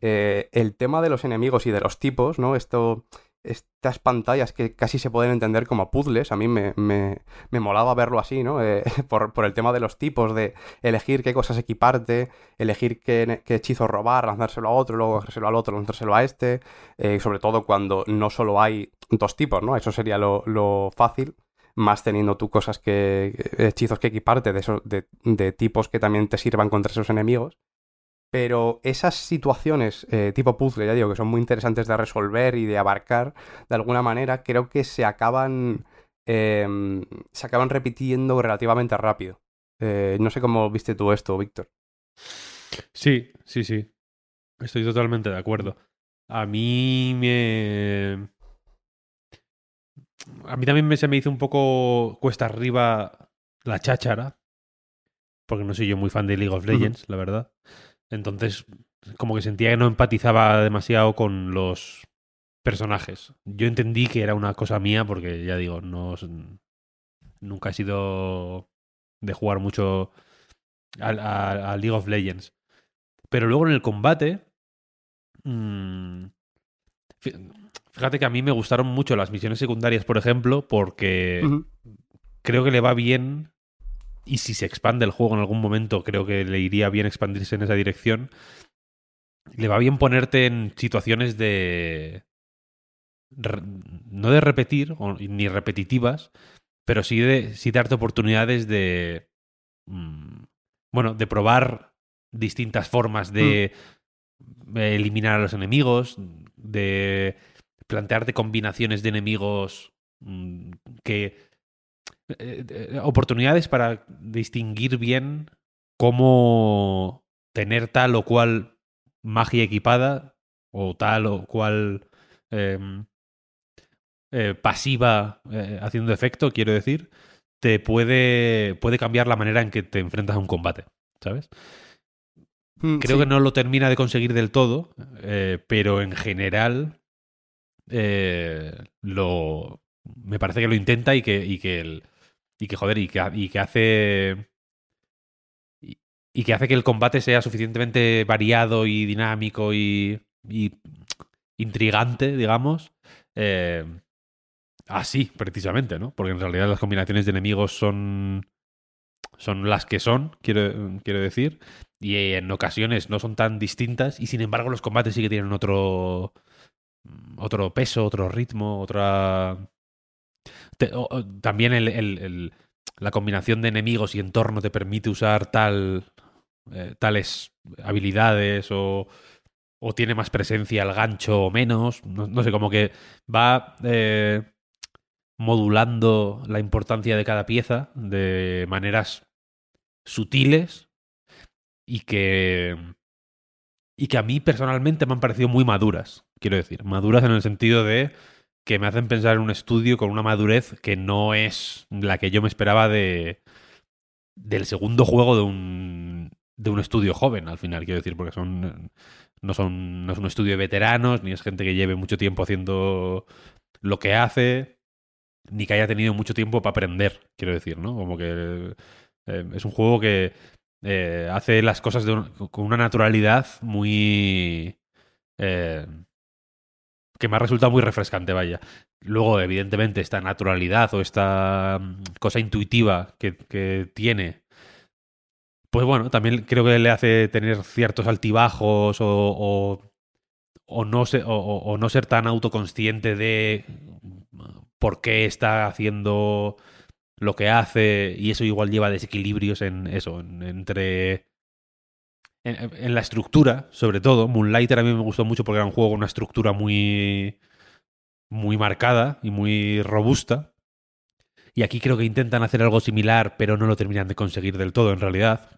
el tema de los enemigos y de los tipos, ¿no? Esto, estas pantallas que casi se pueden entender como puzzles, a mí me, me, me molaba verlo así, ¿no? Eh, por, por el tema de los tipos, de elegir qué cosas equiparte, elegir qué, qué hechizo robar, lanzárselo a otro, luego lanzárselo al otro, lanzárselo a este, eh, sobre todo cuando no solo hay dos tipos, ¿no? Eso sería lo, lo fácil, más teniendo tú cosas que, hechizos que equiparte de, esos, de, de tipos que también te sirvan contra esos enemigos. Pero esas situaciones eh, tipo puzzle, ya digo, que son muy interesantes de resolver y de abarcar de alguna manera, creo que se acaban. em, se acaban repitiendo relativamente rápido. Eh, no sé cómo viste tú esto, Víctor. Sí, sí, sí. Estoy totalmente de acuerdo. A mí me. A mí también me, se me hizo un poco cuesta arriba la cháchara. Porque no soy yo muy fan de League of Legends, la verdad. Entonces, como que sentía que no empatizaba demasiado con los personajes. Yo entendí que era una cosa mía porque, ya digo, no nunca he sido de jugar mucho a, a- a League of Legends. Pero luego en el combate... mm, fí- fíjate que a mí me gustaron mucho las misiones secundarias, por ejemplo, porque creo que le va bien y si se expande el juego en algún momento, creo que le iría bien expandirse en esa dirección. Le va bien ponerte en situaciones de... re- no de repetir, o- ni repetitivas, pero sí de sí darte oportunidades de... mm, bueno, de probar distintas formas de eliminar a los enemigos, de plantearte combinaciones de enemigos mm, que... eh, eh, oportunidades para distinguir bien cómo tener tal o cual magia equipada o tal o cual em, eh, pasiva haciendo efecto, quiero decir, te puede, puede cambiar la manera en que te enfrentas a un combate, ¿sabes? Mm, Creo sí. que no lo termina de conseguir del todo, eh, pero en general eh, lo me parece que lo intenta y que y que el- y que joder y que, y que hace y, y que hace que el combate sea suficientemente variado y dinámico y, y intrigante, digamos. eh, así, precisamente, ¿no? Porque en realidad las combinaciones de enemigos son son las que son, quiero, quiero decir, y en ocasiones no son tan distintas, y sin embargo los combates sí que tienen otro otro peso, otro ritmo, otra... también la combinación de enemigos y entorno te permite usar tal eh, tales habilidades o, o tiene más presencia el gancho o menos, no, no sé, como que va eh, modulando la importancia de cada pieza de maneras sutiles y que y que a mí personalmente me han parecido muy maduras, quiero decir, maduras en el sentido de que me hacen pensar en un estudio con una madurez que no es la que yo me esperaba de del segundo juego de un de un estudio joven al final, quiero decir, porque son no son no es un estudio de veteranos ni es gente que lleve mucho tiempo haciendo lo que hace ni que haya tenido mucho tiempo para aprender, quiero decir, ¿no? Como que eh, es un juego que eh, hace las cosas con una naturalidad muy... eh, que me ha resultado muy refrescante, vaya. Luego, evidentemente, esta naturalidad o esta mm, cosa intuitiva que, que tiene, pues bueno, también creo que le hace tener ciertos altibajos o, o, no, se- o- no ser tan autoconsciente de por qué está haciendo lo que hace y eso igual lleva desequilibrios en eso, en- entre... En, en la estructura, sobre todo. Moonlighter a mí me gustó mucho porque era un juego con una estructura muy... muy marcada y muy robusta. Y aquí creo que intentan hacer algo similar, pero no lo terminan de conseguir del todo, en realidad.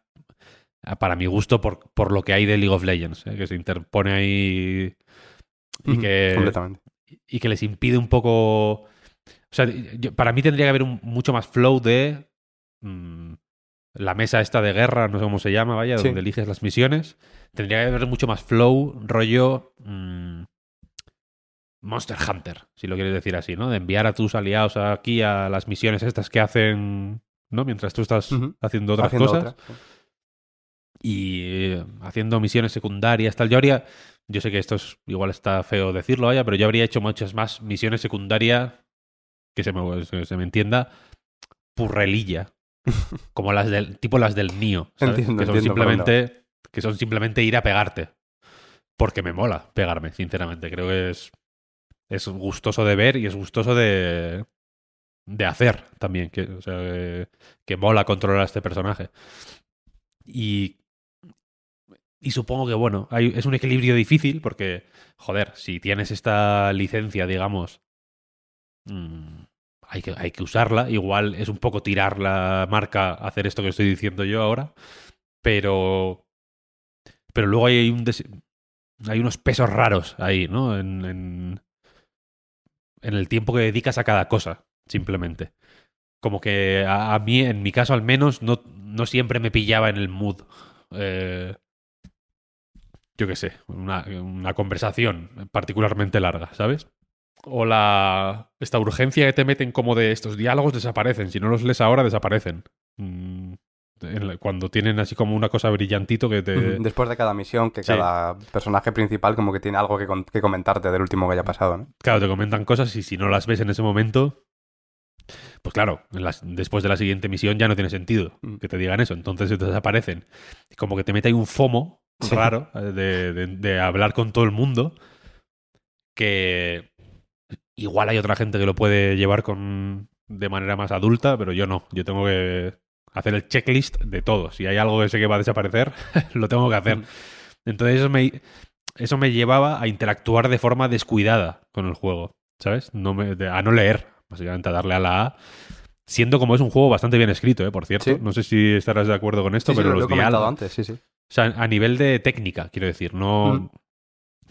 Ah, Para mi gusto, por, por lo que hay de League of Legends, ¿eh? que se interpone ahí y que, Completamente. y que les impide un poco. O sea, yo- para mí tendría que haber un, mucho más flow de mm, la mesa esta de guerra, no sé cómo se llama, vaya, Sí. donde eliges las misiones. Tendría que haber mucho más flow, rollo mm, Monster Hunter, si lo quieres decir así, ¿no? De enviar a tus aliados aquí a las misiones estas que hacen, ¿no? Mientras tú estás haciendo otras Haciendo cosas otra. y eh, haciendo misiones secundarias, tal. Yo habría, yo sé que esto es, igual está feo decirlo, vaya, pero yo habría hecho muchas más misiones secundarias, que se me, se me entienda, purrelilla, como las del, tipo las del Nio, ¿sabes? Entiendo, que son entiendo simplemente, que son simplemente ir a pegarte, porque me mola pegarme, sinceramente, creo que es, es gustoso de ver y es gustoso de, de hacer también, que, o sea, que, que mola controlar a este personaje. Y, y supongo que, bueno, hay, es un equilibrio difícil porque, joder, si tienes esta licencia, digamos, mm, hay, que, hay que usarla. Igual es un poco tirar la marca hacer esto que estoy diciendo yo ahora, pero, pero luego hay, un hay unos pesos raros ahí, ¿no? En, en, en el tiempo que dedicas a cada cosa, simplemente. Como que a, a mí, en mi caso al menos, no, no siempre me pillaba en el mood. Eh, yo qué sé, una, una conversación particularmente larga, ¿sabes? O la esta urgencia que te meten como de estos diálogos desaparecen. Si no los lees ahora, desaparecen. Mm, la- cuando tienen así como una cosa brillantito que te... Después de cada misión, que Sí. cada personaje principal como que tiene algo que, con- que comentarte del último que haya pasado, ¿no? Claro, te comentan cosas y si no las ves en ese momento, pues claro, en las- después de la siguiente misión ya no tiene sentido Mm. que te digan eso. Entonces desaparecen. Y como que te mete ahí un FOMO Sí. raro eh, de, de- de hablar con todo el mundo que igual hay otra gente que lo puede llevar con de manera más adulta, pero yo no. Yo tengo que hacer el checklist de todo. Si hay algo que sé que va a desaparecer, lo tengo que hacer. Entonces eso me, eso me llevaba a interactuar de forma descuidada con el juego, ¿sabes? No me, de- a no leer, básicamente a darle a la A. Siendo como es un juego bastante bien escrito, ¿eh? por cierto. Sí. No sé si estarás de acuerdo con esto, Sí, sí, pero lo, lo los he diálogos. antes, sí, sí. O sea, a nivel de técnica, quiero decir, no. Mm.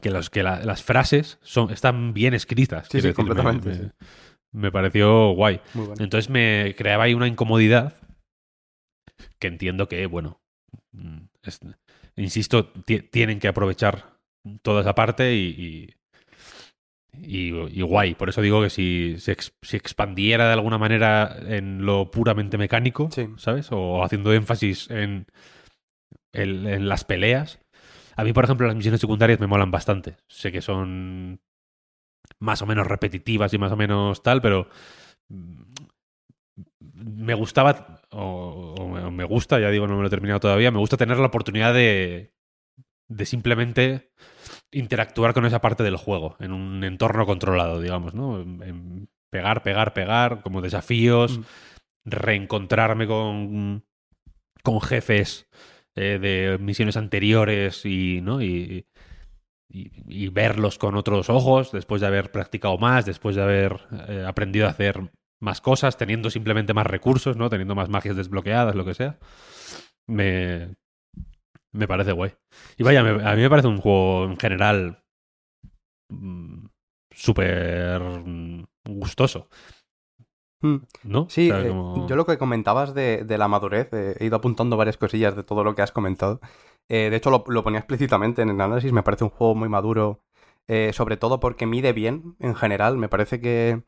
Que, los, que la- las frases son, están bien escritas. Sí, sí, decir, completamente, Me, sí. me pareció guay. Muy bueno. Entonces me creaba ahí una incomodidad que entiendo que, bueno, mm, es- insisto, ti- tienen que aprovechar toda esa parte y, y, y- y guay. Por eso digo que si se ex- si expandiera de alguna manera en lo puramente mecánico, Sí. ¿sabes? O haciendo énfasis en, en, en las peleas. A mí, por ejemplo, las misiones secundarias me molan bastante. Sé que son más o menos repetitivas y más o menos tal, pero mm, me gustaba, o, o me- gusta, ya digo, no me lo he terminado todavía, me gusta tener la oportunidad de, de simplemente interactuar con esa parte del juego, en un entorno controlado, digamos, ¿no? En pegar, pegar, pegar, como desafíos, Mm. reencontrarme con, con jefes eh, de misiones anteriores y, ¿no? Y, y- verlos con otros ojos después de haber practicado más, después de haber eh, aprendido a hacer más cosas, teniendo simplemente más recursos, ¿no? Teniendo más magias desbloqueadas, lo que sea. Me, me parece guay. Y vaya, a mí me parece un juego en general mm, súper mm, gustoso. ¿No? Sí, O sea, eh, yo lo que comentabas de, de la madurez, eh, he ido apuntando varias cosillas de todo lo que has comentado. Eh, de hecho, lo, lo ponía explícitamente en el análisis, me parece un juego muy maduro, sobre todo porque mide bien en general. Me parece que,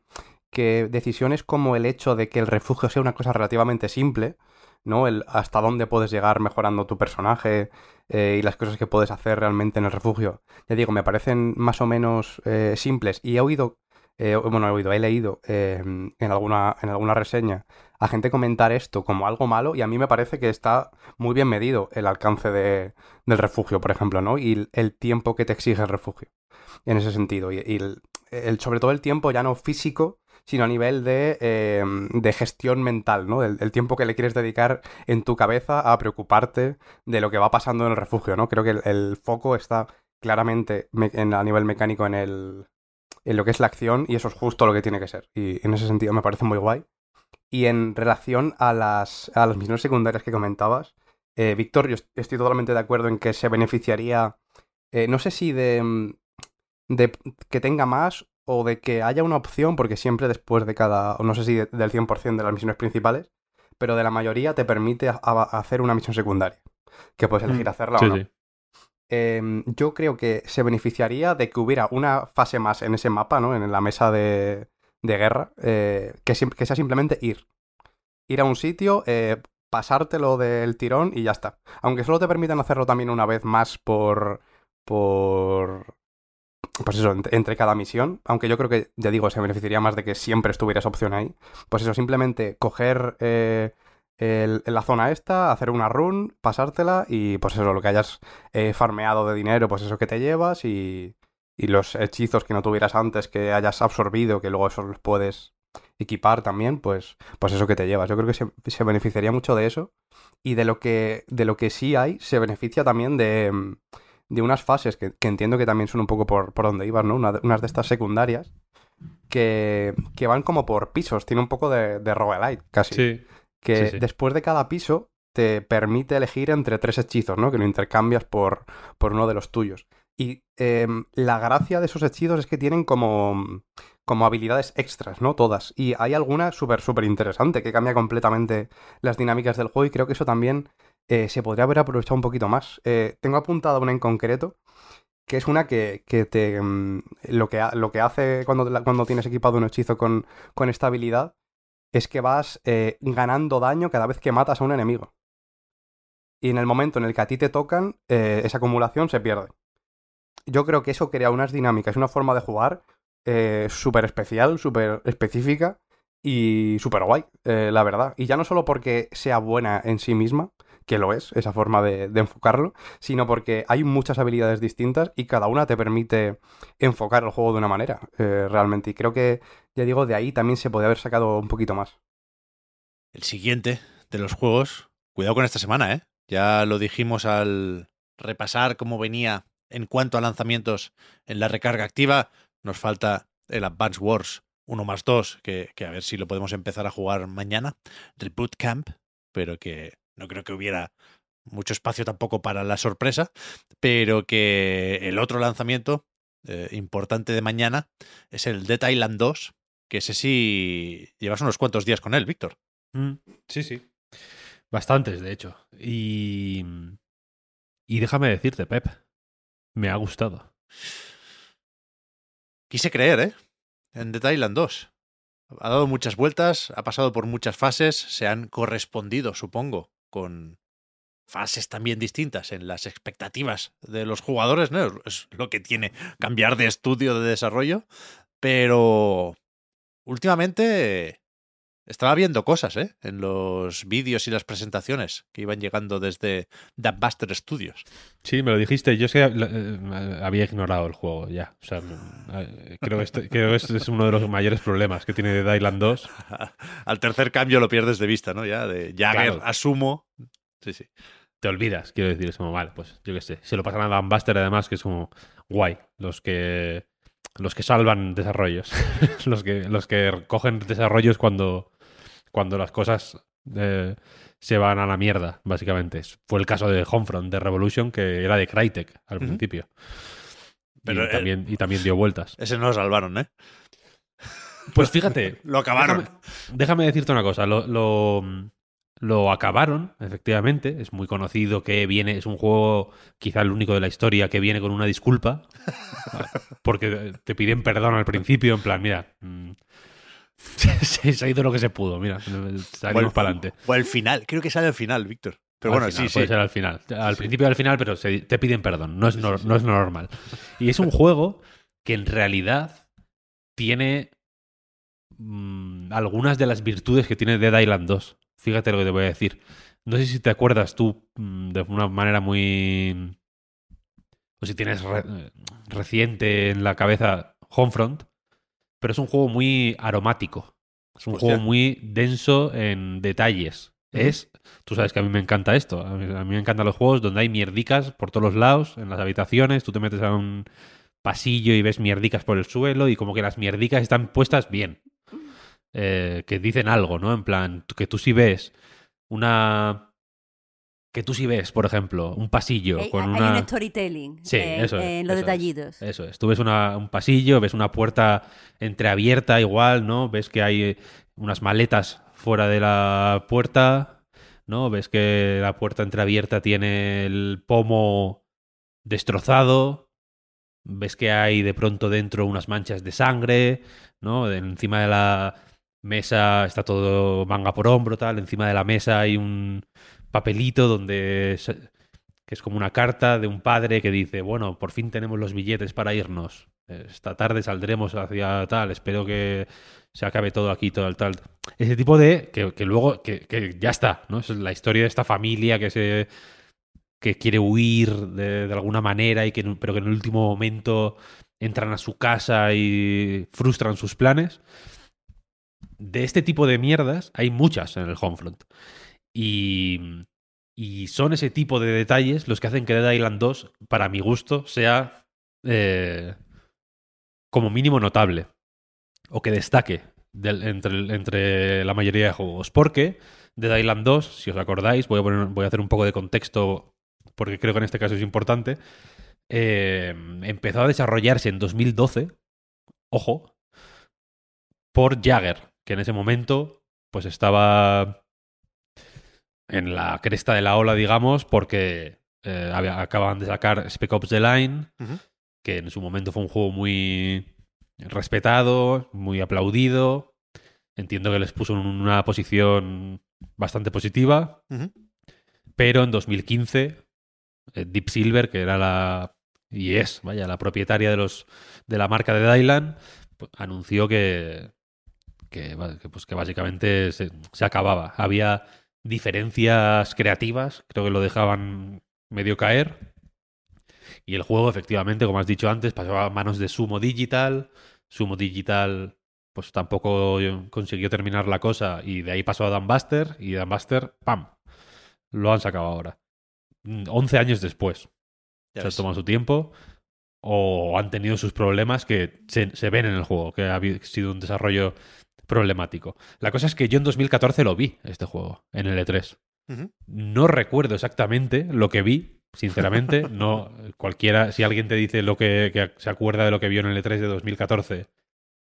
que decisiones como el hecho de que el refugio sea una cosa relativamente simple, ¿no? El hasta dónde puedes llegar mejorando tu personaje y las cosas que puedes hacer realmente en el refugio. Ya digo, me parecen más o menos simples y he oído eh, bueno, he oído, he leído eh, en, alguna, en alguna reseña a gente comentar esto como algo malo y a mí me parece que está muy bien medido el alcance de- del refugio, por ejemplo, ¿no? Y el, tiempo que te exige el refugio en ese sentido. Y, el, sobre todo el tiempo ya no físico, sino a nivel de, eh, de gestión mental, ¿no? El, tiempo que le quieres dedicar en tu cabeza a preocuparte de lo que va pasando en el refugio, ¿no? Creo que el, foco está claramente me- en, a nivel mecánico en el, en lo que es la acción y eso es justo lo que tiene que ser. Y en ese sentido me parece muy guay. Y en relación a las, a las misiones secundarias que comentabas, eh, Víctor, yo est- estoy totalmente de acuerdo en que se beneficiaría, eh, no sé si de, mm, de que tenga más o de que haya una opción, porque siempre después de cada, no sé si de- del 100% de las misiones principales, pero de la mayoría te permite a- a- hacer una misión secundaria, que puedes elegir Mm. hacerla Sí, o no. sí. Em, yo creo que se beneficiaría de que hubiera una fase más en ese mapa, ¿no? En la mesa de, de guerra, eh, que, sea simplemente ir. Ir a un sitio, eh, pasártelo del tirón y ya está. Aunque solo te permitan hacerlo también una vez más por. por. Pues eso, entre, entre cada misión. Aunque yo creo que, ya digo, se beneficiaría más de que siempre estuviera esa opción ahí. Pues eso, simplemente coger el- la zona esta, hacer una run, pasártela y pues eso, lo que hayas eh, farmeado de dinero, pues eso que te llevas y, y los hechizos que no tuvieras antes, que hayas absorbido, que luego esos los puedes equipar también, pues, pues eso que te llevas. Yo creo que se, se beneficiaría mucho de eso y de lo que, de lo que sí hay, se beneficia también de, de unas fases que, que entiendo que también son un poco por, por donde ibas, ¿no? Unas de estas secundarias que, que van como por pisos, tiene un poco de, de roguelite casi Sí. Que Sí, sí. después de cada piso te permite elegir entre tres hechizos, ¿no? Que lo intercambias por, por uno de los tuyos. Y em, la gracia de esos hechizos es que tienen como, como habilidades extras, ¿no? Todas. Y hay alguna súper, súper interesante que cambia completamente las dinámicas del juego y creo que eso también eh, se podría haber aprovechado un poquito más. Eh, tengo apuntada una en concreto que es una que, que te mm, lo que, ha- lo que hace cuando, cuando tienes equipado un hechizo con, con esta habilidad es que vas eh, ganando daño cada vez que matas a un enemigo. Y en el momento en el que a ti te tocan, eh, esa acumulación se pierde. Yo creo que eso crea unas dinámicas una forma de jugar eh, súper especial, súper específica y súper guay, la verdad. Y ya no solo porque sea buena en sí misma, que lo es, esa forma de, enfocarlo, sino porque hay muchas habilidades distintas y cada una te permite enfocar el juego de una manera, eh, realmente. Y creo que, ya digo, de ahí también se podría haber sacado un poquito más. El siguiente de los juegos, cuidado con esta semana, ¿eh? Ya lo dijimos al repasar cómo venía en cuanto a lanzamientos en la recarga activa, nos falta el Advance Wars 1 más 2, que, que a ver si lo podemos empezar a jugar mañana, del Bootcamp, pero que no creo que hubiera mucho espacio tampoco para la sorpresa, pero que el otro lanzamiento eh, importante de mañana es el Dead Island 2, que ese sí llevas unos cuantos días con él, Víctor. Mm, sí, sí. Bastantes, de hecho. Y. Y déjame decirte, Pep, me ha gustado. Quise creer, ¿eh? En Dead Island 2. Ha dado muchas vueltas, ha pasado por muchas fases, se han correspondido, supongo, con fases también distintas en las expectativas de los jugadores, ¿no? Es lo que tiene cambiar de estudio de desarrollo, pero últimamente estaba viendo cosas, ¿eh? En los vídeos y las presentaciones que iban llegando desde Buster Studios. Sí, me lo dijiste. Yo es que eh, había ignorado el juego ya. O sea, eh, creo, que este, creo que este es uno de los mayores problemas que tiene Dead Island 2. Al tercer cambio lo pierdes de vista, ¿no? Ya, de Jagger, Claro. asumo. Sí, sí. Te olvidas, quiero decir. Es como, vale, pues yo qué sé. Se lo pasan a Dan Buster, además, que es como guay. Los que. Los que salvan desarrollos. los, que, los que cogen desarrollos cuando, cuando las cosas eh, se van a la mierda, básicamente. Fue el caso de Homefront, de Revolution, que era de Crytek al principio. Pero, y, eh, también, y también dio vueltas. Ese no lo salvaron, ¿eh? Pues fíjate, Lo acabaron. Déjame, déjame decirte una cosa. Lo, lo, lo acabaron, efectivamente. Es muy conocido que viene. Es un juego, quizá el único de la historia, que viene con una disculpa. Porque te piden perdón al principio, en plan, mira. se, se ha ido lo que se pudo, mira. Salimos para adelante. O el final, creo que sale al final, Víctor. Pero bueno, sí, sí. Puede ser al final. Al principio y al final, pero se- te piden perdón. No es, no es normal. Y es un juego que en realidad tiene mm, algunas de las virtudes que tiene Dead Island 2. Fíjate lo que te voy a decir. No sé si te acuerdas tú mm, de una manera muy... O si tienes re- eh, reciente en la cabeza Homefront, pero es un juego muy aromático. Es un Hostia. juego muy denso en detalles. Es, tú sabes que a mí me encanta esto. A mí, a mí me encantan los juegos donde hay mierdicas por todos los lados, en las habitaciones. Tú te metes a un pasillo y ves mierdicas por el suelo y como que las mierdicas están puestas bien. Eh, que dicen algo, ¿no? En plan, que tú sí ves una... Que tú sí ves, por ejemplo, un pasillo Hay, con hay una... un storytelling Sí, eso es, en los eso es. detallitos. Eso es. Tú ves una- un pasillo, ves una puerta entreabierta igual, ¿no? Ves que hay eh, unas maletas fuera de la puerta, ¿no? Ves que la puerta entreabierta tiene el pomo destrozado. Ves que hay de pronto dentro unas manchas de sangre, ¿no? Encima de la mesa está todo manga por hombro, tal. Encima de la mesa hay un papelito donde que es como una carta de un padre que dice, bueno, por fin tenemos los billetes para irnos. Esta tarde saldremos hacia tal, espero que se acabe todo aquí, todo el tal. Ese tipo de... que, luego, que, ya está, ¿no? Es la historia de esta familia que se... que quiere huir de, alguna manera, y que, pero que en el último momento entran a su casa y frustran sus planes. De este tipo de mierdas hay muchas en el Homefront. Y, son ese tipo de detalles los que hacen que Dead Island 2, para mi gusto, sea eh, como mínimo notable. O que destaque entre, entre la mayoría de juegos. Porque Dead Island 2, si os acordáis, voy a, poner- voy a hacer un poco de contexto porque creo que en este caso es importante. eh, empezó a desarrollarse en 2012, ojo, por Jagger, que en ese momento pues estaba en la cresta de la ola, digamos, porque eh, acababan de sacar Spec Ops The Line, que en su momento fue un juego muy respetado, muy aplaudido. Entiendo que les puso en una posición bastante positiva. Pero en 2015, eh, Deep Silver, que era la. y es, vaya, la propietaria de los de la marca de Dylan, pues, anunció que. que, pues, que básicamente se, se acababa. Había diferencias creativas, creo que lo dejaban medio caer. Y el juego, efectivamente, como has dicho antes, pasaba a manos de Sumo Digital. Sumo Digital, pues tampoco consiguió terminar la cosa. Y de ahí pasó a Dan Buster. Y Dan Buster, ¡pam! Lo han sacado ahora. Mm, 11 años después. Ya se han tomado su tiempo o han tenido sus problemas que se, se ven en el juego, que ha sido un desarrollo problemático. La cosa es que yo en 2014 lo vi, este juego, en el E3. Ujú. No recuerdo exactamente lo que vi, sinceramente. no cualquiera, si alguien te dice lo que, que se acuerda de lo que vio en el E3 de 2014,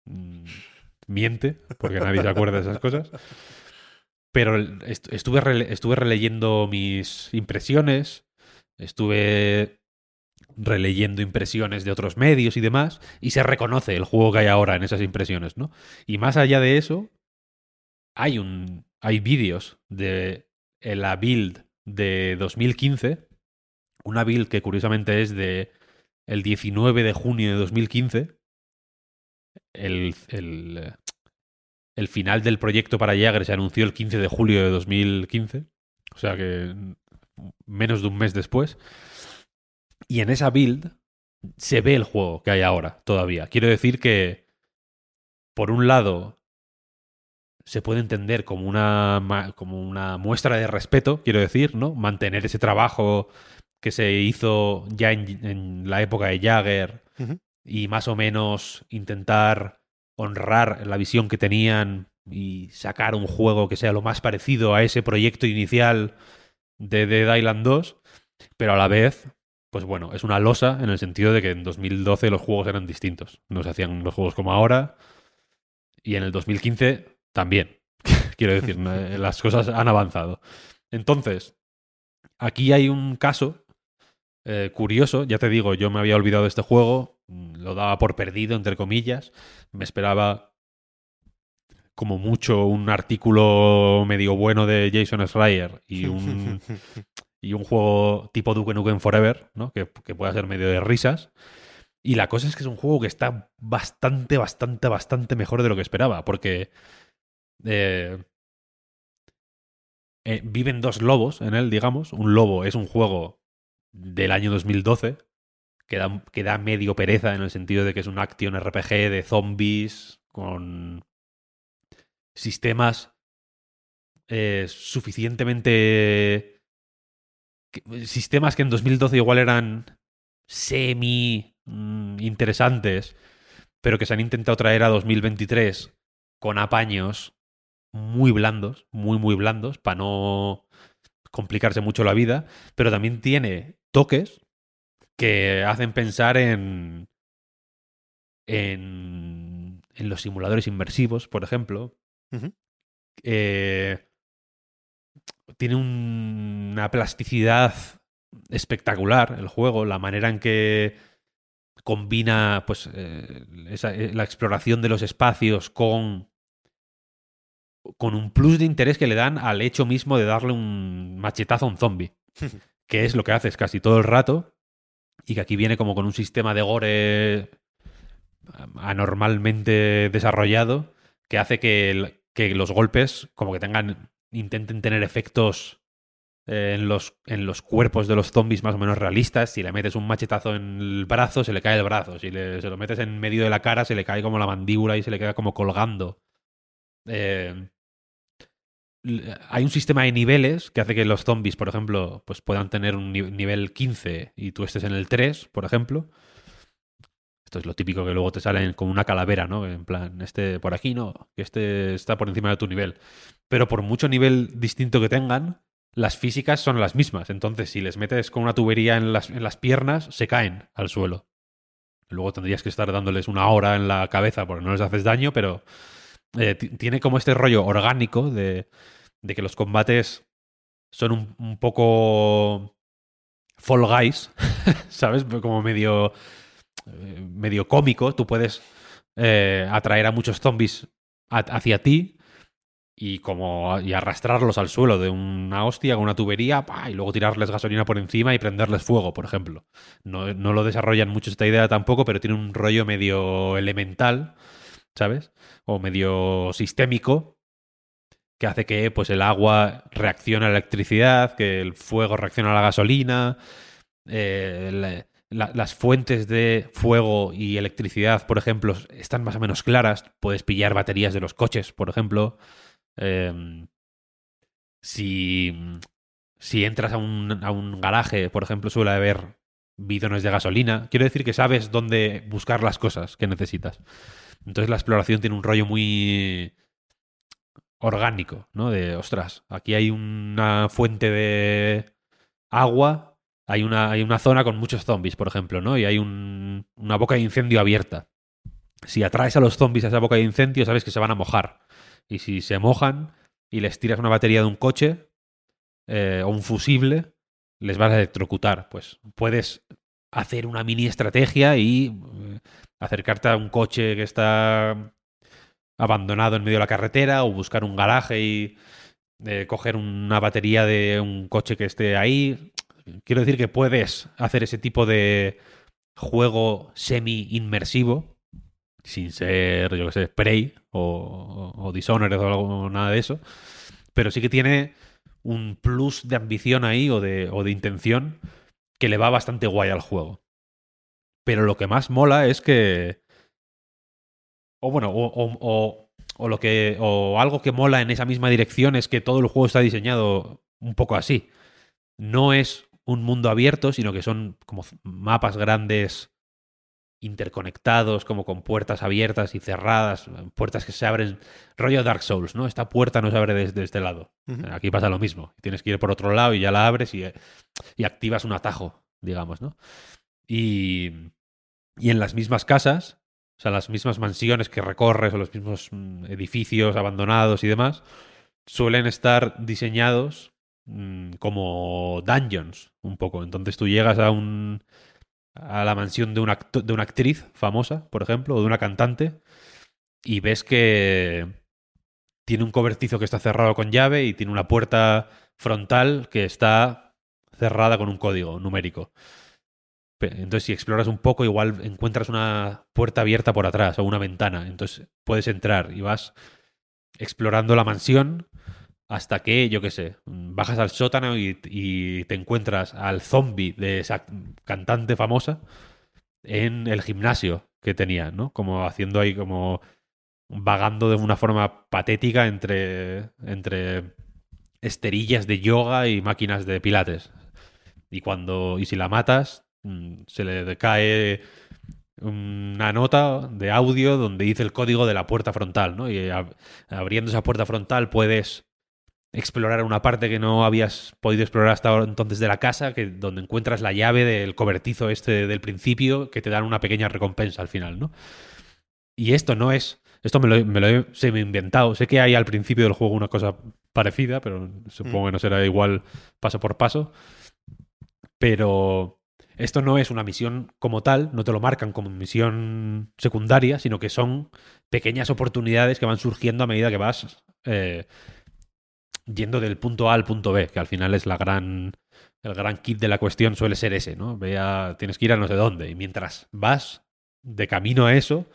mm, miente, porque nadie se acuerda de esas cosas. Pero estuve, rele- estuve releyendo mis impresiones, estuve releyendo impresiones de otros medios y demás, y se reconoce el juego que hay ahora en esas impresiones, ¿no? Y más allá de eso, hay un hay vídeos de la build de 2015, una build que curiosamente es de el 19 de junio de 2015. El, el, el final del proyecto para Jagger se anunció el 15 de julio de 2015, o sea que menos de un mes después. Y en esa build se ve el juego que hay ahora todavía. Quiero decir que, por un lado, se puede entender como una, como una muestra de respeto, quiero decir, ¿no? Mantener ese trabajo que se hizo ya en, en la época de Jagger y más o menos intentar honrar la visión que tenían y sacar un juego que sea lo más parecido a ese proyecto inicial de Dead Island 2, pero a la vez, pues bueno, es una losa en el sentido de que en 2012 los juegos eran distintos. No se hacían los juegos como ahora y en el 2015 también. Quiero decir, eh, las cosas han avanzado. Entonces, aquí hay un caso eh, curioso. Ya te digo, yo me había olvidado de este juego, mm, lo daba por perdido, entre comillas. Me esperaba como mucho un artículo medio bueno de Jason Schreier y un, y un juego tipo Duke Nukem Forever, ¿no? Que, que pueda ser medio de risas. Y la cosa es que es un juego que está bastante, bastante, bastante mejor de lo que esperaba, porque eh, eh, viven dos lobos en él, digamos. Un lobo es un juego del año 2012 que da, que da medio pereza en el sentido de que es un action RPG de zombies con sistemas eh, suficientemente sistemas que en 2012 igual eran semi mm, interesantes, pero que se han intentado traer a 2023 con apaños muy blandos, muy, muy blandos, para no complicarse mucho la vida, pero también tiene toques que hacen pensar en, en, en los simuladores inmersivos, por ejemplo. Ujú. Eh, tiene un- una plasticidad espectacular el juego, la manera en que combina pues eh, esa- eh, la exploración de los espacios con con un plus de interés que le dan al hecho mismo de darle un machetazo a un zombie, que es lo que haces casi todo el rato y que aquí viene como con un sistema de gore anormalmente desarrollado que hace que, el- que los golpes como que tengan intenten tener efectos eh, en los, en los cuerpos de los zombies más o menos realistas. Si le metes un machetazo en el brazo, se le cae el brazo. Si le- se lo metes en medio de la cara, se le cae como la mandíbula y se le queda como colgando. Eh, hay un sistema de niveles que hace que los zombies, por ejemplo, pues puedan tener un ni- nivel 15 y tú estés en el 3, por ejemplo. Esto es lo típico que luego te salen como una calavera, ¿no? En plan, este por aquí no, que este está por encima de tu nivel. Pero por mucho nivel distinto que tengan, las físicas son las mismas. Entonces, si les metes con una tubería en las, en las piernas, se caen al suelo. Luego tendrías que estar dándoles una hora en la cabeza porque no les haces daño, pero eh, ti- tiene como este rollo orgánico de, de que los combates son un, un poco Fall Guys, ¿sabes? Como medio, medio cómico. Tú puedes eh, atraer a muchos zombies hacia ti y como y arrastrarlos al suelo de una hostia con una tubería y luego tirarles gasolina por encima y prenderles fuego, por ejemplo. No, no lo desarrollan mucho esta idea tampoco, pero tiene un rollo medio elemental, ¿sabes? O medio sistémico que hace que pues el agua reaccione a la electricidad, que el fuego reaccione a la gasolina, eh, la- la- las fuentes de fuego y electricidad, por ejemplo, están más o menos claras. Puedes pillar baterías de los coches, por ejemplo. Eh, si, si entras a un, a un garaje, por ejemplo, suele haber bidones de gasolina. Quiero decir que sabes dónde buscar las cosas que necesitas. Entonces la exploración tiene un rollo muy orgánico, ¿no? De, ostras, aquí hay una fuente de agua, hay una, hay una zona con muchos zombies, por ejemplo, ¿no? Y hay un- una boca de incendio abierta. Si atraes a los zombies a esa boca de incendio, sabes que se van a mojar. Y si se mojan y les tiras una batería de un coche eh, o un fusible, les vas a electrocutar. Pues puedes hacer una mini estrategia y eh, acercarte a un coche que está abandonado en medio de la carretera o buscar un garaje y eh, coger una batería de un coche que esté ahí. Quiero decir que puedes hacer ese tipo de juego semi-inmersivo sin ser, yo que sé, Prey o, o Dishonored o algo, nada de eso. Pero sí que tiene un plus de ambición ahí o de, intención que le va bastante guay al juego. Pero lo que más mola es que. O bueno, o lo que. O algo que mola en esa misma dirección es que todo el juego está diseñado un poco así. No es un mundo abierto, sino que son como mapas grandes interconectados, como con puertas abiertas y cerradas, puertas que se abren, rollo Dark Souls, ¿no? Esta puerta no se abre desde este lado. Aquí pasa lo mismo. Tienes que ir por otro lado y ya la abres y, y activas un atajo, digamos, ¿no? Y, y en las mismas casas, o sea, las mismas mansiones que recorres o los mismos mm, edificios abandonados y demás, suelen estar diseñados mm, como dungeons, un poco. Entonces tú llegas a un a la mansión de una, de una actriz famosa, por ejemplo, o de una cantante, y ves que tiene un cobertizo que está cerrado con llave y tiene una puerta frontal que está cerrada con un código numérico. Entonces, si exploras un poco, igual encuentras una puerta abierta por atrás o una ventana. Entonces, puedes entrar y vas explorando la mansión hasta que, yo qué sé, bajas al sótano y, te encuentras al zombie de esa cantante famosa en el gimnasio que tenía, ¿no? Como haciendo ahí como vagando de una forma patética entre, entre esterillas de yoga y máquinas de pilates. Y cuando y si la matas, mm, se le cae una nota de audio donde dice el código de la puerta frontal, ¿no? Y ab- abriendo esa puerta frontal puedes explorar una parte que no habías podido explorar hasta ahora entonces de la casa, que donde encuentras la llave del cobertizo este del principio, que te dan una pequeña recompensa al final, ¿no? Y esto no es. Esto me lo, he- me lo he semi inventado. Sé que hay al principio del juego una cosa parecida, pero supongo que no será igual paso por paso. Pero esto no es una misión como tal, no te lo marcan como misión secundaria, sino que son pequeñas oportunidades que van surgiendo a medida que vas eh, yendo del punto A al punto B, que al final es la gran. El gran kit de la cuestión suele ser ese, ¿no? Ve a- tienes que ir a no sé dónde. Y mientras vas de camino a eso,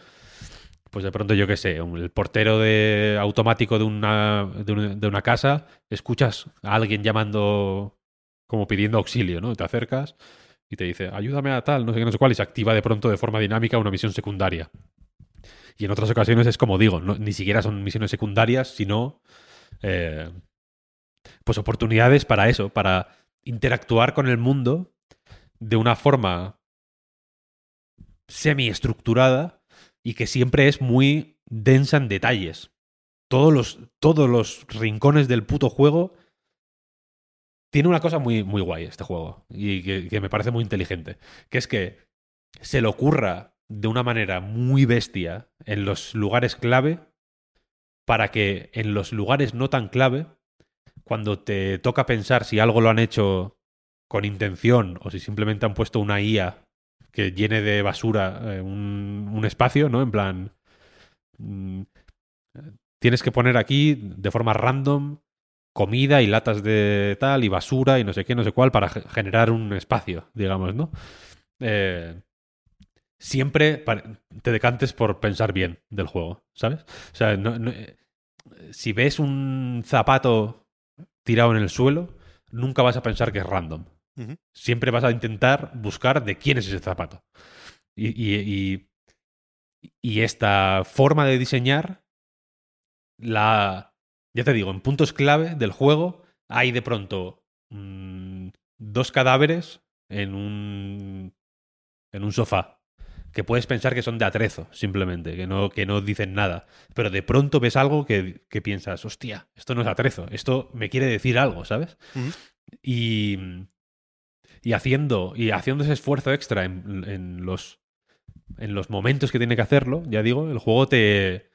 pues de pronto, yo qué sé, el portero de automático de una, de una, casa, escuchas a alguien llamando, como pidiendo auxilio, ¿no? Te acercas y te dice, ayúdame a tal, no sé qué, no sé cuál, y se activa de pronto de forma dinámica una misión secundaria. Y en otras ocasiones es como digo, ni siquiera son misiones secundarias, sino eh, pues oportunidades para eso, para interactuar con el mundo de una forma semi-estructurada y que siempre es muy densa en detalles. Todos los, todos los rincones del puto juego tiene una cosa muy, muy guay este juego y que, me parece muy inteligente, que es que se le ocurra de una manera muy bestia en los lugares clave para que en los lugares no tan clave, cuando te toca pensar si algo lo han hecho con intención o si simplemente han puesto una IA que llene de basura eh, un, espacio, ¿no? En plan, mm, tienes que poner aquí de forma random comida y latas de tal y basura y no sé qué, no sé cuál para ge- generar un espacio, digamos, ¿no? Eh, siempre te decantes por pensar bien del juego, ¿sabes? O sea, no- eh, si ves un zapato tirado en el suelo, nunca vas a pensar que es random. Siempre vas a intentar buscar de quién es ese zapato. Y, y- y- y esta forma de diseñar, la. Ya te digo, en puntos clave del juego hay de pronto mm, dos cadáveres en un, en un sofá que puedes pensar que son de atrezo, simplemente, que no, que no dicen nada. Pero de pronto ves algo que, que piensas, hostia, esto no es atrezo, esto me quiere decir algo, ¿sabes? Y, y haciendo, y haciendo ese esfuerzo extra en, en los, en los momentos que tiene que hacerlo, ya digo, el juego te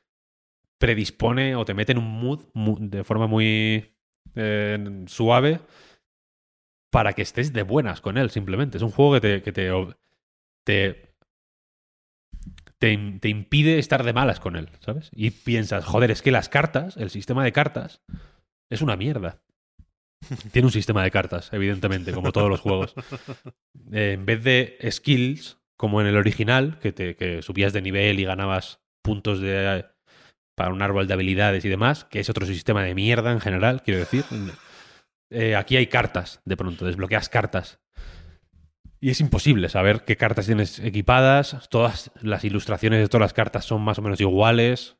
predispone o te mete en un mood de forma muy eh, suave para que estés de buenas con él, simplemente. Es un juego que te, que te, te, te, te impide estar de malas con él, ¿sabes? Y piensas, joder, es que las cartas, el sistema de cartas, es una mierda. Tiene un sistema de cartas, evidentemente, como todos los juegos. Eh, en vez de skills, como en el original, que, te, que subías de nivel y ganabas puntos de, para un árbol de habilidades y demás, que es otro sistema de mierda en general, quiero decir. Eh, aquí hay cartas, de pronto, desbloqueas cartas. Y es imposible saber qué cartas tienes equipadas. Todas las ilustraciones de todas las cartas son más o menos iguales.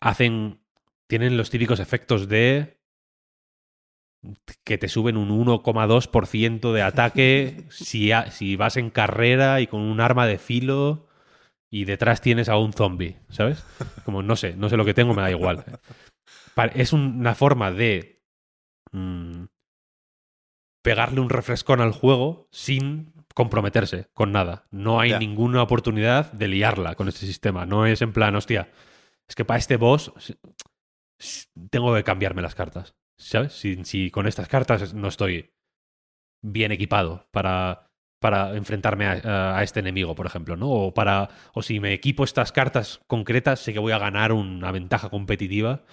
Hacen. Tienen los típicos efectos de. que te suben un 1,2% de ataque si, ha- si vas en carrera y con un arma de filo y detrás tienes a un zombie, ¿sabes? Como no sé, no sé lo que tengo, me da igual. Es un- una forma de mm, pegarle un refrescón al juego sin comprometerse con nada. No hay ninguna oportunidad de liarla con este sistema. No es en plan, hostia, es que para este boss tengo que cambiarme las cartas. ¿Sabes? Si, si con estas cartas no estoy bien equipado para, para enfrentarme a, a- a este enemigo, por ejemplo, ¿no? O, para, o si me equipo estas cartas concretas, sé que voy a ganar una ventaja competitiva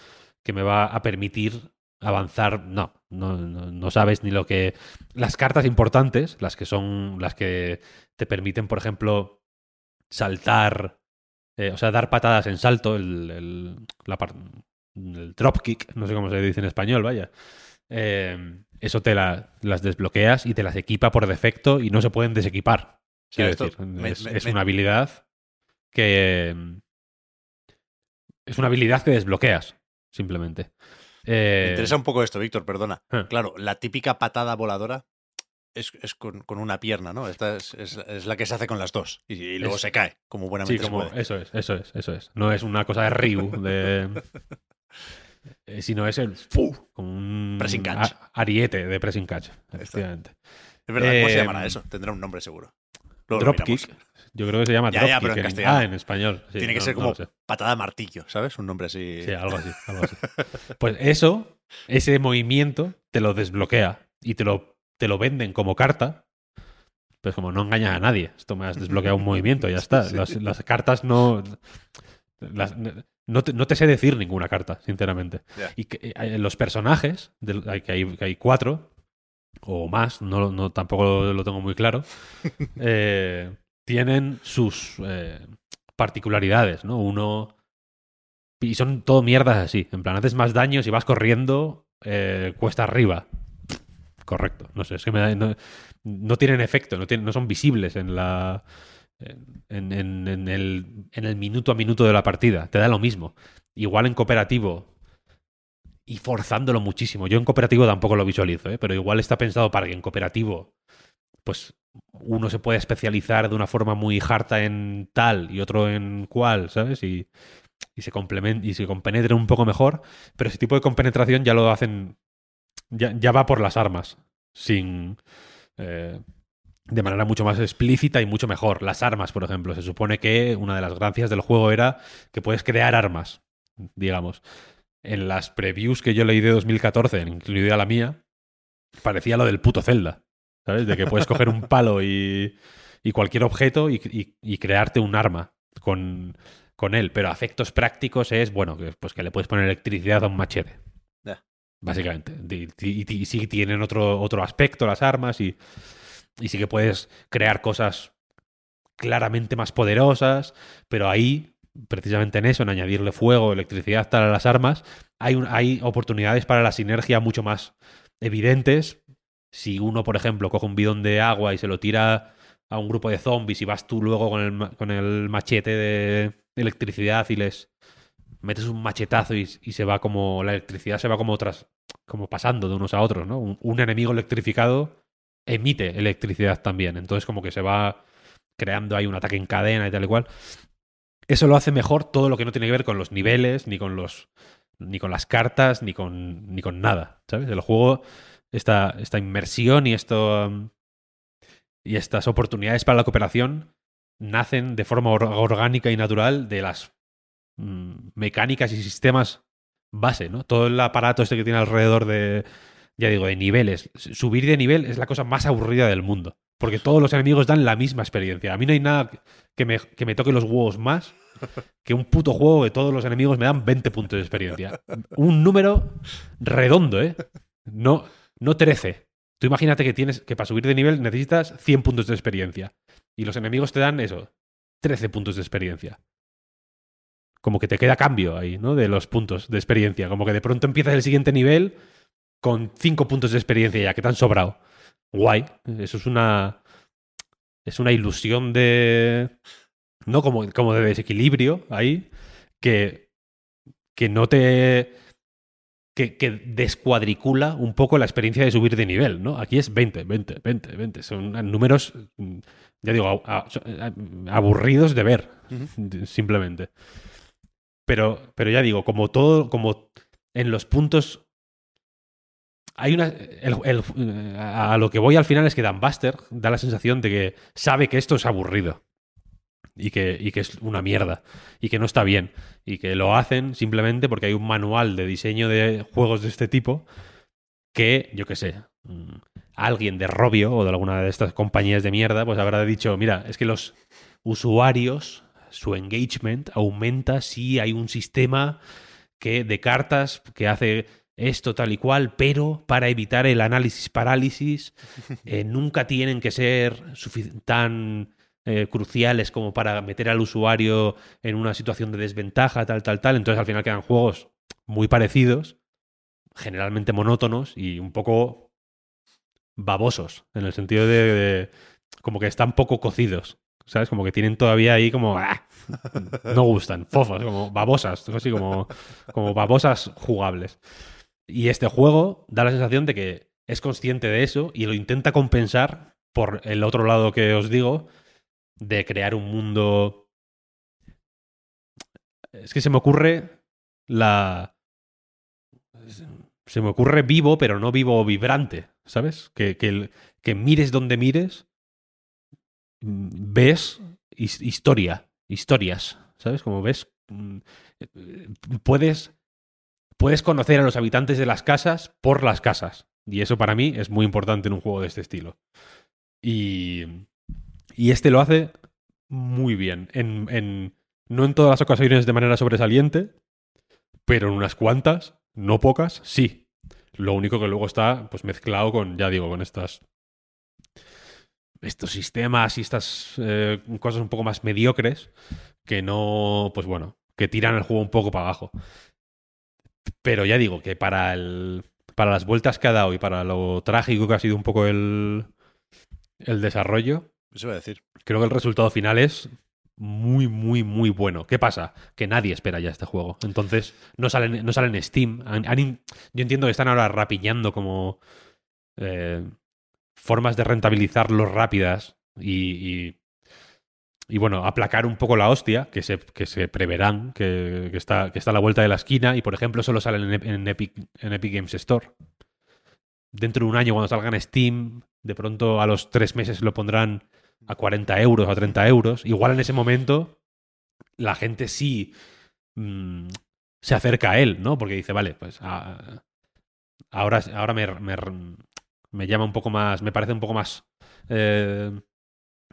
que me va a permitir avanzar. No, no, no, sabes ni lo que. Las cartas importantes, las que son. las que te permiten, por ejemplo, saltar. eh, o sea, dar patadas en salto, el, el, la el dropkick, no sé cómo se dice en español, vaya. Eh, eso te la- las desbloqueas y te las equipa por defecto y no se pueden desequipar. O sea, Quiero esto decir, me- es, me- es me- una habilidad que. Es una habilidad que desbloqueas, simplemente. Eh, Me interesa un poco esto, Víctor, perdona. eh. Claro, la típica patada voladora es, es con, con una pierna, ¿no? Esta es, es- es la que se hace con las dos. Y, y luego se cae, como buenamente Sí, como, se puede. eso es, eso es, eso es. No es una cosa de Ryu, de, eh, sino es el fu, como un Pressing catch. a- ariete de pressing catch, efectivamente. Es verdad, ¿cómo se Eh, llamará eso? Tendrá un nombre seguro. Luego Dropkick, yo creo que se llama Ya, ya, dropkick. pero en en- castellano. ah, en español. sí, Tiene que no- ser no como sé. patada martillo, ¿sabes? Un nombre así. Sí, algo así, algo así. Pues eso, ese movimiento te lo desbloquea y te lo, te lo venden como carta. Pues como no engañas a nadie, esto me has desbloqueado un movimiento, ya está. Sí. Las, las cartas no. las- no, te, no te sé decir ninguna carta, sinceramente. Y que, eh, los personajes, que, hay, que hay cuatro o más, no, no tampoco lo tengo muy claro, eh, tienen sus eh, particularidades, ¿no? Uno y son todo mierdas así. En plan, haces más daño si vas corriendo, eh, cuesta arriba. Correcto. No sé, es que me da- no, no tienen efecto, no, tienen, no son visibles en la. En, en- en el, en el minuto a minuto de la partida. Te da lo mismo. Igual en cooperativo. Y forzándolo muchísimo. Yo en cooperativo tampoco lo visualizo, ¿eh? pero igual está pensado para que en cooperativo. Pues uno se puede especializar de una forma muy harta en tal y otro en cual, ¿sabes? Y, y se complemen- y se compenetren un poco mejor, pero ese tipo de compenetración ya lo hacen, ya, ya va por las armas, sin eh, de manera mucho más explícita y mucho mejor. Las armas, por ejemplo, se supone que una de las gracias del juego era que puedes crear armas, digamos. En las previews que yo leí de 2014, incluida la mía, parecía lo del puto Zelda, ¿sabes? De que puedes coger un palo y, y cualquier objeto y, y- y crearte un arma con, con él, pero a efectos prácticos es, bueno, pues que le puedes poner electricidad a un machete. Básicamente. Y sí tienen otro, otro aspecto las armas y, y sí que puedes crear cosas claramente más poderosas, pero ahí, precisamente en eso, en añadirle fuego, electricidad tal a las armas, hay, hay oportunidades para la sinergia mucho más evidentes. Si uno, por ejemplo, coge un bidón de agua y se lo tira a un grupo de zombies y vas tú luego con el, con el machete de electricidad y les metes un machetazo y, y se va como la electricidad se va como otras como pasando de unos a otros, ¿no? Un, un enemigo electrificado emite electricidad también. Entonces como que se va creando ahí un ataque en cadena y tal y cual. Eso lo hace mejor todo lo que no tiene que ver con los niveles, ni con los. ni con las cartas, ni con. ni con nada. ¿Sabes? El juego, esta, esta inmersión y esto. um, y estas oportunidades para la cooperación nacen de forma or- orgánica y natural de las mm, mecánicas y sistemas base, ¿no? Todo el aparato este que tiene alrededor de, ya digo, de niveles. Subir de nivel es la cosa más aburrida del mundo. Porque todos los enemigos dan la misma experiencia. A mí no hay nada que me, que me toque los huevos más que un puto juego que todos los enemigos me dan 20 puntos de experiencia. Un número redondo, ¿eh? No, no 13. Tú imagínate que tienes que para subir de nivel necesitas 100 puntos de experiencia. Y los enemigos te dan eso, 13 puntos de experiencia. Como que te queda cambio ahí, ¿no? De los puntos de experiencia. Como que de pronto empiezas el siguiente nivel con 5 puntos de experiencia ya, que te han sobrado. Guay. Eso es una. Es una ilusión de. ¿No? Como, como de desequilibrio ahí. Que. Que no te. Que, que descuadricula un poco la experiencia de subir de nivel, ¿no? Aquí es 20, 20, 20, 20. Son números, ya digo, a- a- son, aburridos de ver, simplemente. Pero, pero ya digo, como todo, como en los puntos hay una. el- a lo que voy al final es que Dan Buster da la sensación de que sabe que esto es aburrido. Y que, y que es una mierda. Y que no está bien. Y que lo hacen simplemente porque hay un manual de diseño de juegos de este tipo que, yo qué sé, mm, alguien de Robio o de alguna de estas compañías de mierda, pues habrá dicho, mira, es que los usuarios, su engagement aumenta si hay un sistema que de cartas que hace esto tal y cual, pero para evitar el análisis parálisis eh, nunca tienen que ser tan eh, cruciales como para meter al usuario en una situación de desventaja, tal, tal, tal. Entonces al final quedan juegos muy parecidos, generalmente monótonos y un poco babosos, en el sentido de, de- como que están poco cocidos. ¿Sabes? Como que tienen todavía ahí como... ¡ah! No gustan, fofos, como babosas, así como, como babosas jugables. Y este juego da la sensación de que es consciente de eso y lo intenta compensar por el otro lado que os digo, de crear un mundo... Es que se me ocurre la... Se me ocurre vivo, pero no vivo vibrante, ¿sabes? Que, que, que mires donde mires, ves his- historia, historias, ¿sabes? Como ves, mm, eh, puedes, puedes conocer a los habitantes de las casas por las casas. Y eso para mí es muy importante en un juego de este estilo. Y, este lo hace muy bien. En, en- no en todas las ocasiones de manera sobresaliente, pero en unas cuantas, no pocas, sí. Lo único que luego está pues mezclado con, ya digo, con estas estos sistemas y estas eh, cosas un poco más mediocres que no, pues bueno, que tiran el juego un poco para abajo. Pero ya digo que para el para las vueltas que ha dado y para lo trágico que ha sido un poco el el desarrollo, Eso iba a decir. creo que el resultado final es muy, muy, muy bueno. ¿Qué pasa? Que nadie espera ya este juego. Entonces, no sale, no sale en Steam. Han- yo entiendo que están ahora rapiñando como eh, formas de rentabilizarlo rápidas y, y, y, bueno, aplacar un poco la hostia, que se, que se preverán, que, que está, que está a la vuelta de la esquina y, por ejemplo, solo sale en, en Epic, en Epic Games Store. Dentro de un año, cuando salga en Steam, de pronto a los tres meses lo pondrán a 40 euros, a 30 euros. Igual en ese momento la gente sí mm, se acerca a él, ¿no? Porque dice, vale, pues a- ahora, ahora me, me, me llama un poco más, me parece un poco más eh,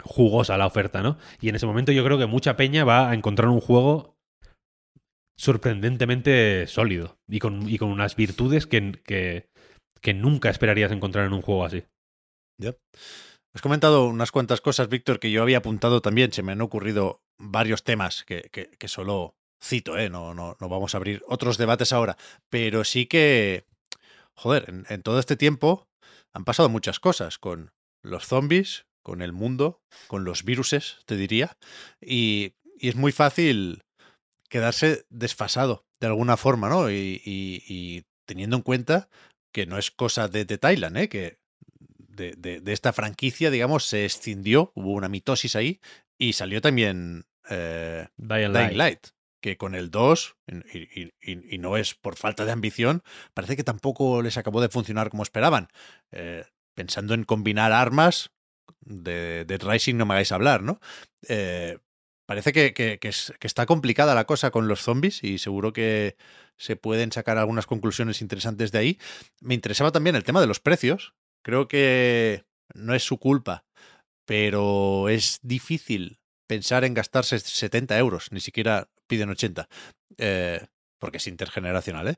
jugosa la oferta, ¿no? Y en ese momento yo creo que mucha peña va a encontrar un juego sorprendentemente sólido y con, y con unas virtudes que, que, nunca esperarías encontrar en un juego así. Ya. Has comentado unas cuantas cosas, Víctor, que yo había apuntado también. Se me han ocurrido varios temas que, que- que solo cito, ¿eh? No, no, no vamos a abrir otros debates ahora. Pero sí que, joder, en, en todo este tiempo han pasado muchas cosas con los zombies, con el mundo, con los viruses, te diría. Y, y es muy fácil quedarse desfasado de alguna forma, ¿no? Y, y- y teniendo en cuenta que no es cosa de, de Thailand, ¿eh? Que de, de- de esta franquicia, digamos, se escindió, hubo una mitosis ahí y salió también eh, Dying Dying Light. Light, que con el 2, y, y- y- y no es por falta de ambición, parece que tampoco les acabó de funcionar como esperaban. Eh, pensando en combinar armas, de Rising no me hagáis hablar, ¿no? Eh, parece que, que está complicada la cosa con los zombies y seguro que se pueden sacar algunas conclusiones interesantes de ahí. Me interesaba también el tema de los precios. Creo que no es su culpa, pero es difícil pensar en gastarse 70 euros, ni siquiera piden 80, eh, porque es intergeneracional, ¿eh?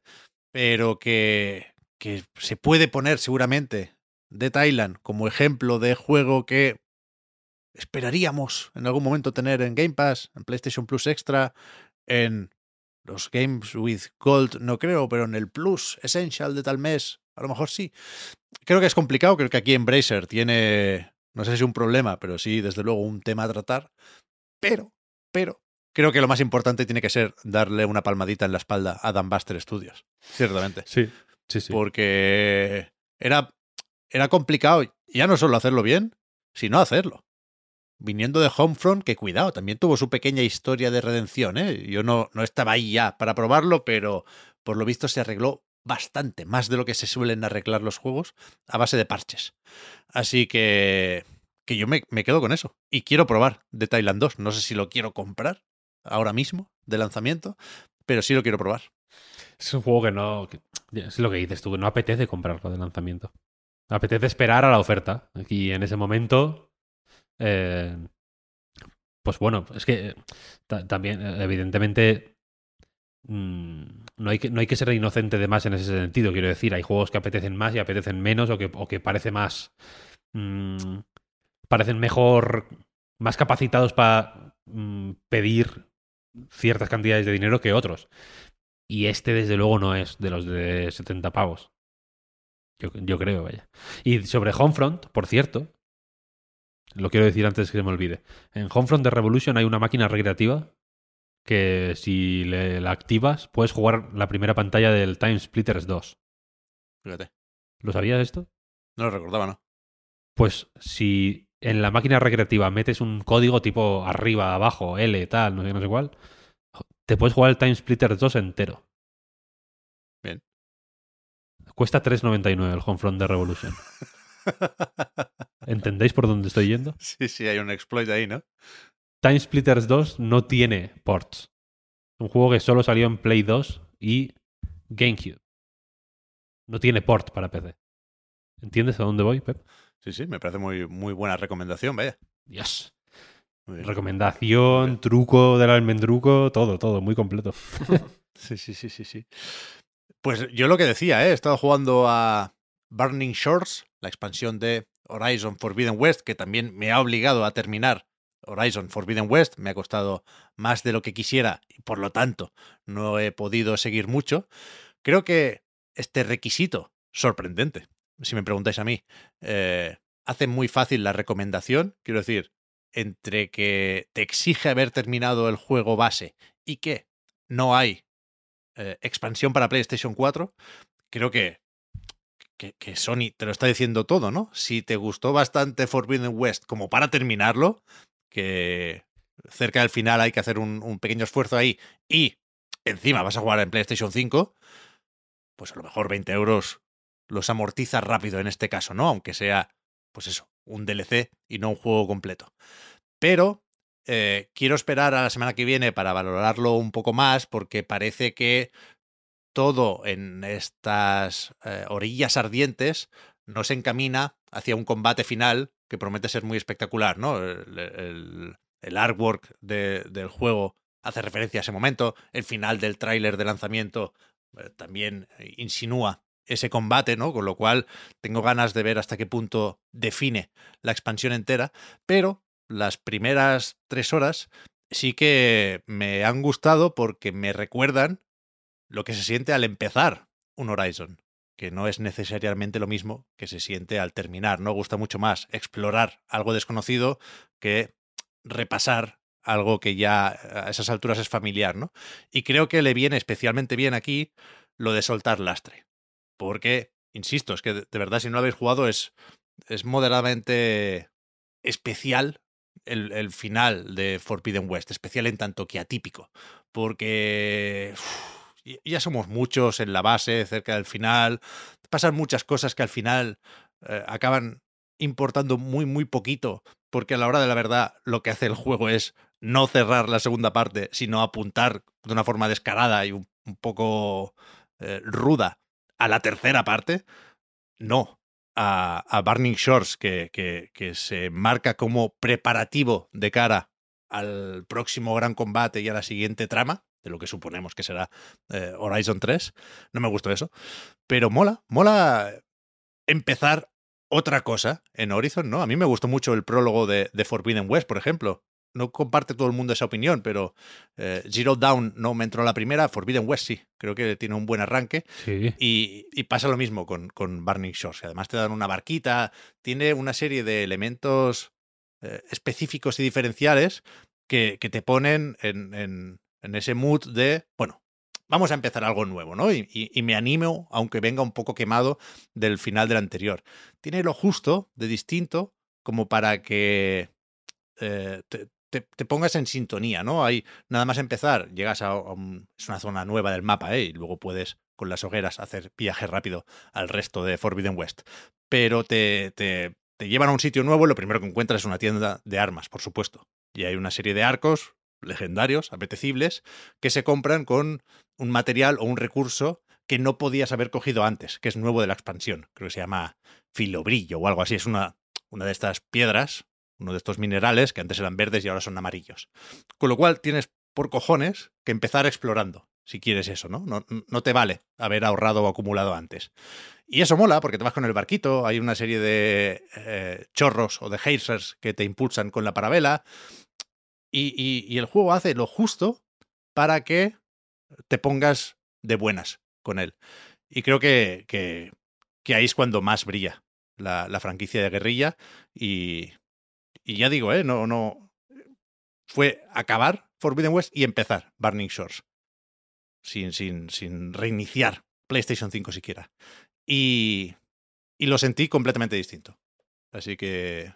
Pero que, que se puede poner seguramente de Thailand como ejemplo de juego que esperaríamos en algún momento tener en Game Pass, en PlayStation Plus Extra, en los Games with Gold, no creo, pero en el Plus Essential de tal mes, a lo mejor sí. Creo que es complicado, creo que aquí Embracer tiene, no sé si un problema, pero sí, desde luego, un tema a tratar. Pero, pero, creo que lo más importante tiene que ser darle una palmadita en la espalda a Dan Buster Studios, ciertamente Sí, sí, sí. porque era, era complicado ya no solo hacerlo bien, sino hacerlo. Viniendo de Homefront, que cuidado, también tuvo su pequeña historia de redención. ¿eh? Yo no, no estaba ahí ya para probarlo, pero por lo visto se arregló bastante, más de lo que se suelen arreglar los juegos a base de parches. Así que, que yo me, me quedo con eso. Y quiero probar de Thailand 2. No sé si lo quiero comprar ahora mismo, de lanzamiento, pero sí lo quiero probar. Es un juego que no. es lo que dices tú, que no apetece comprarlo de lanzamiento. Apetece esperar a la oferta. Aquí en ese momento. eh, pues bueno, es que eh, ta- también, eh, evidentemente. mm, no, hay que, no hay que ser inocente de más en ese sentido. Quiero decir, hay juegos que apetecen más y apetecen menos, o que, o que parece más. mm, parecen mejor. Más capacitados para mm, pedir ciertas cantidades de dinero que otros. Y este, desde luego, no es de los de 70 pavos. Yo, yo creo, vaya. Y sobre Homefront, por cierto, lo quiero decir antes que se me olvide. En Homefront de Revolution hay una máquina recreativa que si le- la activas puedes jugar la primera pantalla del Time Splitters 2. Fíjate. ¿Lo sabías esto? No lo recordaba, ¿no? Pues si en la máquina recreativa metes un código tipo arriba, abajo, L, tal, no sé, no sé cuál, te puedes jugar el Time Splitters 2 entero. Cuesta 3.99 el Homefront de Revolution. ¿Entendéis por dónde estoy yendo? sí, sí, hay un exploit ahí, ¿no? Time Splitters 2 no tiene ports. Un juego que solo salió en Play 2 y GameCube. No tiene port para PC. ¿Entiendes a dónde voy, Pep? Sí, sí, me parece muy, muy buena recomendación, vaya. Dios. Recomendación, truco del almendruco, todo, todo, muy completo. Sí, sí, sí, sí, sí. Pues yo lo que decía, ¿eh? he estado jugando a Burning Shores, la expansión de Horizon Forbidden West, que también me ha obligado a terminar Horizon Forbidden West. Me ha costado más de lo que quisiera y por lo tanto no he podido seguir mucho. Creo que este requisito, sorprendente, si me preguntáis a mí, eh, hace muy fácil la recomendación. Quiero decir, entre que te exige haber terminado el juego base y que no hay eh, expansión para PlayStation 4, creo que, que, Sony te lo está diciendo todo, ¿no? Si te gustó bastante Forbidden West como para terminarlo, que cerca del final hay que hacer un, un pequeño esfuerzo ahí y encima vas a jugar en PlayStation 5, pues a lo mejor 20 euros los amortiza rápido en este caso, ¿no? Aunque sea, pues eso, un DLC y no un juego completo. Pero eh, quiero esperar a la semana que viene para valorarlo un poco más porque parece que todo en estas eh, orillas ardientes nos encamina hacia un combate final que promete ser muy espectacular, ¿no? El, el- artwork de- del juego hace referencia a ese momento, el final del tráiler de lanzamiento eh, también insinúa ese combate, ¿no? Con lo cual tengo ganas de ver hasta qué punto define la expansión entera, pero las primeras tres horas sí que me han gustado porque me recuerdan lo que se siente al empezar un Horizon, que no es necesariamente lo mismo que se siente al terminar, ¿no? Gusta mucho más explorar algo desconocido que repasar algo que ya a esas alturas es familiar, ¿no? Y creo que le viene especialmente bien aquí lo de soltar lastre. Porque, insisto, es que de verdad si no lo habéis jugado es es moderadamente especial el, final de Forbidden West, especial en tanto que atípico, porque ya somos muchos en la base, cerca del final, pasan muchas cosas que al final eh, acaban importando muy, muy poquito, porque a la hora de la verdad lo que hace el juego es no cerrar la segunda parte, sino apuntar de una forma descarada y un, un poco eh, ruda a la tercera parte, no. A, a Burning Shores, que, que, se marca como preparativo de cara al próximo gran combate y a la siguiente trama, de lo que suponemos que será eh, Horizon 3. No me gustó eso. Pero mola, mola empezar otra cosa en Horizon, ¿no? A mí me gustó mucho el prólogo de, de Forbidden West, por ejemplo. No comparte todo el mundo esa opinión, pero eh, Zero Down no me entró la primera, Forbidden West sí, creo que tiene un buen arranque. Sí. Y, y pasa lo mismo con, con Burning Shores. Además te dan una barquita, tiene una serie de elementos eh, específicos y diferenciales que, que te ponen en, en- en ese mood de, bueno, vamos a empezar algo nuevo, ¿no? Y, y- y me animo, aunque venga un poco quemado del final del anterior. Tiene lo justo de distinto como para que eh, te, te- pongas en sintonía, ¿no? Hay nada más empezar, llegas a, es una zona nueva del mapa, ¿eh? Y luego puedes con las hogueras hacer viaje rápido al resto de Forbidden West. Pero te, te, te llevan a un sitio nuevo y lo primero que encuentras es una tienda de armas, por supuesto. Y hay una serie de arcos legendarios, apetecibles, que se compran con un material o un recurso que no podías haber cogido antes, que es nuevo de la expansión. Creo que se llama filobrillo o algo así. Es una, una de estas piedras, uno de estos minerales que antes eran verdes y ahora son amarillos. Con lo cual tienes por cojones que empezar explorando, si quieres eso, ¿no? No, no te vale haber ahorrado o acumulado antes. Y eso mola porque te vas con el barquito, hay una serie de eh, chorros o de hazers que te impulsan con la parabela y, el juego hace lo justo para que te pongas de buenas con él. Y creo que, que, que ahí es cuando más brilla la, la franquicia de guerrilla y, y ya digo, ¿eh? No, no. Fue acabar Forbidden West y empezar Burning Shores. Sin, sin, sin reiniciar PlayStation 5 siquiera. Y, y lo sentí completamente distinto. Así que,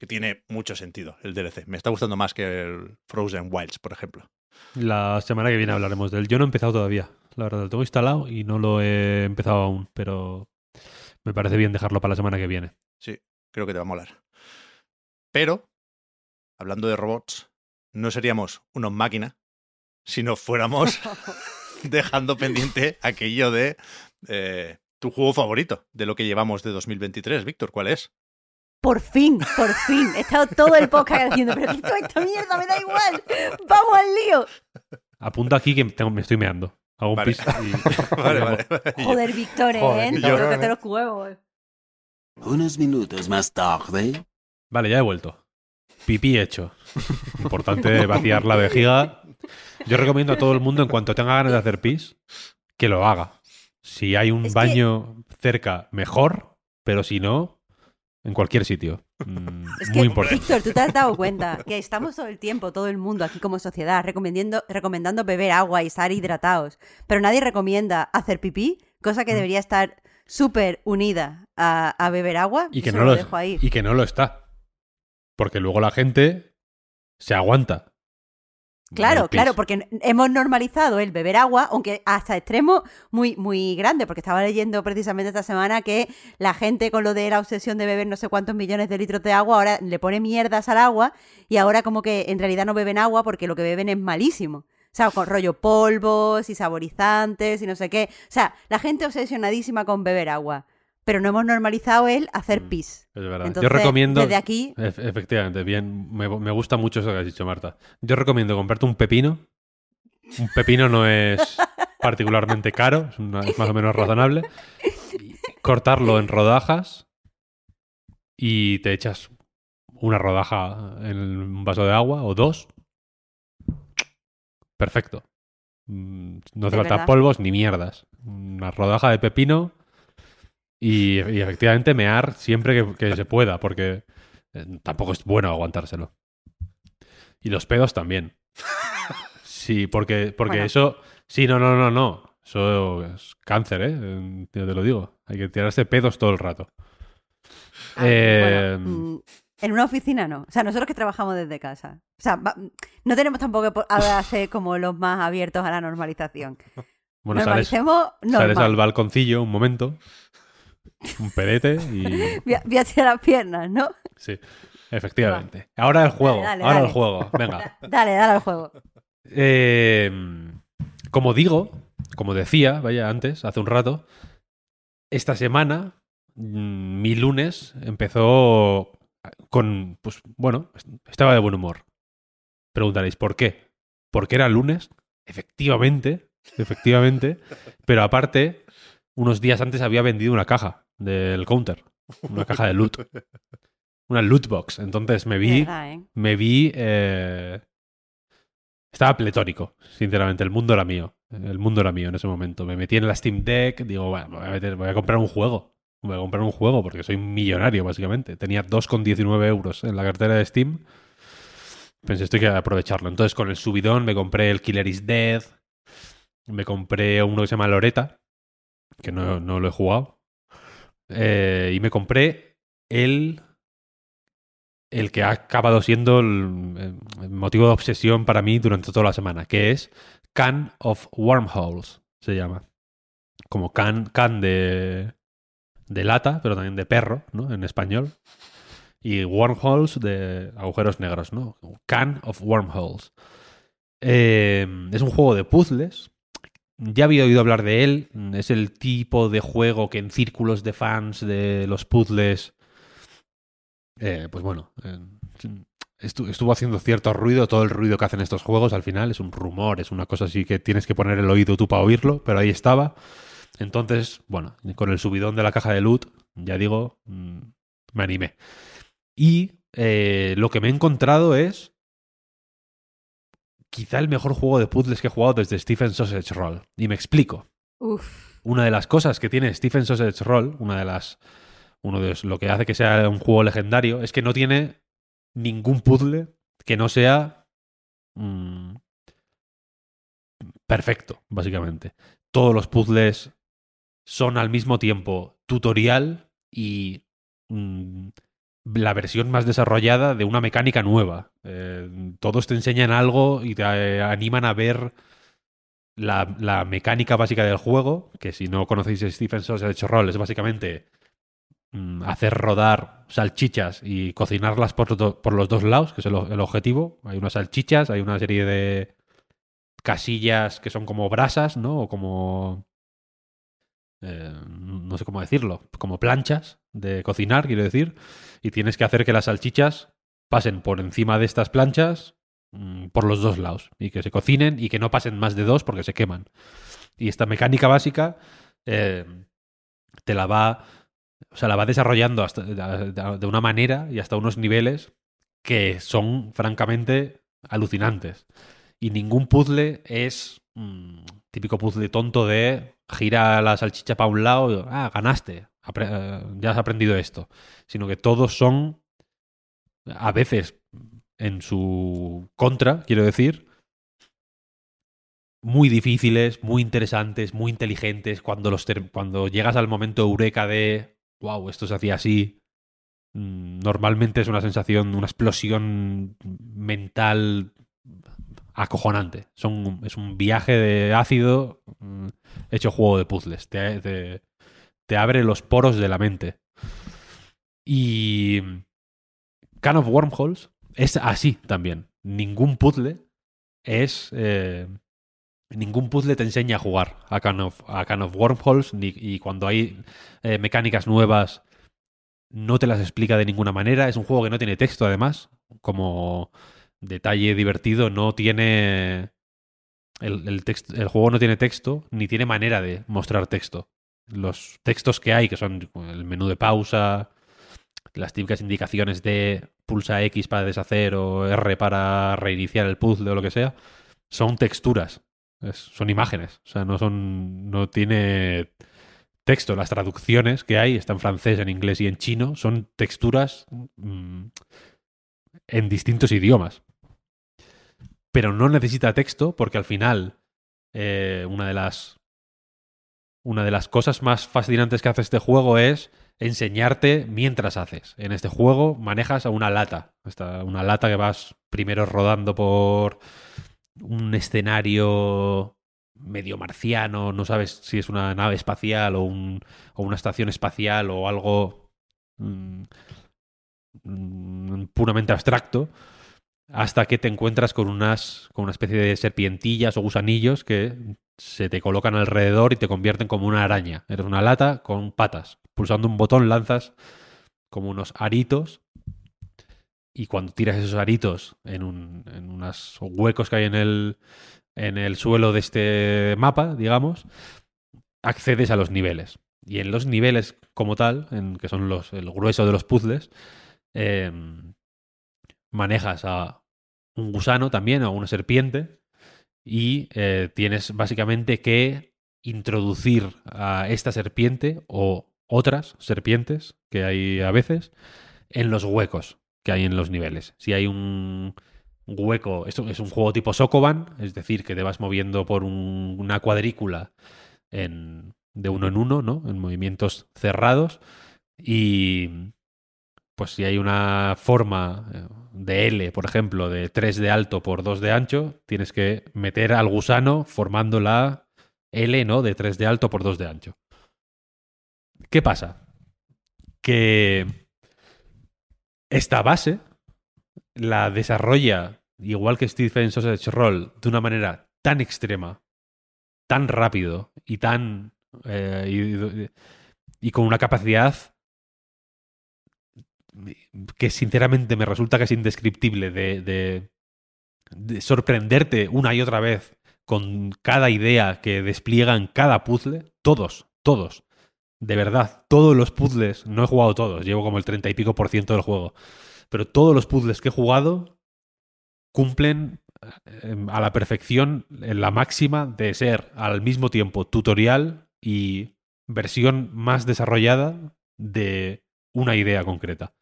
que tiene mucho sentido el DLC. Me está gustando más que el Frozen Wilds, por ejemplo. La semana que viene hablaremos de él. Yo no he empezado todavía. La verdad, lo tengo instalado y no lo he empezado aún, pero me parece bien dejarlo para la semana que viene. Sí, creo que te va a molar. Pero, hablando de robots, no seríamos unos máquinas si no fuéramos dejando pendiente aquello de eh, tu juego favorito de lo que llevamos de 2023. Víctor, ¿cuál es? Por fin, por fin. He estado todo el podcast diciendo, pero quito esta mierda, me da igual. Vamos al lío. Apunto aquí que tengo- me estoy meando. Hago un Vale. pis y... Vale, vale, Joder, Víctor, Joder, ¿eh? yo- los huevos. Unos minutos más tarde. Vale, ya he vuelto. Pipí hecho. Importante vaciar la vejiga. Yo recomiendo a todo el mundo, en cuanto tenga ganas de hacer pis, que lo haga. Si hay un Es que- baño cerca, mejor, pero si no, en cualquier sitio. Mm, Es muy que, importante. Víctor, tú te has dado cuenta que estamos todo el tiempo, todo el mundo aquí como sociedad, recomendando, recomendando beber agua y estar hidratados. Pero nadie recomienda hacer pipí, cosa Mm. que debería estar súper unida a, a beber agua. Y que, no lo, dejo ahí. y que no lo está. Porque luego la gente se aguanta. Claro, claro, porque hemos normalizado el beber agua, aunque hasta extremo muy, muy grande, porque estaba leyendo precisamente esta semana que la gente con lo de la obsesión de beber no sé cuántos millones de litros de agua, ahora le pone mierdas al agua y ahora como que en realidad no beben agua porque lo que beben es malísimo. O sea, con rollo polvos y saborizantes y no sé qué. O sea, la gente obsesionadísima con beber agua, pero no hemos normalizado el hacer Mm. pis. Es verdad. Entonces, Yo recomiendo. desde aquí, Ef- efectivamente, bien. Me, me gusta mucho eso que has dicho, Marta. Yo recomiendo comprarte un pepino. Un pepino no es particularmente caro, es, una- es más o menos razonable. Cortarlo en rodajas y te echas una rodaja en un vaso de agua o dos. Perfecto. Mm, No hace falta verdad. polvos ni mierdas. Una rodaja de pepino y, y efectivamente mear siempre que, que se pueda, porque eh, tampoco es bueno aguantárselo. Y los pedos también. Sí, porque, porque Bueno. eso. Sí, no, no, no, no. Eso es cáncer, ¿eh? Yo te lo digo. Hay que tirarse pedos todo el rato. Ah, Eh, bueno, mm, en una oficina no. O sea, nosotros que trabajamos desde casa. O sea, va- no tenemos tampoco que ser como los más abiertos a la normalización. bueno, sales, Normalicemos sales normal. al balconcillo un momento, un pedete y... Voy a, las piernas, ¿no? Sí, efectivamente. Ahora el juego, dale, ahora dale. el juego. Venga. Dale, dale al juego. Eh, como digo, como decía, vaya, antes, hace un rato, esta semana, mm, mi lunes empezó con, pues bueno, estaba de buen humor. Preguntaréis, ¿por qué? ¿Por qué era lunes? Efectivamente, efectivamente. Pero aparte, unos días antes había vendido una caja del counter, una caja de loot, una loot box. Entonces me vi verdad, ¿eh? me vi. eh, estaba pletórico, sinceramente. El mundo era mío. El mundo era mío en ese momento. Me metí en la Steam Deck. Digo, bueno, me voy a, meter- voy a comprar un juego. Voy a comprar un juego porque soy millonario, básicamente. Tenía 2,19 euros en la cartera de Steam. Pensé, esto hay que aprovecharlo. Entonces, con el subidón, me compré el Killer is Dead. Me compré uno que se llama Loreta, que no, no lo he jugado. Eh, y me compré el el que ha acabado siendo el, el motivo de obsesión para mí durante toda la semana, que es Can of Wormholes, se llama. Como can, can de, de lata, pero también de perro, ¿no? En español. Y wormholes de agujeros negros, ¿no? Can of Wormholes. Eh, es un juego de puzzles. Ya había oído hablar de él. Es el tipo de juego que en círculos de fans de los puzzles eh, pues bueno, eh, estu- estuvo haciendo cierto ruido, todo el ruido que hacen estos juegos al final es un rumor, es una cosa así que tienes que poner el oído tú para oírlo, pero ahí estaba. Entonces, bueno, con el subidón de la caja de loot, ya digo, mm, me animé. Y eh, lo que me he encontrado es quizá el mejor juego de puzzles que he jugado desde Stephen Sausage Roll. Y me explico Uf. una de las cosas que tiene Stephen Sausage Roll, una de las. Uno de los- lo que hace que sea un juego legendario, es que no tiene ningún puzzle que no sea. mm, perfecto, básicamente. Todos los puzzles son al mismo tiempo tutorial y. mm, la versión más desarrollada de una mecánica nueva. Eh, todos te enseñan algo y te eh, animan a ver la, la mecánica básica del juego, que si no conocéis Stephen Sausage Roll, es básicamente mm, hacer rodar salchichas y cocinarlas por, por los dos lados, que es el, el objetivo. Hay unas salchichas, hay una serie de casillas que son como brasas, ¿no? O como... eh, no sé cómo decirlo, como planchas de cocinar, quiero decir, y tienes que hacer que las salchichas pasen por encima de estas planchas mm, por los dos lados y que se cocinen y que no pasen más de dos porque se queman. Y esta mecánica básica eh, te la va, o sea, la va desarrollando hasta, de, una manera y hasta unos niveles que son francamente alucinantes. Y ningún puzzle es mm, típico puzzle tonto de gira la salchicha para un lado y ah, ganaste, eh, ya has aprendido esto. Sino que todos son a veces en su contra, quiero decir, muy difíciles, muy interesantes, muy inteligentes. Cuando, los cuando llegas al momento eureka de, wow, esto se hacía así, mm, normalmente es una sensación, una explosión mental acojonante. Son, es un viaje de ácido mm, hecho juego de puzzles. Te, te- abre los poros de la mente. Y Can of Wormholes es así también. Ningún puzzle es. eh, ningún puzzle te enseña a jugar a Can of, a Can of Wormholes. y cuando hay eh, mecánicas nuevas, no te las explica de ninguna manera. Es un juego que no tiene texto, además. Como detalle divertido, no tiene. El, el, text- el juego no tiene texto, ni tiene manera de mostrar texto. Los textos que hay, que son el menú de pausa, las típicas indicaciones de pulsa X para deshacer o R para reiniciar el puzzle o lo que sea, son texturas, son imágenes, o sea, no son, no tiene texto. Las traducciones que hay, está en francés, en inglés y en chino, son texturas mm, en distintos idiomas. Pero no necesita texto porque al final eh, una de las una de las cosas más fascinantes que hace este juego es enseñarte mientras haces. En este juego manejas a una lata. Una lata que vas primero rodando por un escenario medio marciano, no sabes si es una nave espacial o, un- o una estación espacial o algo mm, mm, puramente abstracto, hasta que te encuentras con unas con una especie de serpientillas o gusanillos que se te colocan alrededor y te convierten como una araña. Eres una lata con patas. Pulsando un botón lanzas como unos aritos y cuando tiras esos aritos en, un, en unos huecos que hay en el, en el suelo de este mapa, digamos, accedes a los niveles. Y en los niveles como tal, en, que son los, el grueso de los puzzles, eh, manejas a un gusano también, a una serpiente, y eh, tienes básicamente que introducir a esta serpiente o otras serpientes que hay a veces en los huecos que hay en los niveles. Si hay un hueco, esto es un juego tipo Sokoban, es decir, que te vas moviendo por un- una cuadrícula en, de uno en uno, ¿no? En movimientos cerrados. Y pues si hay una forma eh, de L, por ejemplo, de 3 de alto por 2 de ancho, tienes que meter al gusano formando la L, ¿no? De 3 de alto por 2 de ancho. ¿Qué pasa? Que esta base la desarrolla, igual que Stephen Sausage Roll, de una manera tan extrema, tan rápido y tan. eh, y, y con una capacidad que sinceramente me resulta casi indescriptible de, de- de sorprenderte una y otra vez con cada idea que despliega en cada puzzle. Todos, todos. De verdad, todos los puzzles, no he jugado todos, llevo como el treinta y pico por ciento del juego, pero todos los puzzles que he jugado cumplen eh, a la perfección la máxima de ser al mismo tiempo tutorial y versión más desarrollada de una idea concreta.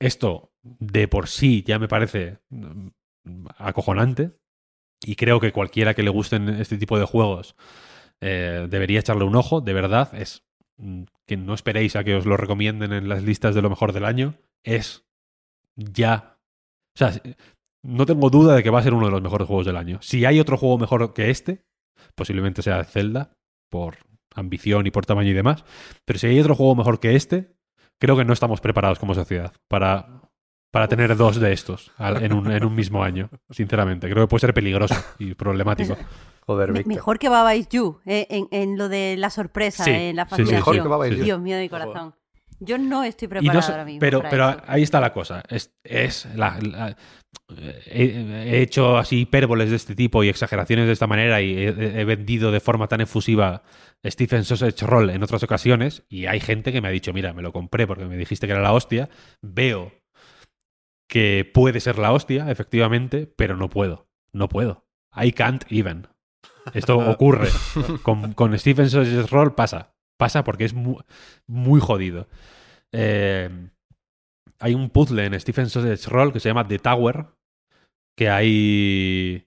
Esto de por sí ya me parece mm, acojonante y creo que cualquiera que le gusten este tipo de juegos eh, debería echarle un ojo, de verdad, es mm, que no esperéis a que os lo recomienden en las listas de lo mejor del año, es ya. O sea, no tengo duda de que va a ser uno de los mejores juegos del año. Si hay otro juego mejor que este, posiblemente sea Zelda, por ambición y por tamaño y demás, pero si hay otro juego mejor que este, creo que no estamos preparados como sociedad para, para tener dos de estos al- en un, en un mismo año, sinceramente. Creo que puede ser peligroso y problemático. Joder, Me- mejor que Baba Is You, eh, en, en lo de la sorpresa, Sí, en la sí, sí, fascinación. Mejor que Baba Is You. Dios mío de mi corazón. Yo no estoy Y preparada no sé- ahora mismo. pero para pero eso. ahí está la cosa. Es, es la- la- he, he hecho así hipérboles de este tipo y exageraciones de esta manera y he, he vendido de forma tan efusiva Stephen Sausage Roll en otras ocasiones y hay gente que me ha dicho, mira, me lo compré porque me dijiste que era la hostia, veo que puede ser la hostia, efectivamente, pero no puedo. No puedo. I can't even. Esto ocurre. Con, con Stephen Sausage Roll pasa. Pasa porque es mu- muy jodido. Eh, hay un puzzle en Stephen Sausage Roll que se llama The Tower, que hay...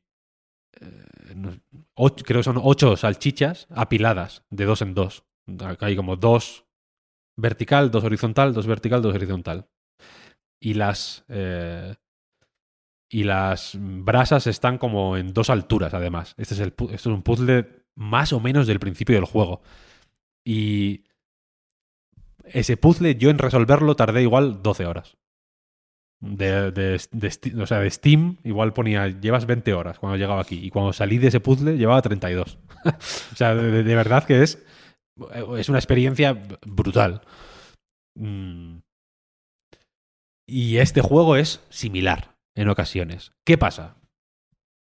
eh, no- ocho- creo que son ocho salchichas apiladas de dos en dos. Hay como dos vertical, dos horizontal, dos vertical, dos horizontal. Y las... eh, y las brasas están como en dos alturas, además. Este es, el, es un puzzle más o menos del principio del juego. Y ese puzzle, yo en resolverlo tardé igual 12 horas. De, de- de sea, de Steam, igual ponía, llevas 20 horas cuando llegaba aquí. Y cuando salí de ese puzzle, llevaba 32. o sea, de, verdad que es, es una experiencia brutal. Mm. Y este juego es similar en ocasiones. ¿Qué pasa?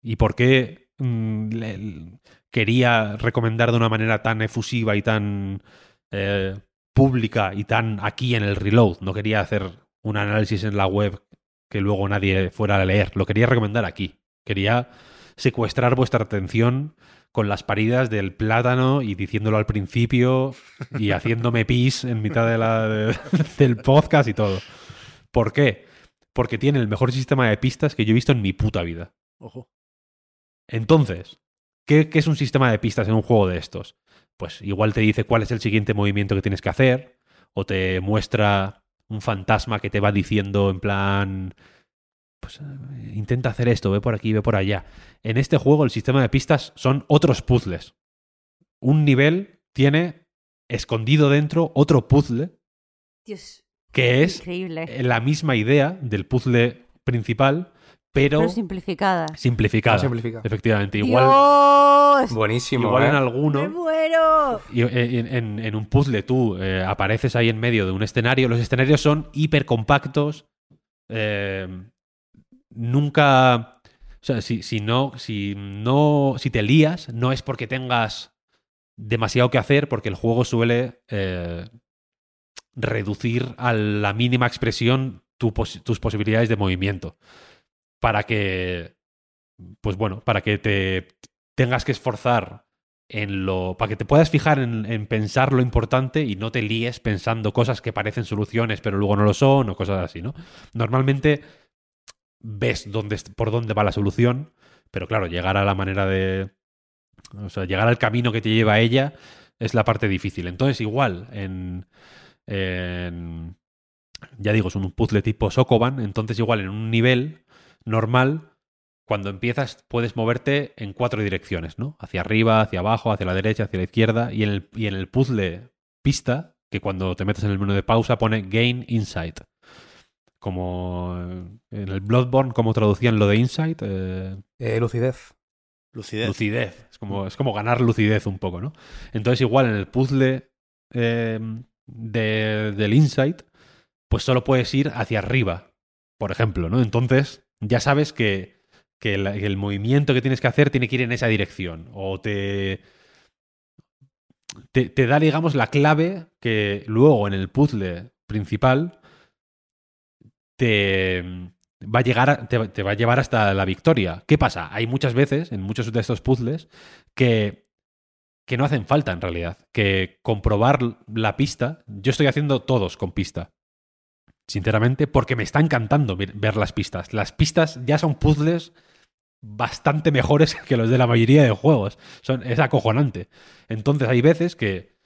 ¿Y por qué mm, quería recomendar de una manera tan efusiva y tan eh, pública y tan aquí en el reload? No quería hacer un análisis en la web que luego nadie fuera a leer. Lo quería recomendar aquí. Quería secuestrar vuestra atención con las paridas del plátano y diciéndolo al principio y haciéndome pis en mitad de la, de- del podcast y todo. ¿Por qué? Porque tiene el mejor sistema de pistas que yo he visto en mi puta vida. Ojo. Entonces, ¿qué, qué es un sistema de pistas en un juego de estos? Pues igual te dice cuál es el siguiente movimiento que tienes que hacer, o te muestra un fantasma que te va diciendo en plan, pues eh, intenta hacer esto, ve por aquí, ve por allá. En este juego el sistema de pistas son otros puzzles. Un nivel tiene escondido dentro otro puzzle Dios, que es increíble. la misma idea del puzzle principal, pero, Pero simplificada. simplificada. Ah, simplificada. Efectivamente. Igual, ¡Dios! Buenísimo, igual ¿eh? en ¡Me alguno, muero! y en, en- en un puzzle tú eh, apareces ahí en medio de un escenario. Los escenarios son hiper compactos. eh, nunca. O sea, si, si no. Si no. Si te lías, no es porque tengas demasiado que hacer, porque el juego suele eh, reducir a la mínima expresión tu pos- tus posibilidades de movimiento. Para que. Pues bueno, para que te tengas que esforzar en lo. para que te puedas fijar en, en pensar lo importante y no te líes pensando cosas que parecen soluciones, pero luego no lo son, o cosas así, ¿no? Normalmente ves dónde, por dónde va la solución, pero claro, llegar a la manera de. O sea, llegar al camino que te lleva a ella es la parte difícil. Entonces, igual, en. en- ya digo, es un puzzle tipo Sokoban, entonces igual en un nivel normal, cuando empiezas puedes moverte en cuatro direcciones, ¿no? Hacia arriba, hacia abajo, hacia la derecha, hacia la izquierda, y en el, y en el puzzle pista, que cuando te metes en el menú de pausa pone Gain Insight. Como en el Bloodborne, como traducían lo de Insight, eh, Eh, lucidez. Lucidez. lucidez. Es como, es como ganar lucidez un poco, ¿no? Entonces, igual en el puzzle eh, de- del Insight, pues solo puedes ir hacia arriba, por ejemplo, ¿no? Entonces, ya sabes que, que el, movimiento que tienes que hacer tiene que ir en esa dirección. O te, te. da, digamos, la clave que luego en el puzzle principal te va a llegar te va a llevar hasta la victoria. ¿Qué pasa? Hay muchas veces, en muchos de estos puzzles, que, que no hacen falta en realidad. Que comprobar la pista, yo estoy haciendo todos con pista. Sinceramente, porque me está encantando ver, las pistas. Las pistas ya son puzzles bastante mejores que los de la mayoría de juegos. Son, es acojonante. Entonces hay veces que,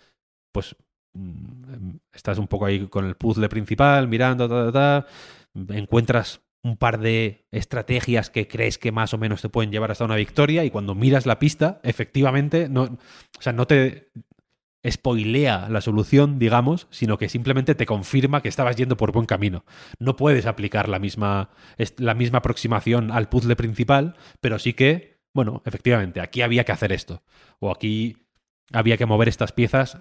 pues, mm, estás un poco ahí con el puzzle principal, mirando, ta, ta, ta, encuentras un par de estrategias que crees que más o menos te pueden llevar hasta una victoria y cuando miras la pista, efectivamente, no, o sea, no te spoilea la solución, digamos, sino que simplemente te confirma que estabas yendo por buen camino. No puedes aplicar la misma, la misma aproximación al puzzle principal, pero sí que, bueno, efectivamente, aquí había que hacer esto. O aquí había que mover estas piezas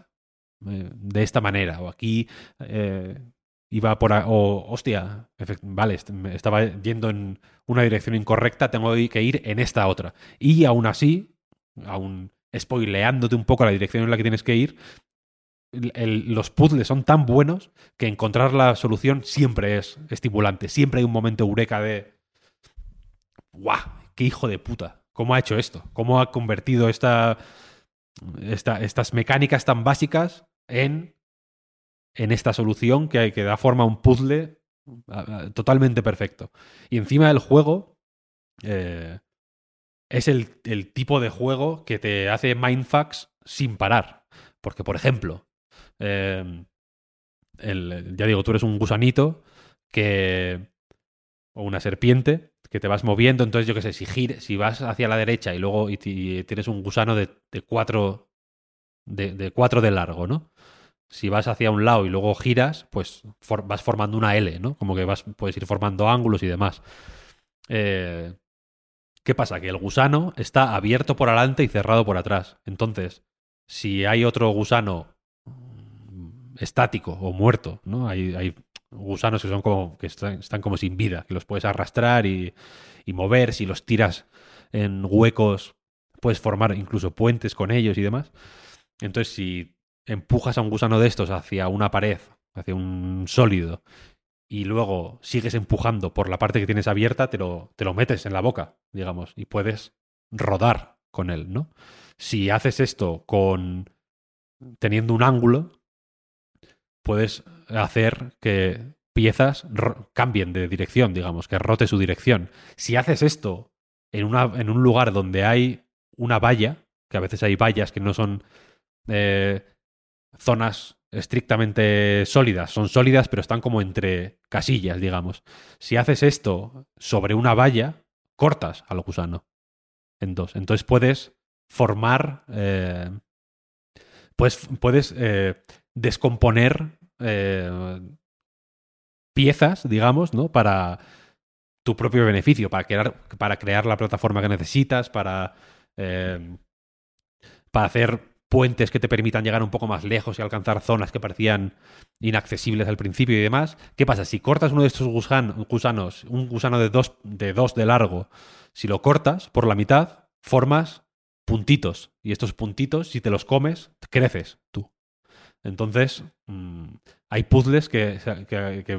eh, de esta manera. O aquí eh, iba por... o, hostia, vale, estaba yendo en una dirección incorrecta, tengo que ir en esta otra. Y aún así, aún spoileándote un poco la dirección en la que tienes que ir, los puzzles son tan buenos que encontrar la solución siempre es estimulante. Siempre hay un momento eureka de... ¡Guau! ¡Qué hijo de puta! ¿Cómo ha hecho esto? ¿Cómo ha convertido esta, esta- estas mecánicas tan básicas en, en esta solución que, que da forma a un puzzle totalmente perfecto? Y encima el juego eh, es el, el tipo de juego que te hace mindfucks sin parar. Porque, por ejemplo, eh, el- ya digo, tú eres un gusanito que. o una serpiente que te vas moviendo. Entonces, yo qué sé, si, si vas hacia la derecha y luego y ti- y tienes un gusano de, cuatro. De, cuatro de largo, ¿no? Si vas hacia un lado y luego giras, pues vas formando una L, ¿no? Como que vas, puedes ir formando ángulos y demás. Eh, ¿Qué pasa? Que el gusano está abierto por adelante y cerrado por atrás. Entonces, si hay otro gusano mm, estático o muerto, ¿no? Hay, gusanos que son como que están, están como sin vida, que los puedes arrastrar y, y mover. Si los tiras en huecos, puedes formar incluso puentes con ellos y demás. Entonces, si empujas a un gusano de estos hacia una pared, hacia un sólido, y luego sigues empujando por la parte que tienes abierta, te lo, te lo metes en la boca, digamos, y puedes rodar con él, ¿no? Si haces esto con teniendo un ángulo, puedes hacer que piezas cambien de dirección, digamos, que rote su dirección. Si haces esto en, una, en un lugar donde hay una valla, que a veces hay vallas que no son eh, zonas estrictamente sólidas. Son sólidas, pero están como entre casillas, digamos. Si haces esto sobre una valla, cortas al gusano en dos. Entonces puedes formar. eh, pues puedes eh, descomponer eh, piezas, digamos, ¿no? Para tu propio beneficio, para crear, para crear la plataforma que necesitas, para, para hacer puentes que te permitan llegar un poco más lejos y alcanzar zonas que parecían inaccesibles al principio y demás. ¿Qué pasa? Si cortas uno de estos gusan- gusanos, un gusano de dos, de dos de largo, si lo cortas por la mitad, formas puntitos. Y estos puntitos, si te los comes, creces tú. Entonces, mm, hay puzzles que,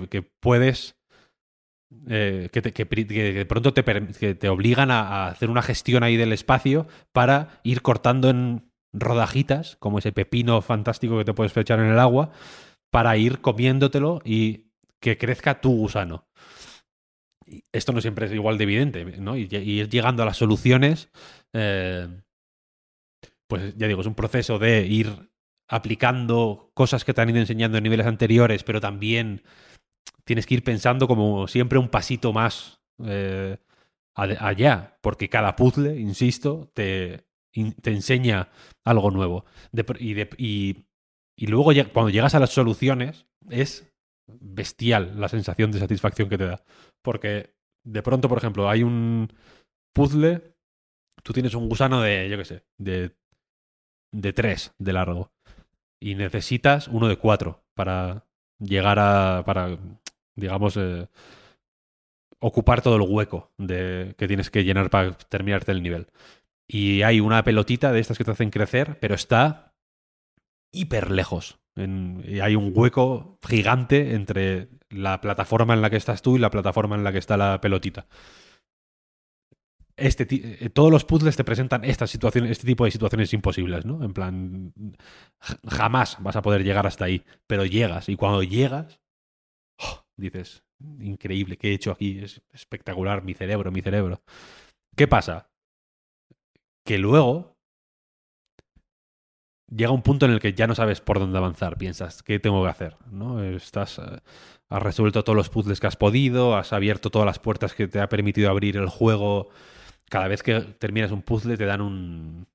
que- puedes. eh, que, de pronto te, te obligan a, a hacer una gestión ahí del espacio para ir cortando en rodajitas, como ese pepino fantástico que te puedes echar en el agua, para ir comiéndotelo y que crezca tu gusano. Esto no siempre es igual de evidente, ¿no? Y, ir llegando a las soluciones, eh, pues ya digo, es un proceso de ir aplicando cosas que te han ido enseñando en niveles anteriores, pero también tienes que ir pensando como siempre un pasito más eh, allá, porque cada puzzle, insisto, te, te enseña algo nuevo. Y, luego cuando llegas a las soluciones es bestial la sensación de satisfacción que te da. Porque de pronto, por ejemplo, hay un puzzle, tú tienes un gusano de, yo qué sé, de, de 3 de largo y necesitas uno de 4 para llegar a, para, digamos, eh, ocupar todo el hueco de, que tienes que llenar para terminarte el nivel. Y hay una pelotita de estas que te hacen crecer, pero está hiper lejos. Y hay un hueco gigante entre la plataforma en la que estás tú y la plataforma en la que está la pelotita. Este, eh, todos los puzzles te presentan estas situaciones, este tipo de situaciones imposibles, ¿no? En plan, jamás vas a poder llegar hasta ahí, pero llegas y cuando llegas, ¡oh! dices, increíble, ¿qué he hecho aquí? Es espectacular, mi cerebro, mi cerebro. ¿Qué pasa? Que luego llega un punto en el que ya no sabes por dónde avanzar, piensas, ¿qué tengo que hacer? ¿No? Estás, eh, has resuelto todos los puzzles que has podido, has abierto todas las puertas que te ha permitido abrir el juego. Cada vez que terminas un puzzle te dan un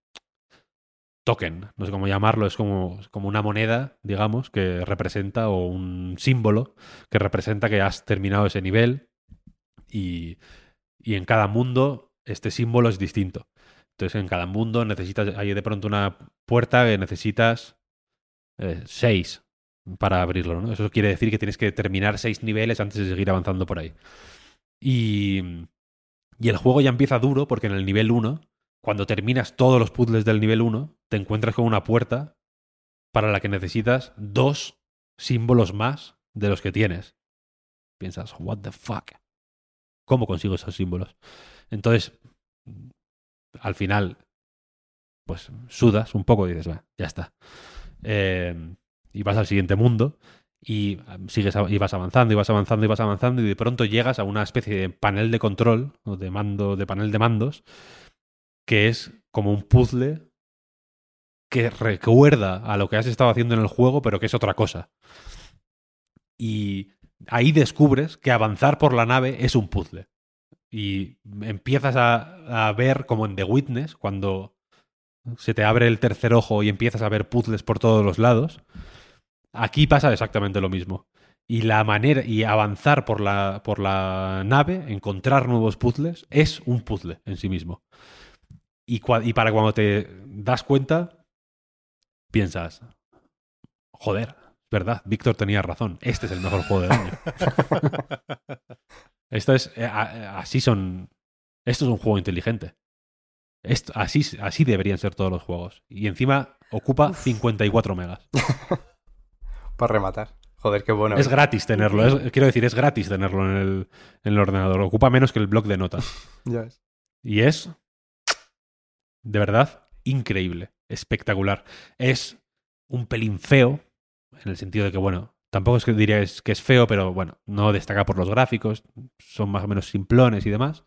token, no sé cómo llamarlo, es como, como una moneda, digamos, que representa, o un símbolo que representa que has terminado ese nivel y, y en cada mundo este símbolo es distinto. Entonces en cada mundo necesitas, hay de pronto una puerta que necesitas eh, seis para abrirlo, ¿no? Eso quiere decir que tienes que terminar seis niveles antes de seguir avanzando por ahí. Y, el juego ya empieza duro porque en el nivel 1, cuando terminas todos los puzzles del nivel 1, te encuentras con una puerta para la que necesitas dos símbolos más de los que tienes. Piensas, what the fuck? ¿Cómo consigo esos símbolos? Entonces, al final, pues sudas un poco y dices, "Va, ya está. Eh, y vas al siguiente mundo y um, sigues y vas avanzando y vas avanzando y vas avanzando y de pronto llegas a una especie de panel de control o de mando de panel de mandos que es como un puzzle que recuerda a lo que has estado haciendo en el juego pero que es otra cosa y ahí descubres que avanzar por la nave es un puzzle y empiezas a, a ver como en The Witness cuando se te abre el tercer ojo y empiezas a ver puzzles por todos los lados Aquí pasa exactamente lo mismo. Y la manera, y avanzar por la, por la nave, encontrar nuevos puzzles, es un puzzle en sí mismo. Y, y para cuando te das cuenta, piensas, joder, verdad, Víctor tenía razón, este es el mejor juego del año. Esto es, eh, a- así son, esto es un juego inteligente. Esto, así, así deberían ser todos los juegos. Y encima ocupa 54 megas. Para rematar. Joder, qué bueno. Es ¿eh? gratis tenerlo. es- quiero decir, es gratis tenerlo en el, en el ordenador. Ocupa menos que el bloc de notas. Ya ves. Y es, de verdad, increíble. Espectacular. Es un pelín feo, en el sentido de que, bueno, tampoco es que diría es- que es feo, pero bueno, no destaca por los gráficos. Son más o menos simplones y demás.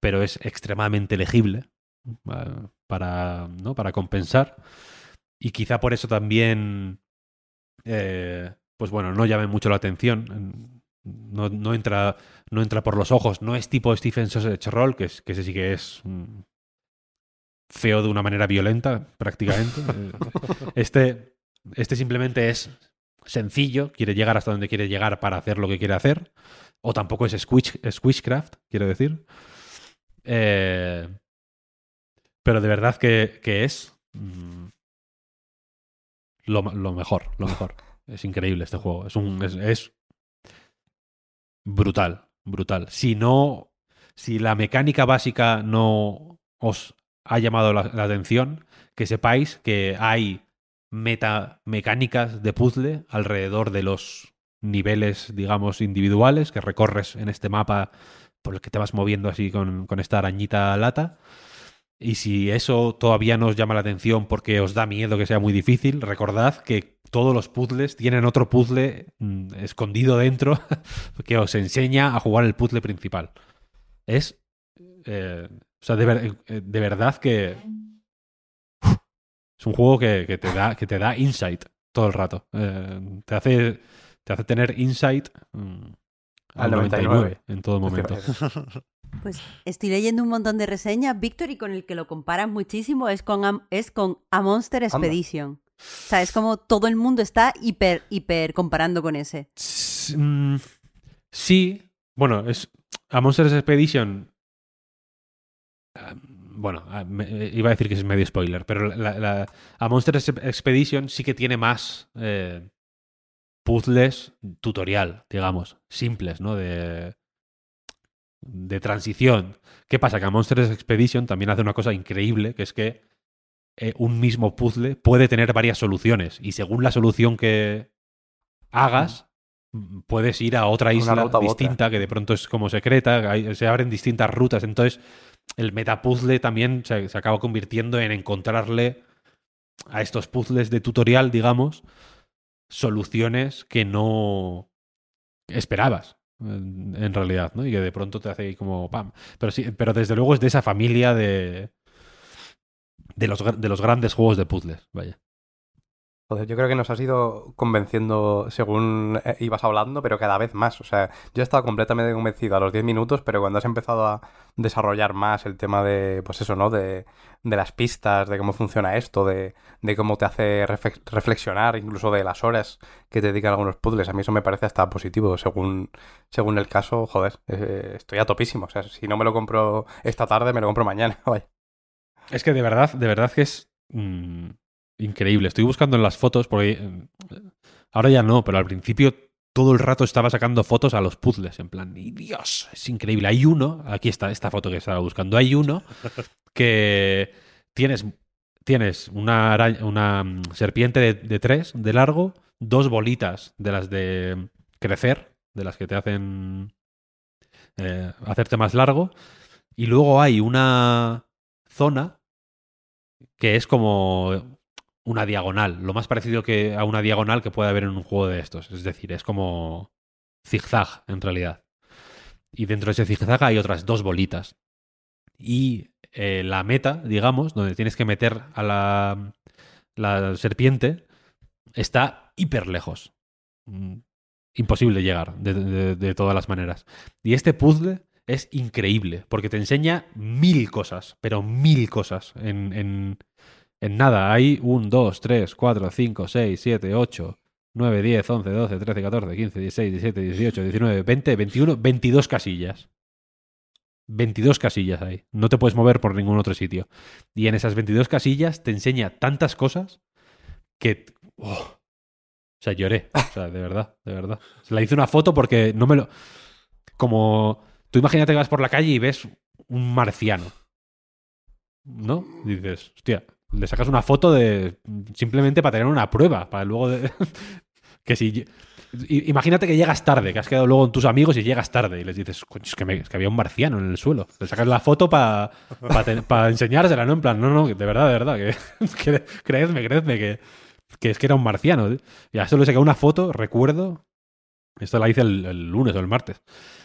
Pero es extremadamente legible eh, para, ¿no? para compensar. Y quizá por eso también eh, pues bueno, no llame mucho la atención. No, no entra, no entra por los ojos. No es tipo Stephen Sausage Roll, que, es, que ese sí que es mm, feo de una manera violenta, prácticamente. Eh, este, este simplemente es sencillo, quiere llegar hasta donde quiere llegar para hacer lo que quiere hacer. O tampoco es Squish, Squishcraft, quiero decir. Eh, pero de verdad que, que es mm, lo, lo mejor, lo mejor. Es increíble este juego. Es un. Es, es brutal. Brutal. Si no. Si la mecánica básica no os ha llamado la, la atención, que sepáis que hay metamecánicas de puzzle alrededor de los niveles, digamos, individuales que recorres en este mapa por el que te vas moviendo así con, esta arañita lata. Y si eso todavía no os llama la atención porque os da miedo que sea muy difícil, recordad que todos los puzzles tienen otro puzzle mm, escondido dentro que os enseña a jugar el puzzle principal. Es. eh, o sea, de, eh, de verdad que. Es un juego que, que te da, que te da insight todo el rato. Eh, te, hace, te hace tener insight mm, Al al 99, 99 en todo momento. Pues estoy leyendo un montón de reseñas, Víctor, y con el que lo comparan muchísimo es con, Am- es con A Monster Expedition. O sea, es como todo el mundo está hiper, hiper comparando con ese. Mm, Sí, bueno, es a Monsters Expedition. ah, Bueno, ah, me- eh, iba a decir que es medio spoiler, pero la- la- a Monsters Expedition sí que tiene más eh, puzzles tutorial, digamos, simples, ¿no? De, de transición. ¿Qué pasa? Que a Monsters Expedition también hace una cosa increíble, que es que eh, un mismo puzzle puede tener varias soluciones y según la solución que hagas, puedes ir a otra isla distinta que de pronto es como secreta, hay- se abren distintas rutas, entonces el metapuzzle también se, acaba convirtiendo en encontrarle a estos puzzles de tutorial, digamos, soluciones que no esperabas en, realidad, ¿no? Y que de pronto te hace ahí como pam. Pero sí, pero desde luego es de esa familia de de los, de los grandes juegos de puzzles, vaya. Joder, yo creo que nos has ido convenciendo según eh, ibas hablando, pero cada vez más. O sea, yo estaba completamente convencido a los 10 minutos, pero cuando has empezado a desarrollar más el tema de, pues eso, ¿no? De, de las pistas, de cómo funciona esto, de, de cómo te hace reflex- reflexionar, incluso de las horas que te dedican algunos puzzles, a mí eso me parece hasta positivo. Según, según el caso, joder, eh, estoy a topísimo. O sea, si no me lo compro esta tarde, me lo compro mañana. Es que de verdad, de verdad que es mm, increíble. Estoy buscando en las fotos porque eh, ahora ya no, pero al principio todo el rato estaba sacando fotos a los puzzles en plan, y Dios, es increíble. Hay uno, aquí está esta foto que estaba buscando, hay uno que tienes tienes una, araña- una mm, serpiente de, de tres de largo, dos bolitas de las de crecer, de las que te hacen eh, hacerte más largo, y luego hay una zona que es como una diagonal, lo más parecido que a una diagonal que puede haber en un juego de estos. Es decir, es como zigzag en realidad. Y dentro de ese zigzag hay otras dos bolitas. Y eh, la meta, digamos, donde tienes que meter a la, serpiente, está hiper lejos. Mm, Imposible llegar de, de- de todas las maneras. Y este puzzle es increíble, porque te enseña mil cosas, pero mil cosas en, en nada. Hay 1, 2, 3, 4, 5, 6, 7, 8, 9, 10, 11, 12, 13, 14, 15, 16, 17, 18, 19, 20, 21, 22 casillas. 22 casillas hay. No te puedes mover por ningún otro sitio. Y en esas 22 casillas te enseña tantas cosas que... oh, o sea, lloré. O sea, de verdad, de verdad. Se la hice una foto porque no me lo... Como... Tú imagínate que vas por la calle y ves un marciano. ¿No? Y dices, hostia, le sacas una foto de... Simplemente para tener una prueba, para luego... De... que si... Imagínate que llegas tarde, que has quedado luego con tus amigos y llegas tarde y les dices, es que, me- es que había un marciano en el suelo. Le sacas la foto para enseñársela, ¿no? En plan, no, no, de verdad, de verdad, que, que creedme, creedme que, que es que era un marciano. ¿eh? Y a eso le saqué una foto, recuerdo. Esto la hice el, el lunes o el martes.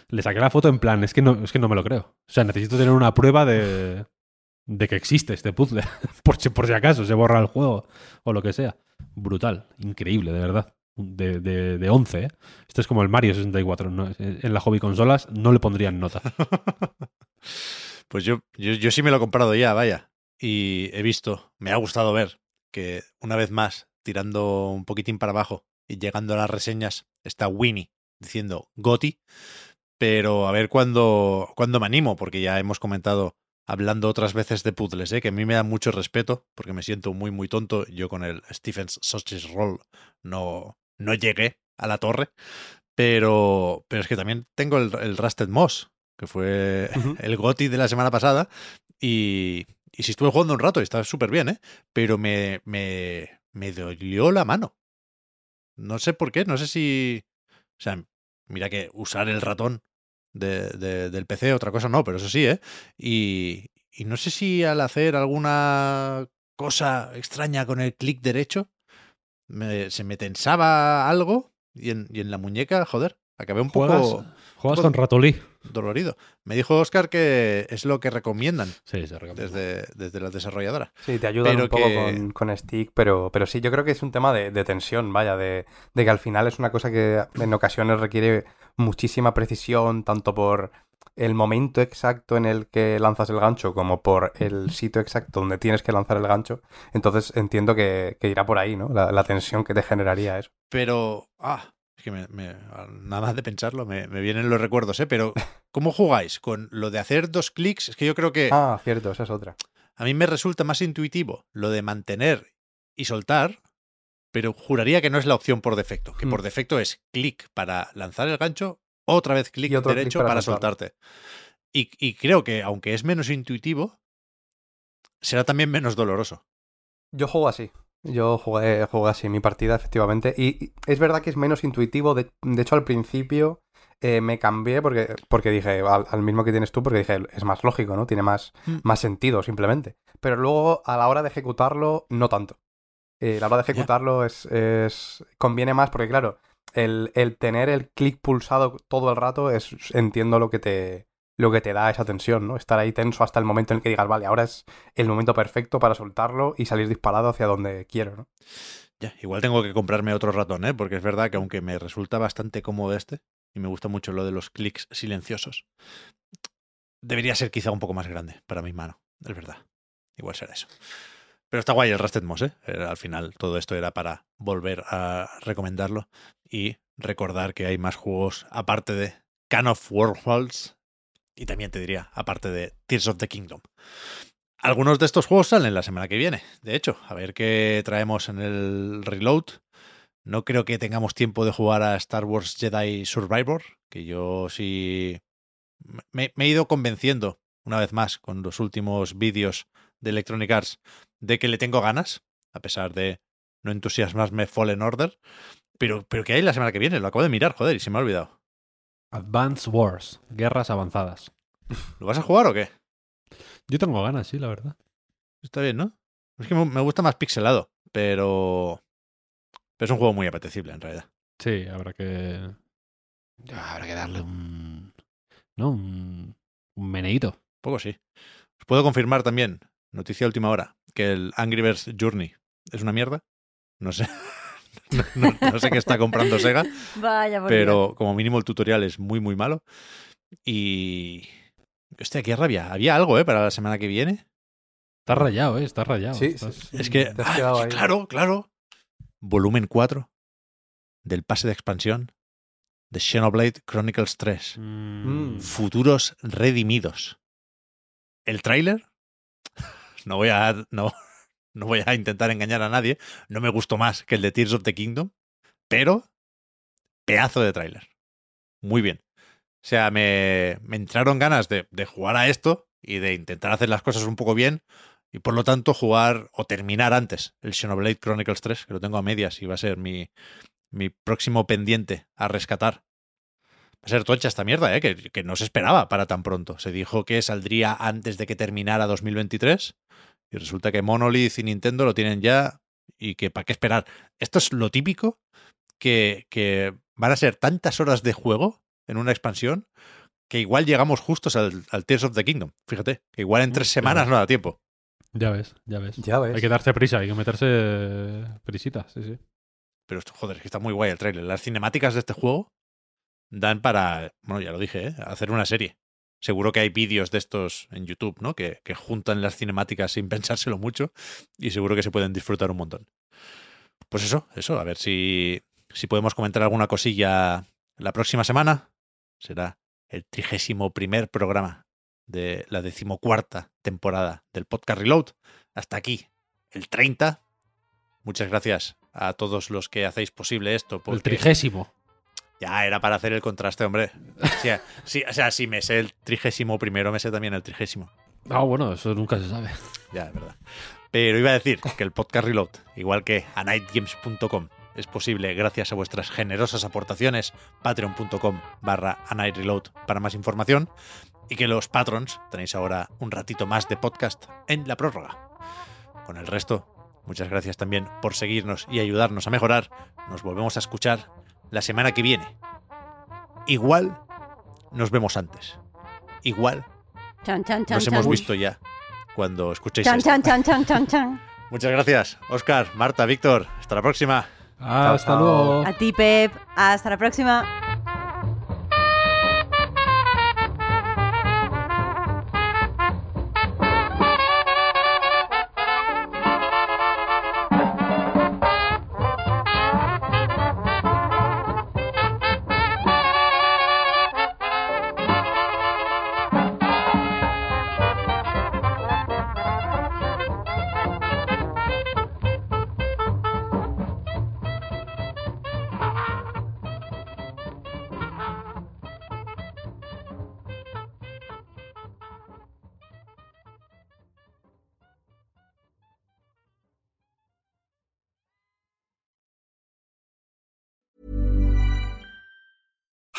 Le saqué la foto en plan, es que no, es que no me lo creo. O sea, necesito tener una prueba de, de que existe este puzzle. por, si, por si acaso se borra el juego o lo que sea. Brutal, increíble, de verdad. de, de, de 11. ¿eh? Este es como el Mario 64. ¿no? En la hobby consolas no le pondrían nota. Pues yo, yo, yo sí me lo he comprado ya, vaya. Y he visto, me ha gustado ver que una vez más, tirando un poquitín para abajo y llegando a las reseñas, está Winnie diciendo Goti. Pero a ver cuándo, cuándo me animo, porque ya hemos comentado hablando otras veces de puzzles, ¿eh? que a mí me da mucho respeto, porque me siento muy, muy tonto. Yo con el Stephen's Sausage Roll no, no llegué a la torre. Pero, pero es que también tengo el, el Rusted Moss, que fue el GOTI de la semana pasada. Y, y sí estuve jugando un rato y estaba súper bien, ¿eh? Pero me, me, me dolió la mano. No sé por qué, no sé si... O sea, mira que usar el ratón de, de- del PC, otra cosa no, pero eso sí, ¿eh? Y, y no sé si al hacer alguna cosa extraña con el clic derecho, me- se me tensaba algo y en, y en la muñeca, joder, acabé un ¿Juegas, poco juegas poco- con ratolí? Dolorido. Me dijo Oscar que es lo que recomiendan Sí, se recomienda. desde, desde la desarrolladora. Sí, te ayudan Pero un poco que- con, con Stick, pero, pero sí, yo creo que es un tema de, de tensión, vaya, de, de que al final es una cosa que en ocasiones requiere muchísima precisión, tanto por el momento exacto en el que lanzas el gancho como por el sitio exacto donde tienes que lanzar el gancho. Entonces entiendo que, que irá por ahí, ¿no? La, la tensión que te generaría eso. Pero, ah, es que me- me- nada más de pensarlo, me, me vienen los recuerdos, ¿eh? Pero, ¿cómo jugáis? Con lo de hacer dos clics, es que yo creo que Ah, cierto, esa es otra. a mí me resulta más intuitivo lo de mantener y soltar, pero juraría que no es la opción por defecto, que Hmm. por defecto es clic para lanzar el gancho, otra vez clic derecho para para, soltarte. Y, y creo que, aunque es menos intuitivo, será también menos doloroso. Yo juego así. Yo jugué, jugué así mi partida, efectivamente. Y es verdad que es menos intuitivo. De, de hecho, al principio eh, me cambié porque, porque dije, al, al mismo que tienes tú, porque dije, es más lógico, ¿no? Tiene más, Mm. más sentido, simplemente. Pero luego, a la hora de ejecutarlo, no tanto. Eh, a la hora de ejecutarlo es, es. conviene más, porque claro, el, el tener el clic pulsado todo el rato es. entiendo lo que te. Lo que te da esa tensión, ¿no? Estar ahí tenso hasta el momento en el que digas, vale, ahora es el momento perfecto para soltarlo y salir disparado hacia donde quiero, ¿no? Ya, igual tengo que comprarme otro ratón, ¿eh? Porque es verdad que aunque me resulta bastante cómodo este, y me gusta mucho lo de los clics silenciosos, debería ser quizá un poco más grande para mi mano, es verdad. Igual será eso. Pero está guay el Rusted Moss, ¿eh? Al final todo esto era para volver a recomendarlo y recordar que hay más juegos aparte de Can of Warhols y también te diría, aparte de Tears of the Kingdom. Algunos de estos juegos salen la semana que viene, de hecho, a ver qué traemos en el reload. No creo que tengamos tiempo de jugar a Star Wars Jedi Survivor, que yo sí me, he ido convenciendo una vez más con los últimos vídeos de Electronic Arts de que le tengo ganas, a pesar de no entusiasmarme Fallen Order. Pero, pero que hay la semana que viene, lo acabo de mirar, joder, y se me ha olvidado. Advance Wars, guerras avanzadas. ¿Lo vas a jugar o qué? Yo tengo ganas, sí, la verdad. Está bien, ¿no? Es que me gusta más pixelado, pero... Pero es un juego muy apetecible, en realidad. Sí, habrá que. Habrá que darle un. ¿No? Un, un meneíto. Poco sí. Os puedo confirmar también, noticia de última hora, que el Angry Birds Journey es una mierda. No sé. no, sé qué está comprando Sega, Vaya, por pero como mínimo el tutorial es muy, muy malo. Y... Hostia, qué rabia. Había algo, ¿eh? Para la semana que viene. Está rayado, ¿eh? Está rayado. Sí, Estás- sí, Es que... Ah, claro, claro. Volumen 4 del pase de expansión de Xenoblade Chronicles 3. Mm. Futuros redimidos. El tráiler, no voy a no, no voy a intentar engañar a nadie, no me gustó más que el de Tears of the Kingdom, pero pedazo de tráiler. Muy bien. O sea, me, me entraron ganas de, jugar a esto y de intentar hacer las cosas un poco bien y por lo tanto jugar o terminar antes el Xenoblade Chronicles 3, que lo tengo a medias y va a ser mi, mi próximo pendiente a rescatar. Va a ser tocha esta mierda, ¿eh? que, que no se esperaba para tan pronto. Se dijo que saldría antes de que terminara 2023 y resulta que Monolith y Nintendo lo tienen ya y que para qué esperar. Esto es lo típico que, que van a ser tantas horas de juego en una expansión que igual llegamos justos al, al Tears of the Kingdom. Fíjate, que igual en tres Mm, semanas claro. no da tiempo. Ya ves, ya ves. Ya ves. Hay que darse prisa, hay que meterse prisita, sí, sí. pero esto, joder, es que está muy guay el trailer. Las cinemáticas de este juego dan para, bueno, ya lo dije, ¿eh? hacer una serie. Seguro que hay vídeos de estos en YouTube, ¿no? Que, que juntan las cinemáticas sin pensárselo mucho y seguro que se pueden disfrutar un montón. Pues eso, eso, a ver si, si podemos comentar alguna cosilla la próxima semana. Será el trigésimo primer programa de la decimocuarta temporada del podcast Reload. Hasta aquí, el 30. Muchas gracias a todos los que hacéis posible esto. El trigésimo. Ya, era para hacer el contraste, hombre. O sea, sí, o sea, si me sé el trigésimo primero, me sé también el trigésimo. Ah, bueno, eso nunca se sabe. Ya, es verdad. Pero iba a decir que el podcast Reload, igual que a nightgames.com, es posible gracias a vuestras generosas aportaciones, patreon.com barra a night reload para más información, y que los patrons tenéis ahora un ratito más de podcast en la prórroga. Con el resto, muchas gracias también por seguirnos y ayudarnos a mejorar. Nos volvemos a escuchar la semana que viene. Igual nos vemos antes. Igual Chan, chan, chan, nos chan. hemos visto ya cuando escuchéis Chan, esto. chan, chan, chan, chan, chan. Muchas gracias, Oscar, Marta, Víctor. Hasta la próxima. Hasta luego. A ti, Pep. Hasta la próxima.